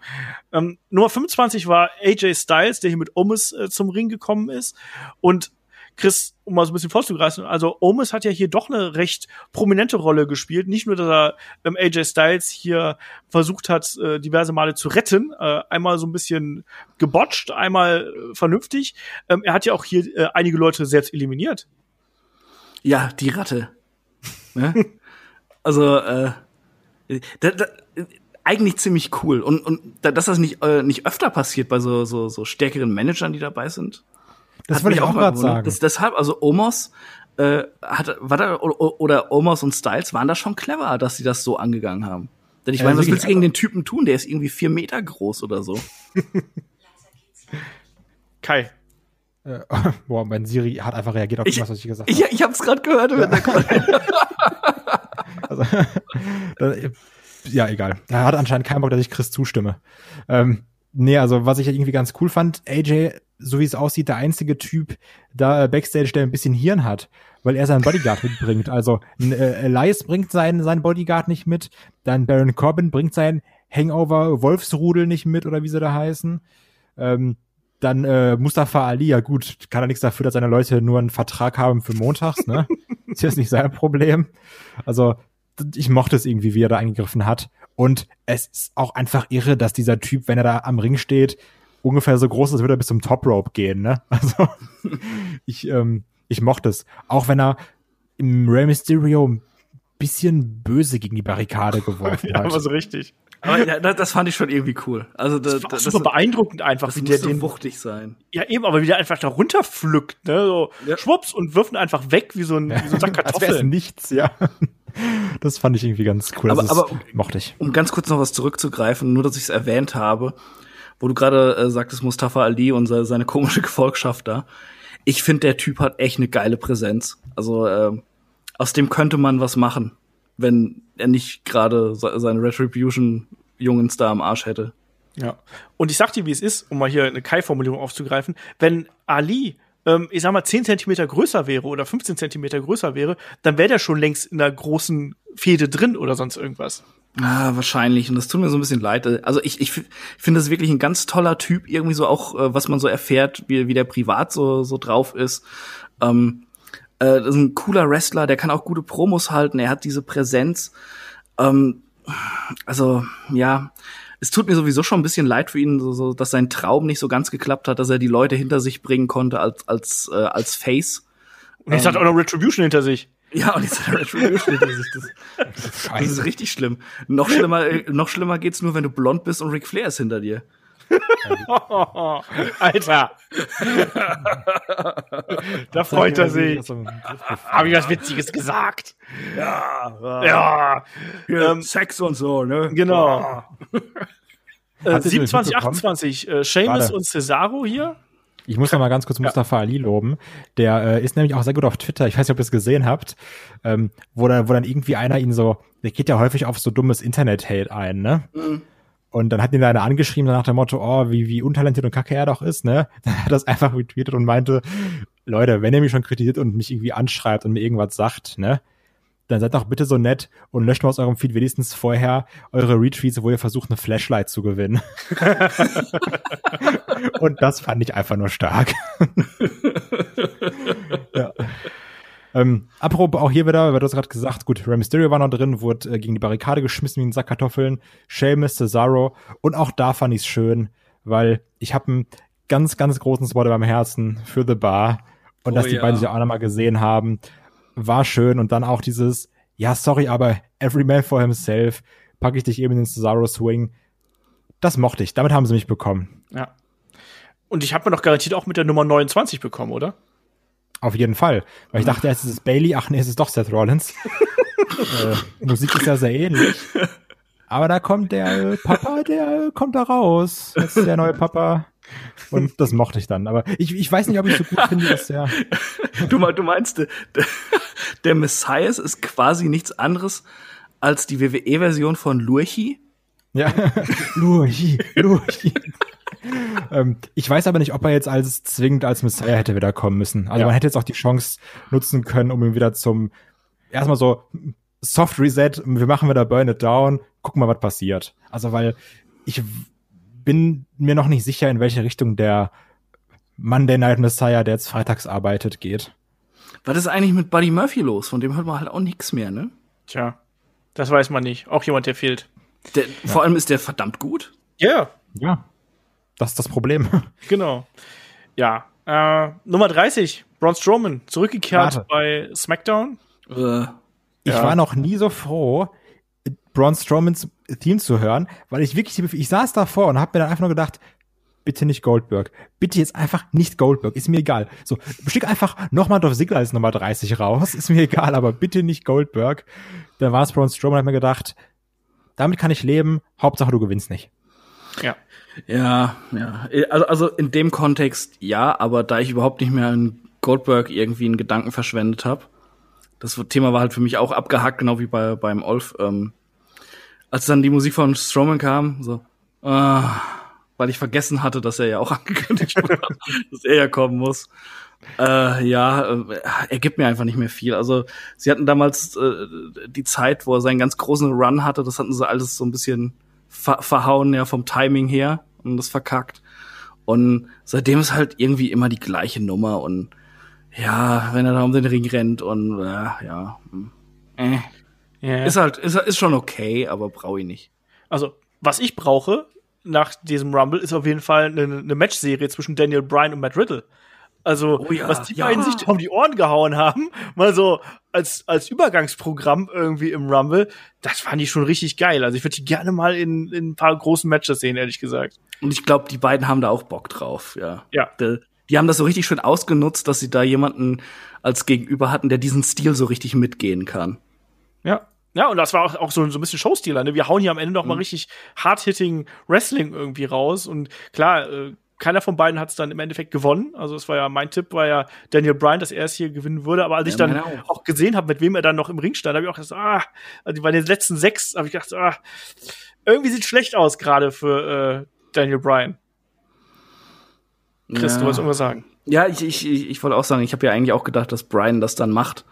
Ähm, Nummer 25 war AJ Styles, der hier mit Omis äh, zum Ring gekommen ist. Und Chris, um mal so ein bisschen vorzugreifen, also Omis hat ja hier doch eine recht prominente Rolle gespielt. Nicht nur, dass er ähm, AJ Styles hier versucht hat, äh, diverse Male zu retten, äh, einmal so ein bisschen gebotcht, einmal äh, vernünftig. Ähm, er hat ja auch hier äh, einige Leute selbst eliminiert. Ja, die Ratte. [LAUGHS] Ne? also, äh, da, da, eigentlich ziemlich cool. Und, und da, dass das nicht, äh, nicht öfter passiert bei so, so, so stärkeren Managern, die dabei sind. Das hat wollte ich auch mal gerade sagen. Das, deshalb, also Omos, äh, hat, war da, oder, oder Omos und Styles waren da schon clever, dass sie das so angegangen haben. Denn ich Ja, meine, was willst du gegen den Typen tun? Der ist irgendwie vier Meter groß oder so. [LAUGHS] Kai. Äh, [LAUGHS] boah, mein Siri hat einfach reagiert auf Ich- das, was ich gesagt Ich, habe. ich hab's gerade gehört. Hintergrund. [LAUGHS] Also, ja, egal. Er hat anscheinend keinen Bock, dass ich Chris zustimme. Ähm, nee, also was ich irgendwie ganz cool fand, AJ, so wie es aussieht, der einzige Typ da äh, Backstage, der ein bisschen Hirn hat, weil er seinen Bodyguard [LAUGHS] mitbringt. Also äh, Elias bringt seinen, seinen Bodyguard nicht mit, dann Baron Corbin bringt sein Hangover Wolfsrudel nicht mit oder wie sie da heißen. Ähm, dann äh, Mustafa Ali, ja gut, kann er nichts dafür, dass seine Leute nur einen Vertrag haben für montags, ne? [LAUGHS] ist jetzt nicht sein Problem. Also ich mochte es irgendwie, wie er da eingegriffen hat. Und es ist auch einfach irre, dass dieser Typ, wenn er da am Ring steht, ungefähr so groß ist, als würde er bis zum Top Rope gehen, ne? [LAUGHS] Also ich, ähm, ich mochte es. Auch wenn er im Rey Mysterio ein bisschen böse gegen die Barrikade geworfen [LAUGHS] Ja, hat. aber so richtig. Aber ja, das, fand ich schon irgendwie cool. Also da, Das war das, super beeindruckend einfach, das wie der den wuchtig sein. Ja, eben, aber wie der einfach da runterpflückt, ne? So Ja. schwupps und wirft ihn einfach weg wie so ein, wie so ein Sack [LAUGHS] Als Kartoffeln. nichts, ja. Das fand ich irgendwie ganz cool. Aber- das ist, aber- mochte ich. Um ganz kurz noch was zurückzugreifen, nur dass ich es erwähnt habe, wo du gerade äh, sagtest, Mustafa Ali und se seine komische [LAUGHS] Gefolgschaft da. Ich finde, der Typ hat echt eine geile Präsenz. Also ähm, aus dem könnte man was machen, wenn er nicht gerade se seine Retribution-Jungens da am Arsch hätte. Ja. Und ich sag dir, wie es ist, um mal hier eine Kai-Formulierung aufzugreifen, wenn Ali ähm, ich sag mal, 10 Zentimeter größer wäre oder 15 Zentimeter größer wäre, dann wäre der schon längst in der großen Fehde drin oder sonst irgendwas. Ah, wahrscheinlich. Und das tut mir so ein bisschen leid. Also ich, ich finde das wirklich ein ganz toller Typ, irgendwie so auch, äh, was man so erfährt, wie, wie der privat so, so drauf ist. Ähm, äh, das ist ein cooler Wrestler, der kann auch gute Promos halten, er hat diese Präsenz. Ähm, also, ja, es tut mir sowieso schon ein bisschen leid für ihn, so, so, dass sein Traum nicht so ganz geklappt hat, dass er die Leute hinter sich bringen konnte als, als, äh, als Face. Und jetzt ähm, hat er auch noch Retribution hinter sich. Ja, und jetzt hat er Retribution hinter sich. Das, [LAUGHS] das ist richtig schlimm. Noch schlimmer, äh, noch schlimmer geht's nur, wenn du blond bist und Ric Flair ist hinter dir. [LAUGHS] Alter. [LAUGHS] da freut er sich. Habe ich was Witziges gesagt? Ja. Ja. ja. Ähm, Sex und so, ne? Genau. Äh, 27, 28. Äh, Seamus und Cesaro hier. Ich muss noch mal ganz kurz Mustafa Ali loben. Der äh, ist nämlich auch sehr gut auf Twitter. Ich weiß nicht, ob ihr es gesehen habt, ähm, wo, da, wo dann irgendwie einer ihn so, der geht ja häufig auf so dummes Internet-Hate ein, ne? Mhm. Und dann hat ihn da einer angeschrieben nach dem Motto, oh, wie, wie untalentiert und kacke er doch ist, ne? [LAUGHS] Dann hat er das einfach retweetet und meinte, Leute, wenn ihr mich schon kritisiert und mich irgendwie anschreibt und mir irgendwas sagt, ne? Dann seid doch bitte so nett und löscht mal aus eurem Feed wenigstens vorher eure Retweets, wo ihr versucht, eine Flashlight zu gewinnen. [LAUGHS] und das fand ich einfach nur stark. [LAUGHS] ja. Ähm, apropos auch hier wieder, weil du hast gerade gesagt, gut, Rey Mysterio war noch drin, wurde äh, gegen die Barrikade geschmissen wie ein Sack Kartoffeln, Sheamus, Cesaro und auch da fand ich es schön, weil ich habe einen ganz, ganz großen Spot beim Herzen für The Bar und oh, dass die ja. beiden sich auch nochmal gesehen haben, war schön und dann auch dieses, ja, sorry, aber every man for himself, packe ich dich eben in den Cesaro Swing. Das mochte ich, damit haben sie mich bekommen. Ja. Und ich habe mir doch garantiert auch mit der Nummer 29 bekommen, oder? Auf jeden Fall. Weil ich dachte erst, es ist Bailey, ach nee, es ist doch Seth Rollins. [LAUGHS] äh, Musik ist ja sehr ähnlich. Aber da kommt der Papa, der kommt da raus. Das ist der neue Papa. Und das mochte ich dann. Aber ich, ich weiß nicht, ob ich so gut finde, dass der. [LAUGHS] Du, du meinst, der, der Messias ist quasi nichts anderes als die WWE-Version von Lurchi? Ja, [LAUGHS] Lurchi, Lurchi [LAUGHS] ähm, ich weiß aber nicht, ob er jetzt als zwingend als Messiah hätte wieder kommen müssen. Also ja. man hätte jetzt auch die Chance nutzen können, um ihn wieder zum erstmal so Soft Reset, wir machen wieder Burn It Down, gucken mal, was passiert. Also weil ich bin mir noch nicht sicher, in welche Richtung der Monday Night Messiah, der jetzt freitags arbeitet, geht. Was ist eigentlich mit Buddy Murphy los? Von dem hört man halt auch nichts mehr, ne? Tja, das weiß man nicht. Auch jemand, der fehlt. Der, ja. Vor allem ist der verdammt gut. Ja. Yeah. Ja. Das ist das Problem. [LAUGHS] Genau. Ja. Äh, Nummer 30, Braun Strowman, zurückgekehrt Warte. bei SmackDown. Äh, ich ja. war noch nie so froh, Braun Strowmans Theme zu hören, weil ich wirklich, ich saß davor und habe mir dann einfach nur gedacht, bitte nicht Goldberg. Bitte jetzt einfach nicht Goldberg. Ist mir egal. So, schick einfach nochmal Dolph Ziggler als Nummer 30 raus. Ist mir egal, aber bitte nicht Goldberg. Dann war es Braun Strowman, hat mir gedacht, damit kann ich leben. Hauptsache du gewinnst nicht. Ja. Ja, ja. Also, also in dem Kontext ja, aber da ich überhaupt nicht mehr an Goldberg irgendwie einen Gedanken verschwendet habe, das Thema war halt für mich auch abgehakt, genau wie bei beim Olf. Ähm, als dann die Musik von Strowman kam, so, äh, weil ich vergessen hatte, dass er ja auch [LAUGHS] angekündigt wurde, dass er ja kommen muss. Äh, ja, äh, er gibt mir einfach nicht mehr viel. Also sie hatten damals äh, die Zeit, wo er seinen ganz großen Run hatte, das hatten sie alles so ein bisschen ver verhauen, ja, vom Timing her und das verkackt. Und seitdem ist halt irgendwie immer die gleiche Nummer und ja, wenn er da um den Ring rennt und äh, ja, hm, äh, yeah. ist halt, ist, ist schon okay, aber brauche ich nicht. Also, was ich brauche nach diesem Rumble ist auf jeden Fall eine, eine Matchserie zwischen Daniel Bryan und Matt Riddle. Also, oh ja, was die ja. beiden sich um die Ohren gehauen haben, mal so als, als Übergangsprogramm irgendwie im Rumble, das fand ich schon richtig geil. Also ich würde die gerne mal in, in ein paar großen Matches sehen, ehrlich gesagt. Und ich glaube, die beiden haben da auch Bock drauf, ja. Ja. Die, die haben das so richtig schön ausgenutzt, dass sie da jemanden als Gegenüber hatten, der diesen Stil so richtig mitgehen kann. Ja. Ja, und das war auch, auch so, so ein bisschen Showstealer. Ne? Wir hauen hier am Ende noch mhm. mal richtig hard-hitting Wrestling irgendwie raus. Und klar, äh, keiner von beiden hat es dann im Endeffekt gewonnen. Also es war ja mein Tipp, war ja Daniel Bryan, dass er es hier gewinnen würde. Aber als ja, ich dann auch. auch. gesehen habe, mit wem er dann noch im Ring stand, habe ich auch gesagt, ah, also bei den letzten sechs habe ich gedacht, ah, irgendwie sieht schlecht aus gerade für äh, Daniel Bryan. Chris, ja. du wolltest irgendwas sagen. Ja, ich, ich, ich wollte auch sagen, ich habe ja eigentlich auch gedacht, dass Brian das dann macht,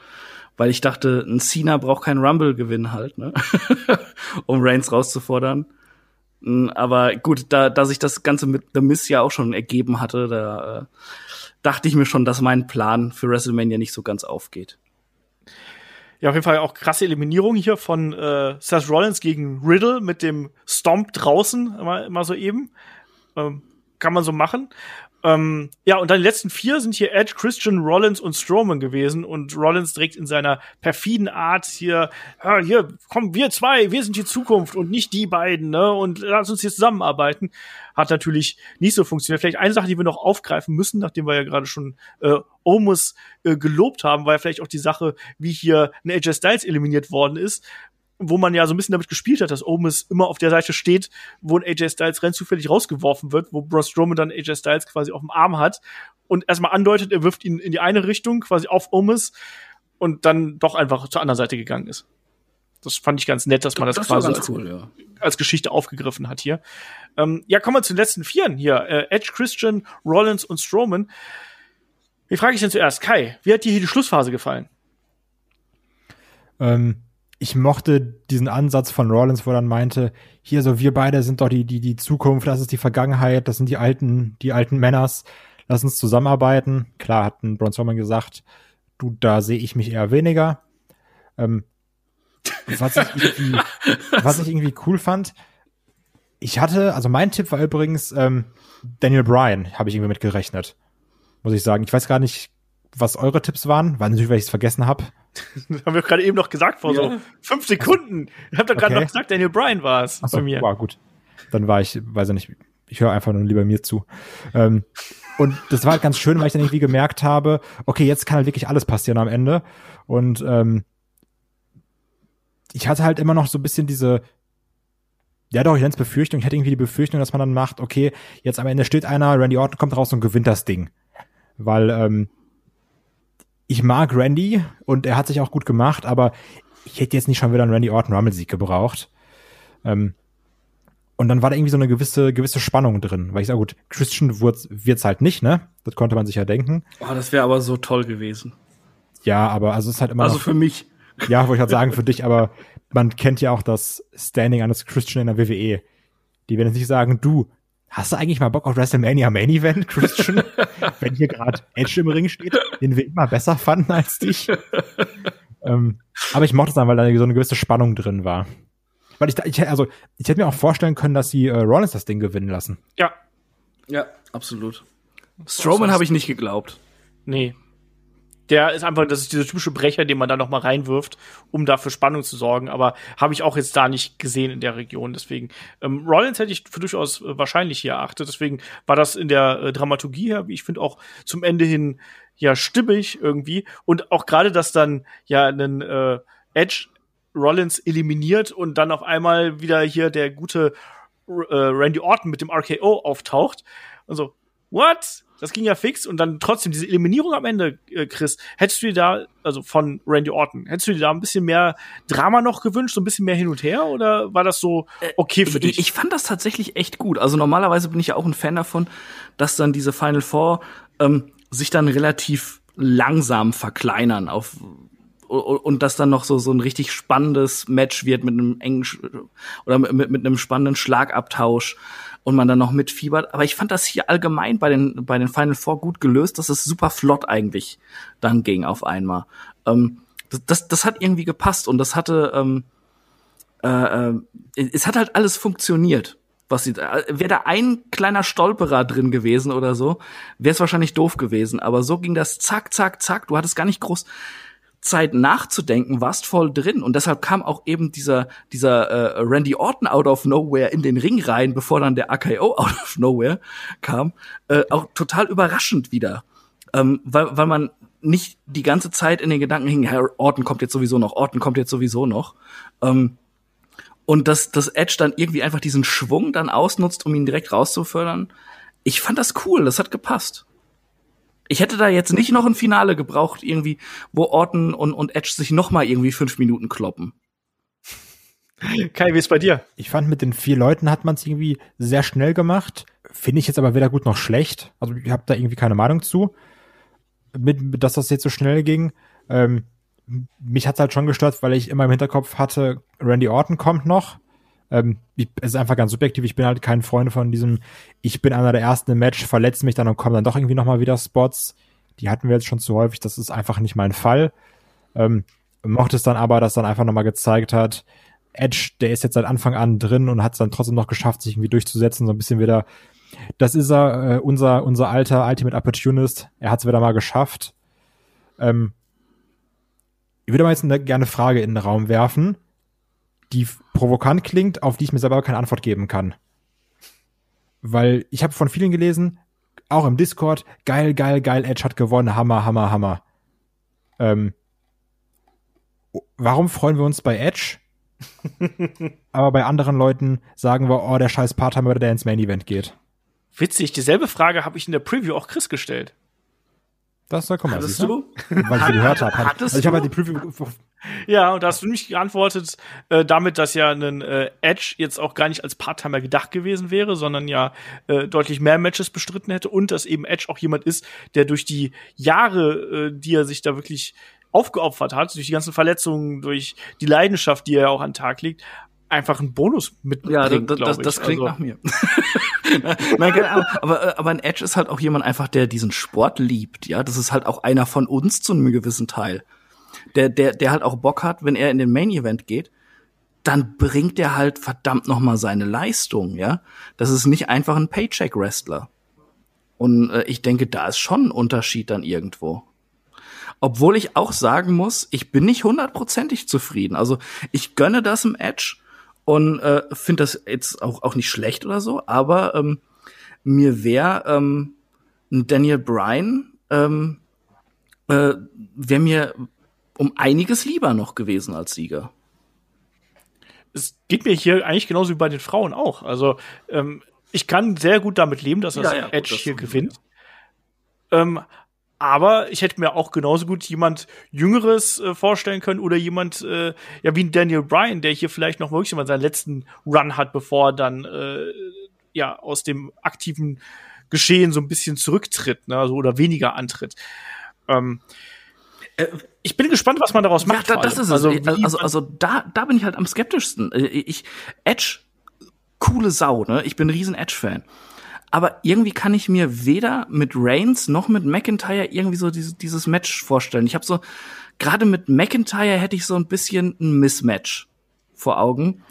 weil ich dachte, ein Cena braucht keinen Rumble-Gewinn halt, ne? [LAUGHS] um Reigns rauszufordern. Hm, aber gut, da, da sich das Ganze mit The Miz ja auch schon ergeben hatte, da äh, dachte ich mir schon, dass mein Plan für WrestleMania nicht so ganz aufgeht. Ja, auf jeden Fall auch krasse Eliminierung hier von äh, Seth Rollins gegen Riddle mit dem Stomp draußen, immer, immer so eben. Ähm, kann man so machen. Ähm, ja, und dann die letzten vier sind hier Edge, Christian, Rollins und Strowman gewesen. Und Rollins trägt in seiner perfiden Art hier, ja, hier, komm, wir zwei, wir sind die Zukunft und nicht die beiden, ne? Und lass uns hier zusammenarbeiten. Hat natürlich nicht so funktioniert. Vielleicht eine Sache, die wir noch aufgreifen müssen, nachdem wir ja gerade schon äh, Omus äh, gelobt haben, war ja vielleicht auch die Sache, wie hier ein AJ Styles eliminiert worden ist wo man ja so ein bisschen damit gespielt hat, dass Omis immer auf der Seite steht, wo ein AJ Styles rein zufällig rausgeworfen wird, wo Braun Strowman dann AJ Styles quasi auf dem Arm hat und erstmal andeutet, er wirft ihn in die eine Richtung, quasi auf Omis und dann doch einfach zur anderen Seite gegangen ist. Das fand ich ganz nett, dass man das, das quasi als, cool, ja. als, Geschichte aufgegriffen hat hier. Ähm, ja, kommen wir zu den letzten Vieren hier. Äh, Edge, Christian, Rollins und Strowman. Wie frage ich denn zuerst? Kai, wie hat dir hier die Schlussphase gefallen? Ähm, ich mochte diesen Ansatz von Rollins, wo er dann meinte, hier so, wir beide sind doch die, die, die Zukunft, das ist die Vergangenheit, das sind die alten, die alten Männers, lass uns zusammenarbeiten. Klar hat ein Braun Strowman gesagt, du, da sehe ich mich eher weniger. Ähm, was ich irgendwie, [LAUGHS] was ich irgendwie cool fand, ich hatte, also mein Tipp war übrigens ähm, Daniel Bryan, habe ich irgendwie mitgerechnet. Muss ich sagen. Ich weiß gar nicht, was eure Tipps waren, weil natürlich, weil ich es vergessen habe. Das haben wir gerade eben noch gesagt vor ja. so fünf Sekunden. Ich habe doch gerade okay. noch gesagt, Daniel Bryan war es bei mir. War gut. Dann war ich, weiß ich nicht, ich höre einfach nur lieber mir zu. Ähm, und das war halt ganz schön, weil ich dann irgendwie gemerkt habe, okay, jetzt kann halt wirklich alles passieren am Ende. Und ähm, ich hatte halt immer noch so ein bisschen diese, ja doch, ich nenne es Befürchtung. Ich hatte irgendwie die Befürchtung, dass man dann macht, okay, jetzt am Ende steht einer, Randy Orton kommt raus und gewinnt das Ding. Weil ähm, ich mag Randy und er hat sich auch gut gemacht, aber ich hätte jetzt nicht schon wieder einen Randy Orton Rumble-Sieg gebraucht. Ähm, und dann war da irgendwie so eine gewisse, gewisse Spannung drin, weil ich sage, gut, Christian wird's halt nicht, ne? Das konnte man sich ja denken. Oh, das wäre aber so toll gewesen. Ja, aber also es ist halt immer. Also noch, für mich. Ja, wollte ich halt sagen, für dich, aber man kennt ja auch das Standing eines Christian in der WWE. Die werden jetzt nicht sagen, du, Hast du eigentlich mal Bock auf WrestleMania Main Event, Christian? [LAUGHS] Wenn hier gerade Edge im Ring steht, den wir immer besser fanden als dich. ähm, aber ich mochte es dann, weil da so eine gewisse Spannung drin war. Weil ich, ich also ich hätte mir auch vorstellen können, dass sie äh, Rollins das Ding gewinnen lassen. Ja. Ja, absolut. Strowman habe ich nicht geglaubt. Nee, der ist einfach, das ist dieser typische Brecher, den man da noch mal reinwirft, um da für Spannung zu sorgen. Aber habe ich auch jetzt da nicht gesehen in der Region. Deswegen ähm, Rollins hätte ich für durchaus äh, wahrscheinlich hier erachtet. Deswegen war das in der äh, Dramaturgie her, wie ich finde, auch zum Ende hin ja stimmig irgendwie. Und auch gerade, dass dann ja einen äh, Edge Rollins eliminiert und dann auf einmal wieder hier der gute äh, Randy Orton mit dem RKO auftaucht. Also, what? Das ging ja fix und dann trotzdem diese Eliminierung am Ende, äh, Chris, hättest du dir da, also von Randy Orton, hättest du dir da ein bisschen mehr Drama noch gewünscht, so ein bisschen mehr hin und her oder war das so äh, okay für äh, dich? Ich, ich fand das tatsächlich echt gut. Also normalerweise bin ich ja auch ein Fan davon, dass dann diese Final Four ähm, sich dann relativ langsam verkleinern auf und das dann noch so so ein richtig spannendes Match wird mit einem engen oder mit, mit einem spannenden Schlagabtausch und man dann noch mitfiebert. Aber ich fand das hier allgemein bei den, bei den Final Four gut gelöst, dass es super flott eigentlich dann ging auf einmal. Ähm, das, das, das hat irgendwie gepasst und das hatte, ähm, äh, äh, es hat halt alles funktioniert. Was sie, wäre da ein kleiner Stolperer drin gewesen oder so, wäre es wahrscheinlich doof gewesen. Aber so ging das zack, zack, zack. Du hattest gar nicht groß Zeit nachzudenken, warst voll drin. Und deshalb kam auch eben dieser, dieser äh, Randy Orton out of nowhere in den Ring rein, bevor dann der AKO [LAUGHS] out of nowhere kam, äh, auch total überraschend wieder. Ähm, weil, weil man nicht die ganze Zeit in den Gedanken hing, Herr Orton kommt jetzt sowieso noch, Orton kommt jetzt sowieso noch. Ähm, und dass, dass Edge dann irgendwie einfach diesen Schwung dann ausnutzt, um ihn direkt rauszufördern. Ich fand das cool, das hat gepasst. Ich hätte da jetzt nicht noch ein Finale gebraucht, irgendwie, wo Orton und, und Edge sich noch mal irgendwie fünf Minuten kloppen. Kai, wie ist bei dir? Ich fand, mit den vier Leuten hat man es irgendwie sehr schnell gemacht. Finde ich jetzt aber weder gut noch schlecht. Also ich habe da irgendwie keine Meinung zu, mit, dass das jetzt so schnell ging. Ähm, mich hat's halt schon gestört, weil ich immer im Hinterkopf hatte, Randy Orton kommt noch. Ähm, ich, es ist einfach ganz subjektiv. Ich bin halt kein Freund von diesem, ich bin einer der ersten im Match, verletze mich dann und komme dann doch irgendwie nochmal wieder Spots. Die hatten wir jetzt schon zu häufig. Das ist einfach nicht mein Fall. Ähm, mochte es dann aber, dass dann einfach nochmal gezeigt hat, Edge, der ist jetzt seit Anfang an drin und hat es dann trotzdem noch geschafft, sich irgendwie durchzusetzen, so ein bisschen wieder. Das ist er, äh, unser, unser alter Ultimate Opportunist. Er hat es wieder mal geschafft. Ähm, ich würde mal jetzt eine gerne Frage in den Raum werfen, die provokant klingt, auf die ich mir selber keine Antwort geben kann. Weil ich habe von vielen gelesen, auch im Discord, geil, geil, geil, Edge hat gewonnen, Hammer, Hammer, Hammer. Ähm, warum freuen wir uns bei Edge? [LAUGHS] aber bei anderen Leuten sagen wir, oh, der scheiß Part-Timer, der ins Main Event geht. Witzig, dieselbe Frage habe ich in der Preview auch Chris gestellt. Das soll kommen. Hattest du? Weil ich sie gehört habe. Hattest Also ich habe halt die Preview. Ja, und da hast du mich geantwortet äh, damit, dass ja ein äh, Edge jetzt auch gar nicht als Part-Timer gedacht gewesen wäre, sondern ja äh, deutlich mehr Matches bestritten hätte und dass eben Edge auch jemand ist, der durch die Jahre, äh, die er sich da wirklich aufgeopfert hat, durch die ganzen Verletzungen, durch die Leidenschaft, die er auch an den Tag legt, einfach einen Bonus mitbringt. Ja, das, das, glaub das, das klingt Also- nach mir. [LAUGHS] Nein, keine Ahnung. Aber, äh, aber ein Edge ist halt auch jemand einfach, der diesen Sport liebt. Ja, das ist halt auch einer von uns zu einem gewissen Teil. Der, der, der halt auch Bock hat, wenn er in den Main Event geht, dann bringt er halt verdammt noch mal seine Leistung. Ja, das ist nicht einfach ein Paycheck Wrestler. Und äh, ich denke, da ist schon ein Unterschied dann irgendwo. Obwohl ich auch sagen muss, ich bin nicht hundertprozentig zufrieden. Also ich gönne das im Edge und äh, finde das jetzt auch, auch nicht schlecht oder so, aber ähm, mir wäre ähm, ein Daniel Bryan ähm, äh, wäre mir um einiges lieber noch gewesen als Sieger. es geht mir hier eigentlich genauso wie bei den Frauen auch. Also ähm, ich kann sehr gut damit leben, dass das Ja, ja, gut, Edge das hier gewinnt. Ähm, aber ich hätte mir auch genauso gut jemand Jüngeres äh, vorstellen können oder jemand, äh, ja, wie ein Daniel Bryan, der hier vielleicht noch wirklich mal seinen letzten Run hat, bevor er dann äh, ja aus dem aktiven Geschehen so ein bisschen zurücktritt, ne, also oder weniger antritt. Ähm, ich bin gespannt, was man daraus macht. Äh, Ja, da, vor das ist. Also, wie also, also da, da bin ich halt am skeptischsten. Äh, Ich, Edge, coole Sau, ne? Ich bin ein riesen Edge-Fan. Aber irgendwie kann ich mir weder mit Reigns noch mit McIntyre irgendwie so dieses, dieses Match vorstellen. Ich habe so, gerade mit McIntyre hätte ich so ein bisschen ein Mismatch vor Augen.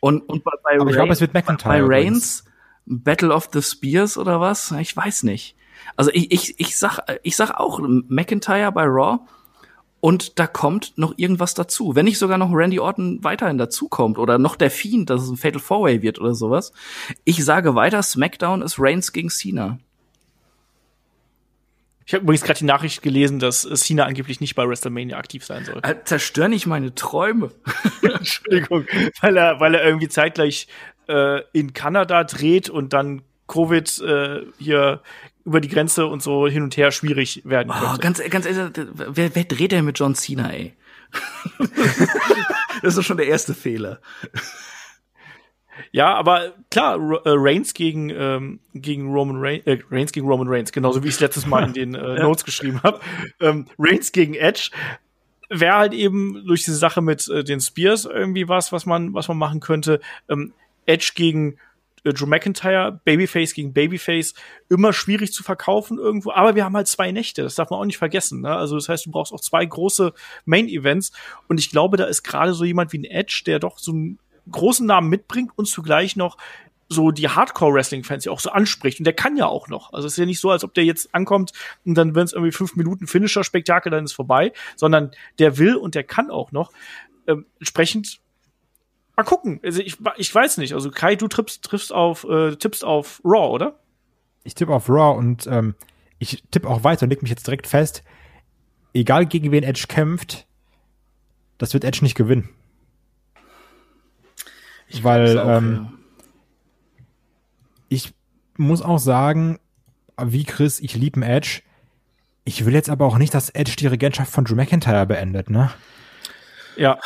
Und, und bei, bei, Aber ich Reigns- es wird McIntyre bei. Reigns Battle of the Spears oder was? Ich weiß nicht. Also ich, ich, ich sag, ich sag auch McIntyre bei Raw und da kommt noch irgendwas dazu. Wenn nicht sogar noch Randy Orton weiterhin dazukommt oder noch der Fiend, dass es ein Fatal Four Way wird oder sowas. Ich sage weiter, SmackDown ist Reigns gegen Cena. Ich habe übrigens gerade die Nachricht gelesen, dass Cena angeblich nicht bei WrestleMania aktiv sein soll. Äh, Zerstör nicht meine Träume. [LAUGHS] Entschuldigung, weil er, weil er irgendwie zeitgleich äh, in Kanada dreht und dann Covid äh, hier über die Grenze und so hin und her schwierig werden Oh, könnte. ganz, ganz ehrlich, wer, wer dreht denn mit John Cena, ey? [LAUGHS] das ist schon der erste Fehler. Ja, aber klar, äh, Reigns gegen ähm, gegen Roman Reigns, äh, Reigns gegen Roman Reigns, genauso wie ich es letztes Mal in den äh, [LAUGHS] Notes geschrieben habe. Ähm, Reigns gegen Edge wäre halt eben durch diese Sache mit äh, den Spears irgendwie was, was man was man machen könnte. Ähm, Edge gegen Drew McIntyre, Babyface gegen Babyface, immer schwierig zu verkaufen irgendwo. Aber wir haben halt zwei Nächte, das darf man auch nicht vergessen. Ne? Also das heißt, du brauchst auch zwei große Main-Events. Und ich glaube, da ist gerade so jemand wie ein Edge, der doch so einen großen Namen mitbringt und zugleich noch so die Hardcore-Wrestling-Fans ja auch so anspricht. Und der kann ja auch noch. Also es ist ja nicht so, als ob der jetzt ankommt und dann, wenn es irgendwie fünf Minuten Finisher-Spektakel, dann ist vorbei, sondern der will und der kann auch noch. Ähm, entsprechend mal gucken. Also ich, ich weiß nicht. Also Kai, du triffst, triffst auf, äh, tippst auf Raw, oder? Ich tippe auf Raw und ähm, ich tippe auch weiter und leg mich jetzt direkt fest, egal gegen wen Edge kämpft, das wird Edge nicht gewinnen. Weil Auch, ähm, ja. ich muss auch sagen, wie Chris, ich liebe einen Edge. Ich will jetzt aber auch nicht, dass Edge die Regentschaft von Drew McIntyre beendet, ne? Ja.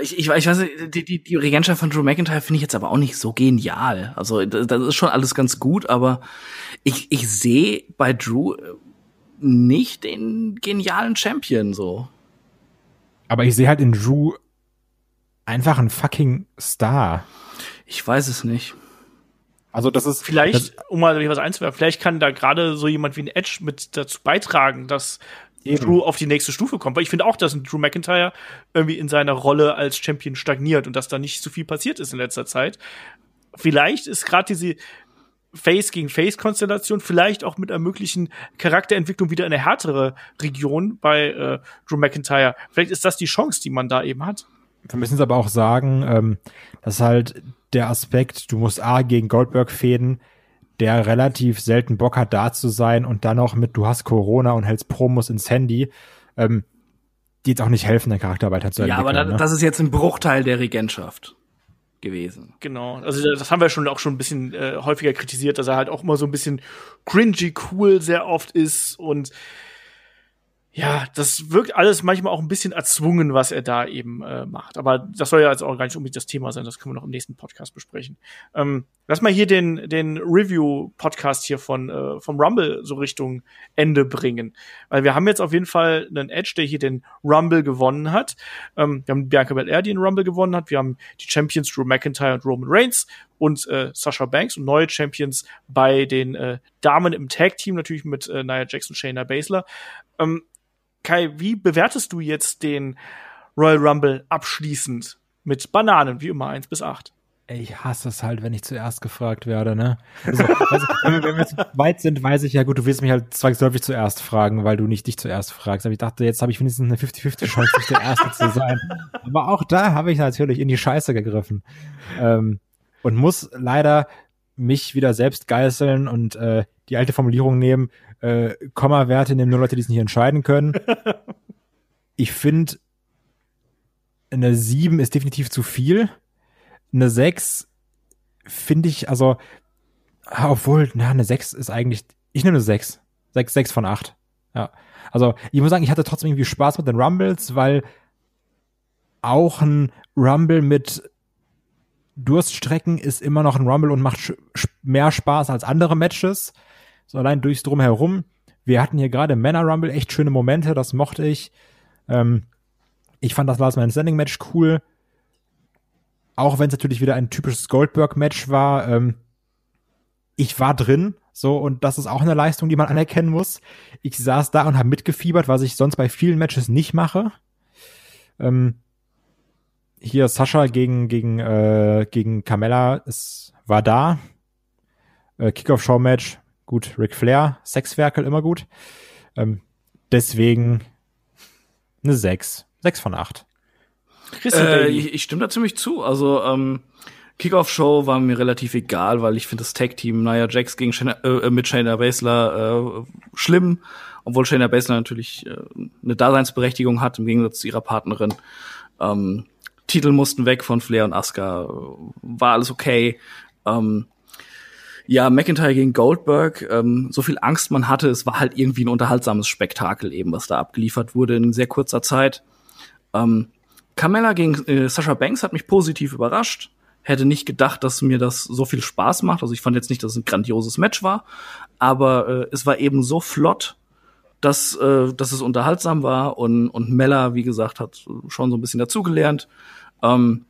Ich, ich, ich weiß nicht, die, die, die Regentschaft von Drew McIntyre finde ich jetzt aber auch nicht so genial. Also das, das ist schon alles ganz gut, aber ich, ich sehe bei Drew nicht den genialen Champion so. Aber ich sehe halt in Drew einfach einen fucking Star. Ich weiß es nicht. Also das ist Vielleicht, das, um mal was einzuwerfen, vielleicht kann da gerade so jemand wie ein Edge mit dazu beitragen, dass Eben. Drew auf die nächste Stufe kommt. Weil ich finde auch, dass ein Drew McIntyre irgendwie in seiner Rolle als Champion stagniert und dass da nicht so viel passiert ist in letzter Zeit. Vielleicht ist gerade diese Face gegen Face Konstellation vielleicht auch mit einer möglichen Charakterentwicklung wieder in eine härtere Region bei äh, Drew McIntyre. Vielleicht ist das die Chance, die man da eben hat. wir müssen es aber auch sagen, ähm, dass halt der Aspekt, du musst A gegen Goldberg fäden, der relativ selten Bock hat, da zu sein und dann noch mit, du hast Corona und hältst Promos ins Handy, ähm, die jetzt auch nicht helfen, den Charakter weiterzuentwickeln. Ja, aber da, ne? das ist jetzt ein Bruchteil der Regentschaft gewesen. Genau, also das haben wir schon auch schon ein bisschen äh, häufiger kritisiert, dass er halt auch immer so ein bisschen cringy cool sehr oft ist und ja, das wirkt alles manchmal auch ein bisschen erzwungen, was er da eben äh, macht. Aber das soll ja jetzt auch gar nicht unbedingt das Thema sein, das können wir noch im nächsten Podcast besprechen. Ähm, lass mal hier den, den Review-Podcast hier von äh, vom Rumble so Richtung Ende bringen. Weil wir haben jetzt auf jeden Fall einen Edge, der hier den Rumble gewonnen hat. Ähm, wir haben Bianca Belair, die den Rumble gewonnen hat. Wir haben die Champions Drew McIntyre und Roman Reigns und äh, Sasha Banks und neue Champions bei den äh, Damen im Tag-Team, natürlich mit äh, Nia Jackson, Shayna Baszler. Ähm, Kai, wie bewertest du jetzt den Royal Rumble abschließend mit Bananen, wie immer, eins bis acht? Ich hasse es halt, wenn ich zuerst gefragt werde, ne? Also, also, wenn, wir, wenn wir jetzt weit sind, weiß ich ja gut, du willst mich halt zwangsläufig zuerst fragen, weil du nicht dich zuerst fragst. Aber ich dachte, jetzt habe ich wenigstens eine 50-50 Chance, nicht der Erste zu sein. Aber auch da habe ich natürlich in die Scheiße gegriffen. Ähm, und muss leider mich wieder selbst geißeln und äh, die alte Formulierung nehmen, äh, Komma-Werte nehmen nur Leute, die es nicht entscheiden können. [LAUGHS] Ich finde, eine 7 ist definitiv zu viel. Eine 6 finde ich, also, obwohl, na, eine 6 ist eigentlich, ich nehme eine 6. 6, 6 von 8. Ja. Also, ich muss sagen, ich hatte trotzdem irgendwie Spaß mit den Rumbles, weil auch ein Rumble mit Durststrecken ist immer noch ein Rumble und macht mehr Spaß als andere Matches. So allein durchs Drumherum. Wir hatten hier gerade Männer Rumble echt schöne Momente, das mochte ich. Ähm, ich fand das Last Man Standing Match cool. Auch wenn es natürlich wieder ein typisches Goldberg Match war. Ähm, ich war drin, so und das ist auch eine Leistung, die man anerkennen muss. Ich saß da und habe mitgefiebert, was ich sonst bei vielen Matches nicht mache. Ähm, hier Sascha gegen gegen äh, gegen Carmella, es war da. Äh, Kickoff Show Match, gut. Ric Flair, Sexwerkel immer gut. Ähm, deswegen eine 6. 6 von 8. Christian Äh, ich, ich stimme da ziemlich zu. Also ähm, Kickoff-Show war mir relativ egal, weil ich finde das Tag-Team Nia Jax gegen Shayna, äh, mit Shayna Baszler äh, schlimm, obwohl Shayna Baszler natürlich äh, eine Daseinsberechtigung hat im Gegensatz zu ihrer Partnerin. Ähm, Titel mussten weg von Flair und Asuka, war alles okay. Ähm, ja, McIntyre gegen Goldberg, ähm, so viel Angst man hatte, es war halt irgendwie ein unterhaltsames Spektakel eben, was da abgeliefert wurde in sehr kurzer Zeit. Ähm, Carmella gegen äh, Sasha Banks hat mich positiv überrascht. Hätte nicht gedacht, dass mir das so viel Spaß macht. Also ich fand jetzt nicht, dass es ein grandioses Match war, aber äh, es war eben so flott, dass, äh, dass es unterhaltsam war und, und Mella, wie gesagt, hat schon so ein bisschen dazugelernt. Ähm,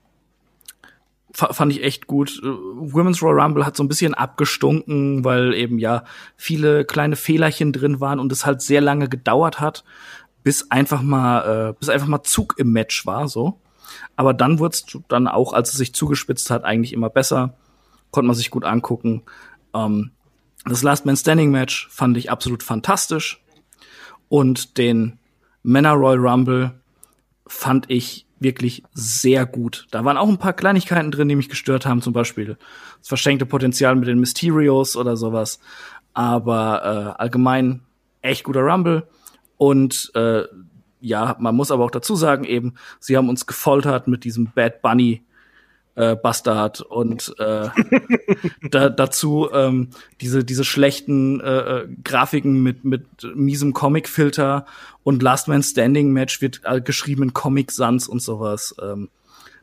fa- fand ich echt gut. Äh, Women's Royal Rumble hat so ein bisschen abgestunken, weil eben ja viele kleine Fehlerchen drin waren und es halt sehr lange gedauert hat, bis einfach mal, äh, bis einfach mal Zug im Match war, so. Aber dann wurde es dann auch, als es sich zugespitzt hat, eigentlich immer besser. Konnte man sich gut angucken. Ähm, das Last Man Standing Match fand ich absolut fantastisch. Und den Männer Royal Rumble fand ich wirklich sehr gut. Da waren auch ein paar Kleinigkeiten drin, die mich gestört haben, zum Beispiel das verschenkte Potenzial mit den Mysterios oder sowas. Aber äh, allgemein echt guter Rumble. Und äh, ja, man muss aber auch dazu sagen, eben, sie haben uns gefoltert mit diesem Bad Bunny äh, Bastard und äh, da, dazu ähm, diese diese schlechten äh, äh, Grafiken mit mit miesem Comic-Filter und Last Man Standing Match wird äh, geschrieben in Comic Sans und sowas. Ähm,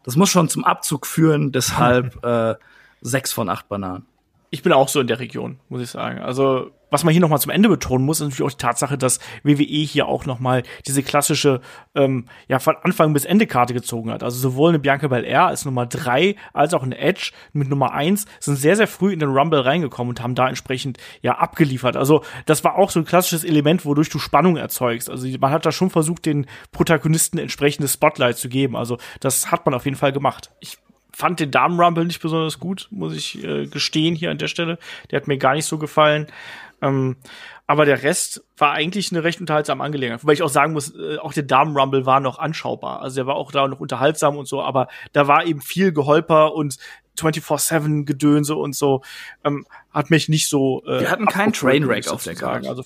das muss schon zum Abzug führen, deshalb [LAUGHS] äh, sechs von acht Bananen. Ich bin auch so in der Region, muss ich sagen. Also was man hier noch mal zum Ende betonen muss, ist natürlich auch die Tatsache, dass WWE hier auch noch mal diese klassische, ähm, ja, von Anfang bis Ende Karte gezogen hat. Also sowohl eine Bianca Belair als Nummer drei als auch eine Edge mit Nummer eins sind sehr, sehr früh in den Rumble reingekommen und haben da entsprechend, ja, abgeliefert. Also das war auch so ein klassisches Element, wodurch du Spannung erzeugst. Also man hat da schon versucht, den Protagonisten entsprechendes Spotlight zu geben. Also das hat man auf jeden Fall gemacht. Ich fand den Damen Rumble nicht besonders gut, muss ich äh, gestehen hier an der Stelle. Der hat mir gar nicht so gefallen. Ähm, aber der Rest war eigentlich eine recht unterhaltsame Angelegenheit. Wobei ich auch sagen muss, äh, auch der Damen-Rumble war noch anschaubar. Also der war auch da noch unterhaltsam und so, aber da war eben viel Geholper und 24-7-Gedönse und so. Ähm, hat mich nicht so. Äh, Wir hatten keinen Trainwreck auf der Karte. Also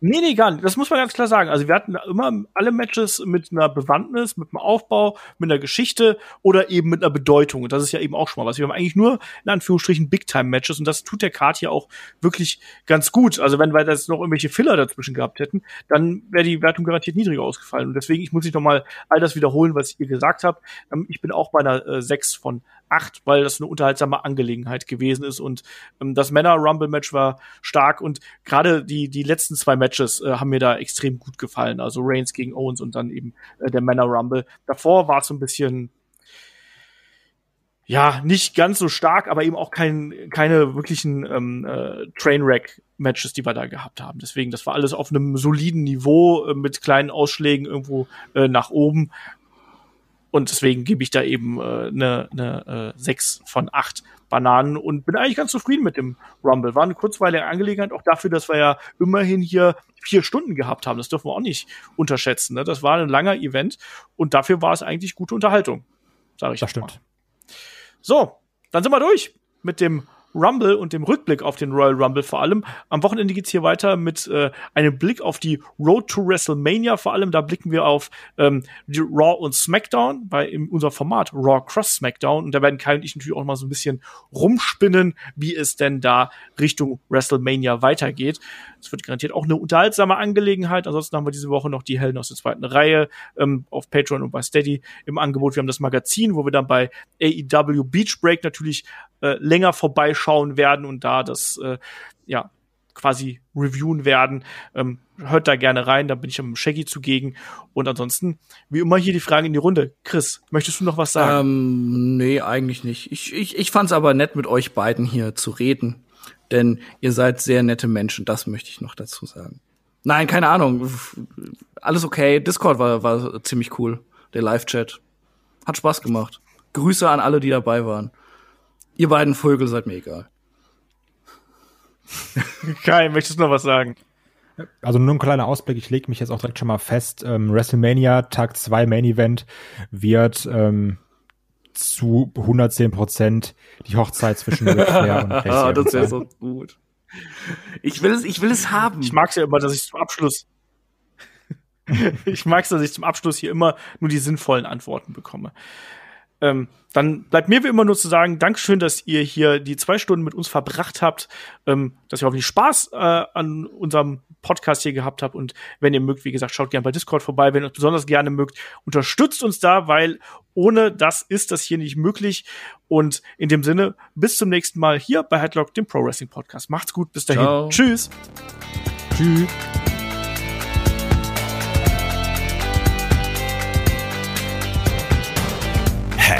Nee, nee, gar nicht. Das muss man ganz klar sagen. Also wir hatten immer alle Matches mit einer Bewandtnis, mit einem Aufbau, mit einer Geschichte oder eben mit einer Bedeutung. Und das ist ja eben auch schon mal was. Wir haben eigentlich nur in Anführungsstrichen Big-Time-Matches und das tut der Card hier auch wirklich ganz gut. Also wenn wir jetzt noch irgendwelche Filler dazwischen gehabt hätten, dann wäre die Wertung garantiert niedriger ausgefallen. Und deswegen, ich muss nicht nochmal all das wiederholen, was ihr gesagt habt. Ähm, ich bin auch bei einer äh, 6 von acht, weil das eine unterhaltsame Angelegenheit gewesen ist. Und ähm, das Männer-Rumble-Match war stark und gerade die, die letzten zwei Matches äh, haben mir da extrem gut gefallen. Also Reigns gegen Owens und dann eben äh, der Männer-Rumble. Davor war es so ein bisschen ja, nicht ganz so stark, aber eben auch kein, keine wirklichen ähm, äh, Trainwreck-Matches, die wir da gehabt haben. Deswegen, das war alles auf einem soliden Niveau äh, mit kleinen Ausschlägen irgendwo äh, nach oben. Und deswegen gebe ich da eben eine äh, ne, ne, äh, 6 von 8 Bananen und bin eigentlich ganz zufrieden mit dem Rumble. War eine kurzweilige Angelegenheit, auch dafür, dass wir ja immerhin hier vier Stunden gehabt haben. Das dürfen wir auch nicht unterschätzen. Ne? Das war ein langer Event und dafür war es eigentlich gute Unterhaltung, sage ich. Das stimmt. Mal. So, dann sind wir durch mit dem Rumble und dem Rückblick auf den Royal Rumble vor allem. Am Wochenende geht's hier weiter mit äh, einem Blick auf die Road to WrestleMania. Vor allem da blicken wir auf ähm, die Raw und SmackDown bei in unser Format Raw Cross SmackDown. Und da werden Kai und ich natürlich auch mal so ein bisschen rumspinnen, wie es denn da Richtung WrestleMania weitergeht. Es wird garantiert auch eine unterhaltsame Angelegenheit. Ansonsten haben wir diese Woche noch die Helden aus der zweiten Reihe ähm, auf Patreon und bei Steady im Angebot. Wir haben das Magazin, wo wir dann bei AEW Beach Break natürlich äh, länger vorbeischauen werden und da das äh, ja quasi reviewen werden. Ähm, hört da gerne rein, da bin ich am Shaggy zugegen. Und ansonsten, wie immer, hier die Frage in die Runde. Chris, möchtest du noch was sagen? Ähm, nee, eigentlich nicht. Ich, ich, ich fand's aber nett, mit euch beiden hier zu reden. Denn ihr seid sehr nette Menschen, das möchte ich noch dazu sagen. Nein, keine Ahnung. Alles okay. Discord war, war ziemlich cool. Der Live-Chat. Hat Spaß gemacht. Grüße an alle, die dabei waren. Ihr beiden Vögel seid mir egal. [LAUGHS] Kai, möchtest du noch was sagen? Also nur ein kleiner Ausblick, ich lege mich jetzt auch direkt schon mal fest. Ähm, WrestleMania Tag 2 Main Event wird ähm, zu 110 Prozent die Hochzeit zwischen Ric Flair und [LAUGHS] Casey Ah, das wäre so gut. Ich will es, ich will es haben. Ich mag es ja immer, dass ich zum Abschluss [LAUGHS] ich mag es, dass ich zum Abschluss hier immer nur die sinnvollen Antworten bekomme. Ähm, dann bleibt mir wie immer nur zu sagen, Dankeschön, dass ihr hier die zwei Stunden mit uns verbracht habt, ähm, dass ihr hoffentlich Spaß äh, an unserem Podcast hier gehabt habt. Und wenn ihr mögt, wie gesagt, schaut gerne bei Discord vorbei. Wenn ihr uns besonders gerne mögt, unterstützt uns da, weil ohne das ist das hier nicht möglich. Und in dem Sinne, bis zum nächsten Mal hier bei Headlock, dem Pro Wrestling Podcast. Macht's gut, bis dahin. Ciao. Tschüss. Tschüss.